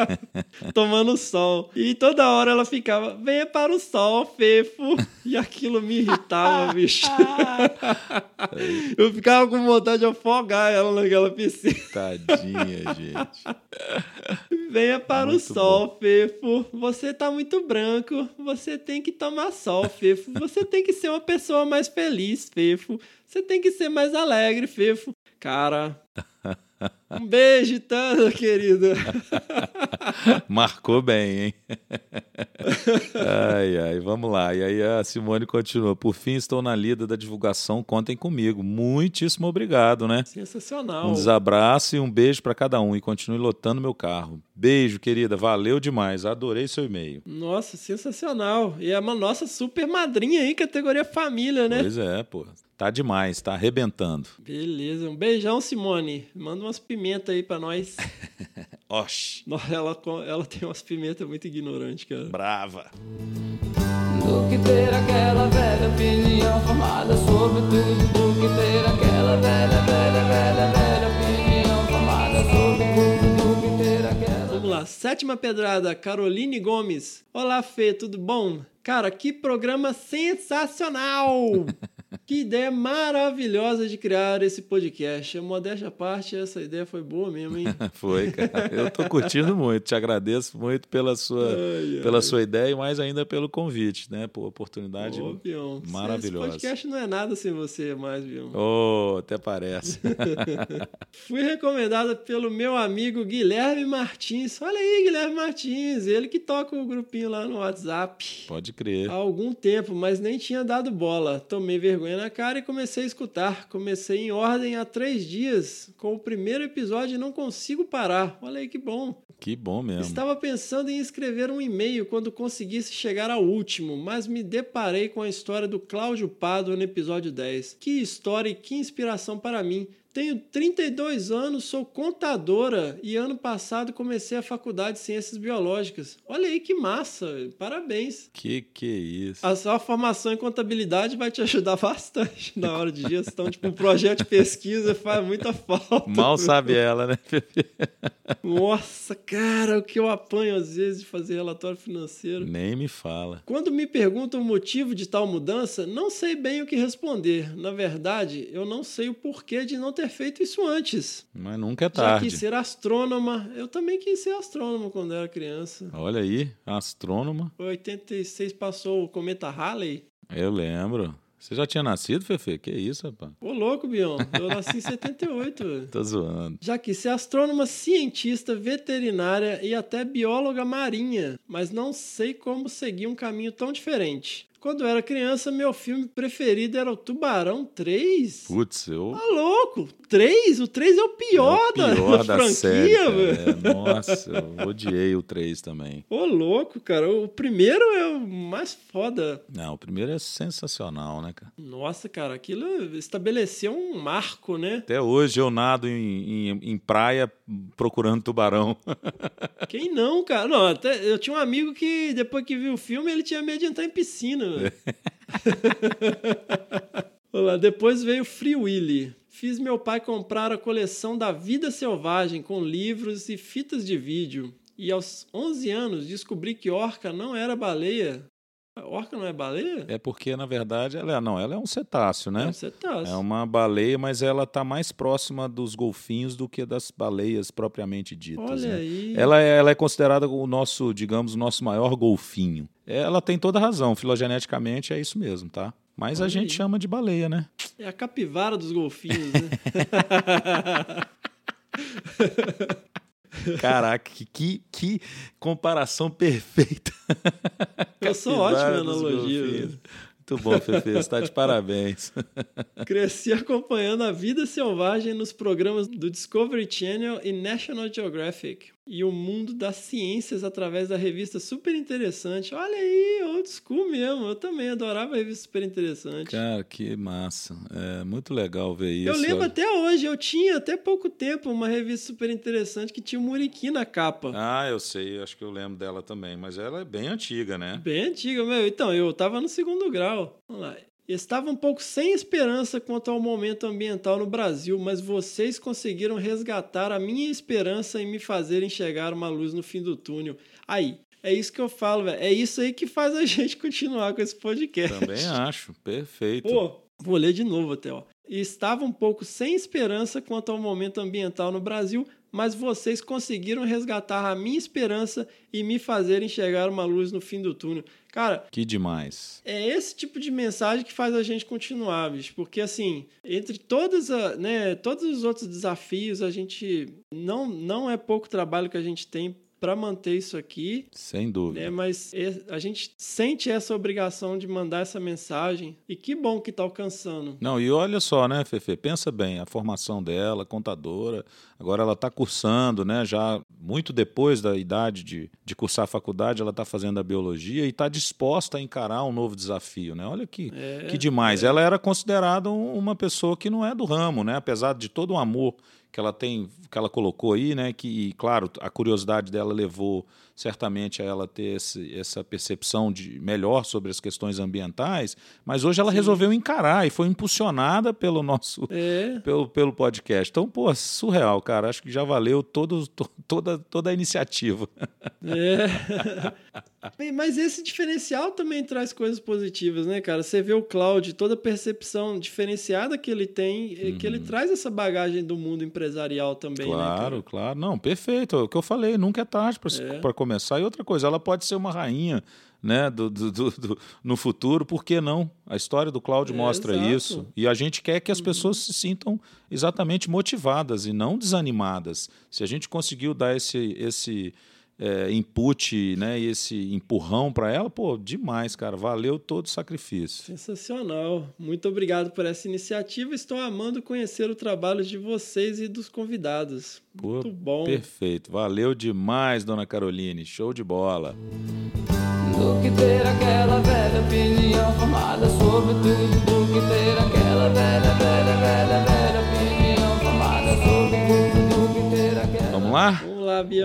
tomando sol. E toda hora ela ficava, venha para o sol, Fefo. E aquilo me irritava, bicho. Eu ficava com vontade de afogar ela naquela piscina. Tadinha, gente. Venha para o sol, Fefo. Você tá muito branco. Você tem que tomar sol, Fefo. Você tem que ser uma pessoa mais feliz, Fefo. Você tem que ser mais alegre, Fefo. Cara. Um beijo, Tana, querida. Marcou bem, hein? ai, ai, vamos lá. E aí a Simone continua. Por fim, estou na lida da divulgação. Contem comigo. Muitíssimo obrigado, né? Sensacional. Um desabraço e um beijo para cada um. E continue lotando meu carro. Beijo, querida. Valeu demais. Adorei seu e-mail. Nossa, sensacional. E é uma nossa super madrinha aí, categoria família, né? Pois é, pô. Tá demais, tá arrebentando. Beleza. Um beijão, Simone. Manda umas pimentas aí pra nós. Oxi. Ela, ela tem umas pimentas muito ignorantes, cara. Brava. Do que ter aquela velha opinião formada sobre tudo Do que ter aquela velha, velha, velha, velha opinião formada sobre tudo Do que ter aquela Vamos lá, sétima pedrada, Caroline Gomes. Olá, Fê, tudo bom? Cara, que programa sensacional! que ideia maravilhosa de criar esse podcast. Modéstia à parte, essa ideia foi boa mesmo, hein? Foi, cara. Eu tô curtindo muito. Te agradeço muito pela sua, Ai, ai. pela sua ideia e mais ainda pelo convite, né? Por oportunidade Ô, Bion, maravilhosa. Esse podcast não é nada sem você mais, Bion. Oh, até parece. Fui recomendada pelo meu amigo Guilherme Martins. Olha aí, Guilherme Martins, ele que toca o grupinho lá no WhatsApp. Pode crer. Há algum tempo, mas nem tinha dado bola. Tomei vergonha na cara e comecei a escutar. Comecei em ordem há três dias. Com o primeiro episódio e não consigo parar. Olha aí que bom. Que bom mesmo. Estava pensando em escrever um e-mail quando conseguisse chegar ao último, mas me deparei com a história do Cláudio Pado no episódio 10. Que história e que inspiração para mim. Tenho 32 anos, sou contadora e ano passado comecei a faculdade de Ciências Biológicas. Olha aí que massa, parabéns. Que que é isso? A sua formação em contabilidade vai te ajudar bastante na hora de gestão. Tipo, um projeto de pesquisa faz muita falta. Mal sabe ela, né, Pepe? Nossa, cara, o que eu apanho às vezes de fazer relatório financeiro. Nem me fala. Quando me perguntam o motivo de tal mudança, não sei bem o que responder. Na verdade, eu não sei o porquê de não ter feito isso antes. Mas nunca é Já tarde. quis ser astrônoma. Eu também quis ser astrônoma quando era criança. Olha aí, astrônoma. 86 passou o cometa Halley. Eu lembro. Você já tinha nascido, Fefe? Que isso, rapaz? Ô, louco, Bion. Eu nasci em 78. velho. Tô zoando. Já quis ser astrônoma, cientista, veterinária e até bióloga marinha, mas não sei como seguir um caminho tão diferente. Quando eu era criança, meu filme preferido era o Tubarão 3. Putz, eu. Tá louco? 3? O 3 é o pior, é o pior da, da franquia, série. É, nossa, eu odiei o 3 também. Ô, louco, cara. O primeiro é o mais foda. Não, o primeiro é sensacional, né, cara? Nossa, cara, aquilo estabeleceu um marco, né? Até hoje eu nado em, em, em praia procurando tubarão. Quem não, cara? Não, até eu tinha um amigo que depois que viu o filme, ele tinha medo de entrar em piscina. Olá, depois veio Free Willy. Fiz meu pai comprar a coleção da Vida Selvagem com livros e fitas de vídeo. E aos 11 anos descobri que orca não era baleia. A orca não é baleia? É porque, na verdade, ela é, não, ela é um cetáceo, né? É um cetáceo. É uma baleia, mas ela está mais próxima dos golfinhos do que das baleias propriamente ditas. Olha né? aí. Ela, é, ela é considerada o nosso, digamos, o nosso maior golfinho. Ela tem toda a razão, filogeneticamente é isso mesmo, tá? Mas a Olha gente aí. chama de baleia, né? É a capivara dos golfinhos, né? Caraca, que, que, comparação perfeita. Eu sou ótimo em analogia. velho. Muito bom, Fefe, está de parabéns. Cresci acompanhando a vida selvagem nos programas do Discovery Channel e National Geographic. E o mundo das ciências através da revista Super Interessante. Olha aí, old school mesmo. Eu também adorava a revista Super Interessante. Cara, que massa. É muito legal ver isso. Eu lembro Olha- até hoje, eu tinha até pouco tempo uma revista super interessante que tinha o Muriqui na capa. Ah, eu sei, acho que eu lembro dela também, mas ela é bem antiga, né? Bem antiga, meu. Então, eu tava no segundo grau. Vamos lá. Estava um pouco sem esperança quanto ao momento ambiental no Brasil, mas vocês conseguiram resgatar a minha esperança em me fazer enxergar uma luz no fim do túnel. Aí, é isso que eu falo, velho. É isso aí que faz a gente continuar com esse podcast. Também acho, perfeito. Pô, vou ler de novo até, ó. E estava um pouco sem esperança quanto ao momento ambiental no Brasil, mas vocês conseguiram resgatar a minha esperança e me fazer enxergar uma luz no fim do túnel. Cara, Que demais. é esse tipo de mensagem que faz a gente continuar, bicho. Porque, assim, entre todas a, né, todos os outros desafios, a gente. Não, não é pouco trabalho que a gente tem para manter isso aqui. Sem dúvida. né? Mas é- a gente sente essa obrigação de mandar essa mensagem. E que bom que tá alcançando. Não, e olha só, né, Fefe? Pensa bem, a formação dela, contadora, agora ela está cursando, né? Já muito depois da idade de, de cursar a faculdade, ela está fazendo a biologia e está disposta a encarar um novo desafio, né? Olha que, É, que demais. Ela era considerada um- uma pessoa que não é do ramo, né? Apesar de todo o amor que ela tem, que ela colocou aí, né? Que, claro, a curiosidade dela levou certamente a ela ter esse- essa percepção de melhor sobre as questões ambientais, mas hoje ela resolveu encarar e foi impulsionada pelo nosso É. pelo, pelo podcast. Então, pô, surreal, cara. Acho que já valeu todo, to- toda, toda a iniciativa. É. Bem, Mas esse diferencial também traz coisas positivas, né, cara? Você vê o Cloud, toda a percepção diferenciada que ele tem, é que ele traz essa bagagem do mundo empresarial também, né? Claro, claro. Não, perfeito. É o que eu falei, nunca é tarde É. começar. E outra coisa, ela pode ser uma rainha né, do, do- do- do- no futuro, por que não? A história do Cláudio É, mostra exato. Uhum. isso. E a gente quer que as pessoas se sintam exatamente motivadas e não desanimadas. Se a gente conseguiu dar esse, esse é, input, né, e esse empurrão para ela, pô, demais, cara. Valeu todo o sacrifício. Sensacional. Muito obrigado por essa iniciativa. Estou amando conhecer o trabalho de vocês e dos convidados. Pô, Muito bom. Perfeito. Valeu demais, dona Caroline. Show de bola. Do que ter aquela velha opinião formada sobre tudo Do que ter aquela velha, velha, velha, velha opinião formada sobre tudo Do que ter aquela Vamos lá?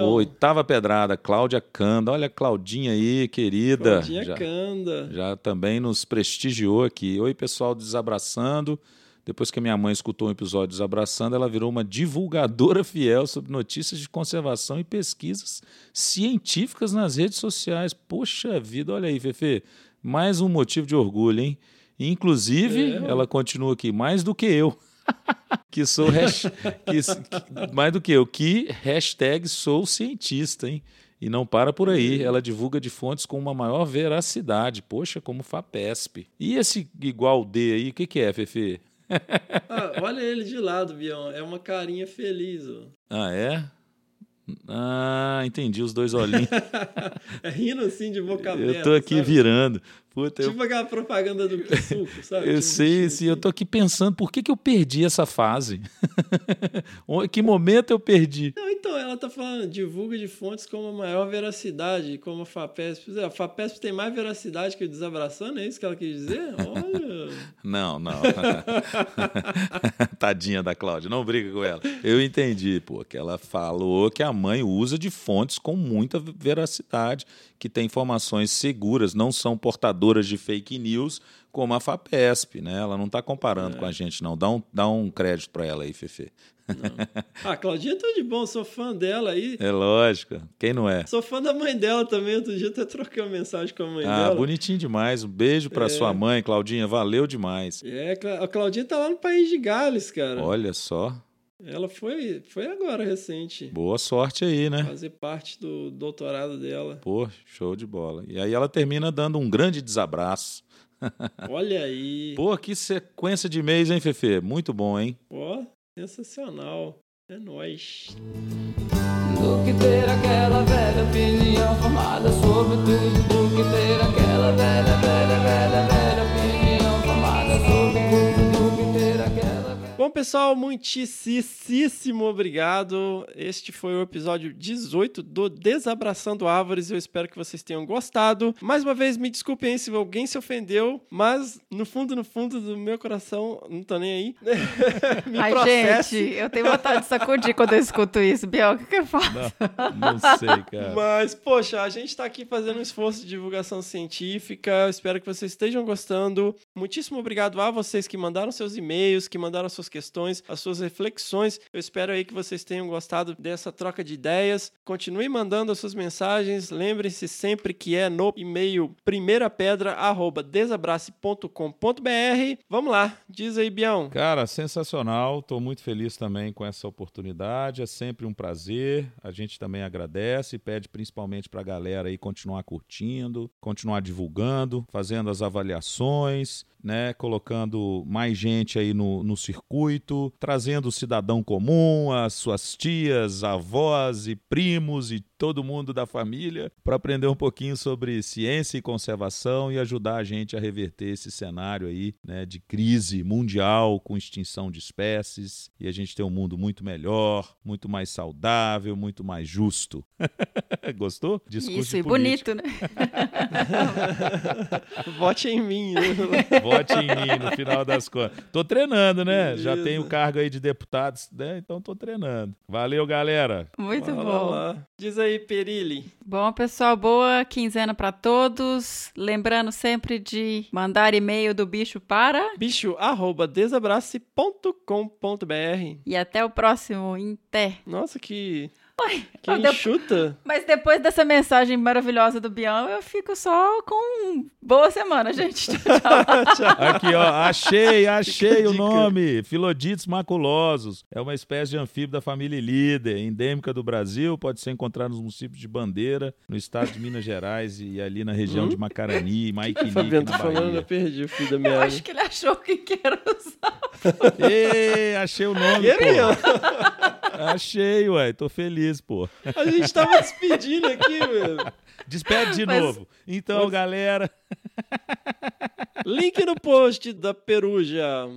Oitava pedrada, Cláudia Canda. Olha a Claudinha aí, querida. Claudinha já, Canda. já também nos prestigiou aqui. Oi, pessoal, desabraçando. Depois que a minha mãe escutou um episódio desabraçando, ela virou uma divulgadora fiel sobre notícias de conservação e pesquisas científicas nas redes sociais. Poxa vida, olha aí, Fefe. Mais um motivo de orgulho, hein? Inclusive, É, ela continua aqui, mais do que eu. que sou hash- que- mais do que eu, que hashtag sou cientista, hein? E não para por aí, ela divulga de fontes com uma maior veracidade. Poxa, como FAPESP. E esse igual D aí, o que, que é, Fefe? Ah, olha ele de lado, Bião. É uma carinha feliz, ó. Ah, é? Ah, entendi os dois olhinhos. É rindo assim de boca aberta. eu tô aqui sabe? virando. Puta, eu, Tipo aquela propaganda do suco, sabe? eu Tipo, sei, sim, eu assim. tô aqui pensando por que, que eu perdi essa fase. que momento eu perdi? Não, então, ela tá falando, divulga de fontes com uma maior veracidade, como a FAPESP. A FAPESP tem mais veracidade que o Desabraçando, é isso que ela quis dizer? Olha. Não, não. Tadinha da Cláudia, não briga com ela. Eu entendi, pô, que ela falou que a mãe usa de fontes com muita veracidade, que tem informações seguras, não são portadores de fake news, como a FAPESP, né? Ela não está comparando É. com a gente, não. Dá um, dá um crédito para ela aí, Fefe. Ah, Claudinha é tudo de bom, sou fã dela aí. É lógico. Quem não é? Sou fã da mãe dela também. Outro dia até troquei uma mensagem com a mãe Ah, dela. bonitinho demais. Um beijo para É. sua mãe, Claudinha. Valeu demais. É, a Claudinha tá lá no país de Gales, cara. Olha só. Ela foi, foi agora, recente. Boa sorte aí, né? Fazer parte do doutorado dela. Pô, show de bola. E aí ela termina dando um grande desabraço. Olha aí. Pô, que sequência de mês, hein, Fefe? Muito bom, hein? Ó, sensacional. É nóis. Do que ter aquela velha opinião formada sobre tudo Do que ter aquela velha, velha, velha, velha pessoal, muitíssimo obrigado. Este foi o episódio 18 do Desabraçando Árvores. Eu espero que vocês tenham gostado. Mais uma vez, me desculpem aí se alguém se ofendeu, mas no fundo, no fundo do meu coração, não tô nem aí. me Ai, processe. gente, eu tenho vontade de sacudir quando eu escuto isso. Biel, o que, que eu faço? Não sei, cara. Mas, poxa, a gente tá aqui fazendo um esforço de divulgação científica. Eu espero que vocês estejam gostando. Muitíssimo obrigado a vocês que mandaram seus e-mails, que mandaram suas questões, as suas reflexões. Eu espero aí que vocês tenham gostado dessa troca de ideias. Continue mandando as suas mensagens. Lembrem-se sempre que é no e-mail primeirapedra@desabrace.com.br. Vamos lá, diz aí, Bião. Cara, sensacional. Estou muito feliz também com essa oportunidade. É sempre um prazer. A gente também agradece e pede principalmente para a galera aí continuar curtindo, continuar divulgando, fazendo as avaliações, né? Colocando mais gente aí no, no circuito, trazendo o cidadão comum, as suas tias, avós e primos e todo mundo da família para aprender um pouquinho sobre ciência e conservação e ajudar a gente a reverter esse cenário aí, né, de crise mundial com extinção de espécies e a gente ter um mundo muito melhor, muito mais saudável, muito mais justo. Gostou? Discurso Isso, e político. bonito, né? Vote em mim. né? Vote em mim no final das contas. Tô treinando, né? Já Beleza. tenho o cargo aí de deputados, né? Então tô treinando. Valeu, galera. Muito Vai lá, bom. lá. Diz aí, Perilli. Bom, pessoal, boa quinzena pra todos. Lembrando sempre de mandar e-mail do bicho para. bicho arroba desabrace.com.br. E até o próximo Inter. Nossa, que, Oi, que eu deu- enxuta. Mas depois dessa mensagem maravilhosa do Bião, eu fico só com boa semana, gente. Tchau. Aqui, ó, achei, achei o nome. Filodites maculosos. É uma espécie de anfíbio da família Líder, endêmica do Brasil, pode ser encontrada nos municípios de Bandeira, no estado de Minas Gerais e ali na região de Macarani, Maiquinique, Fabiano tá falando? Eu perdi o fio da Eu meada. acho que ele achou que era usar. Ê, achei o nome, E pô. Achei, ué. Tô feliz, pô. A gente tava despedindo aqui, velho. Despede de Mas... novo. Então, Mas... galera. Link no post da Peruja.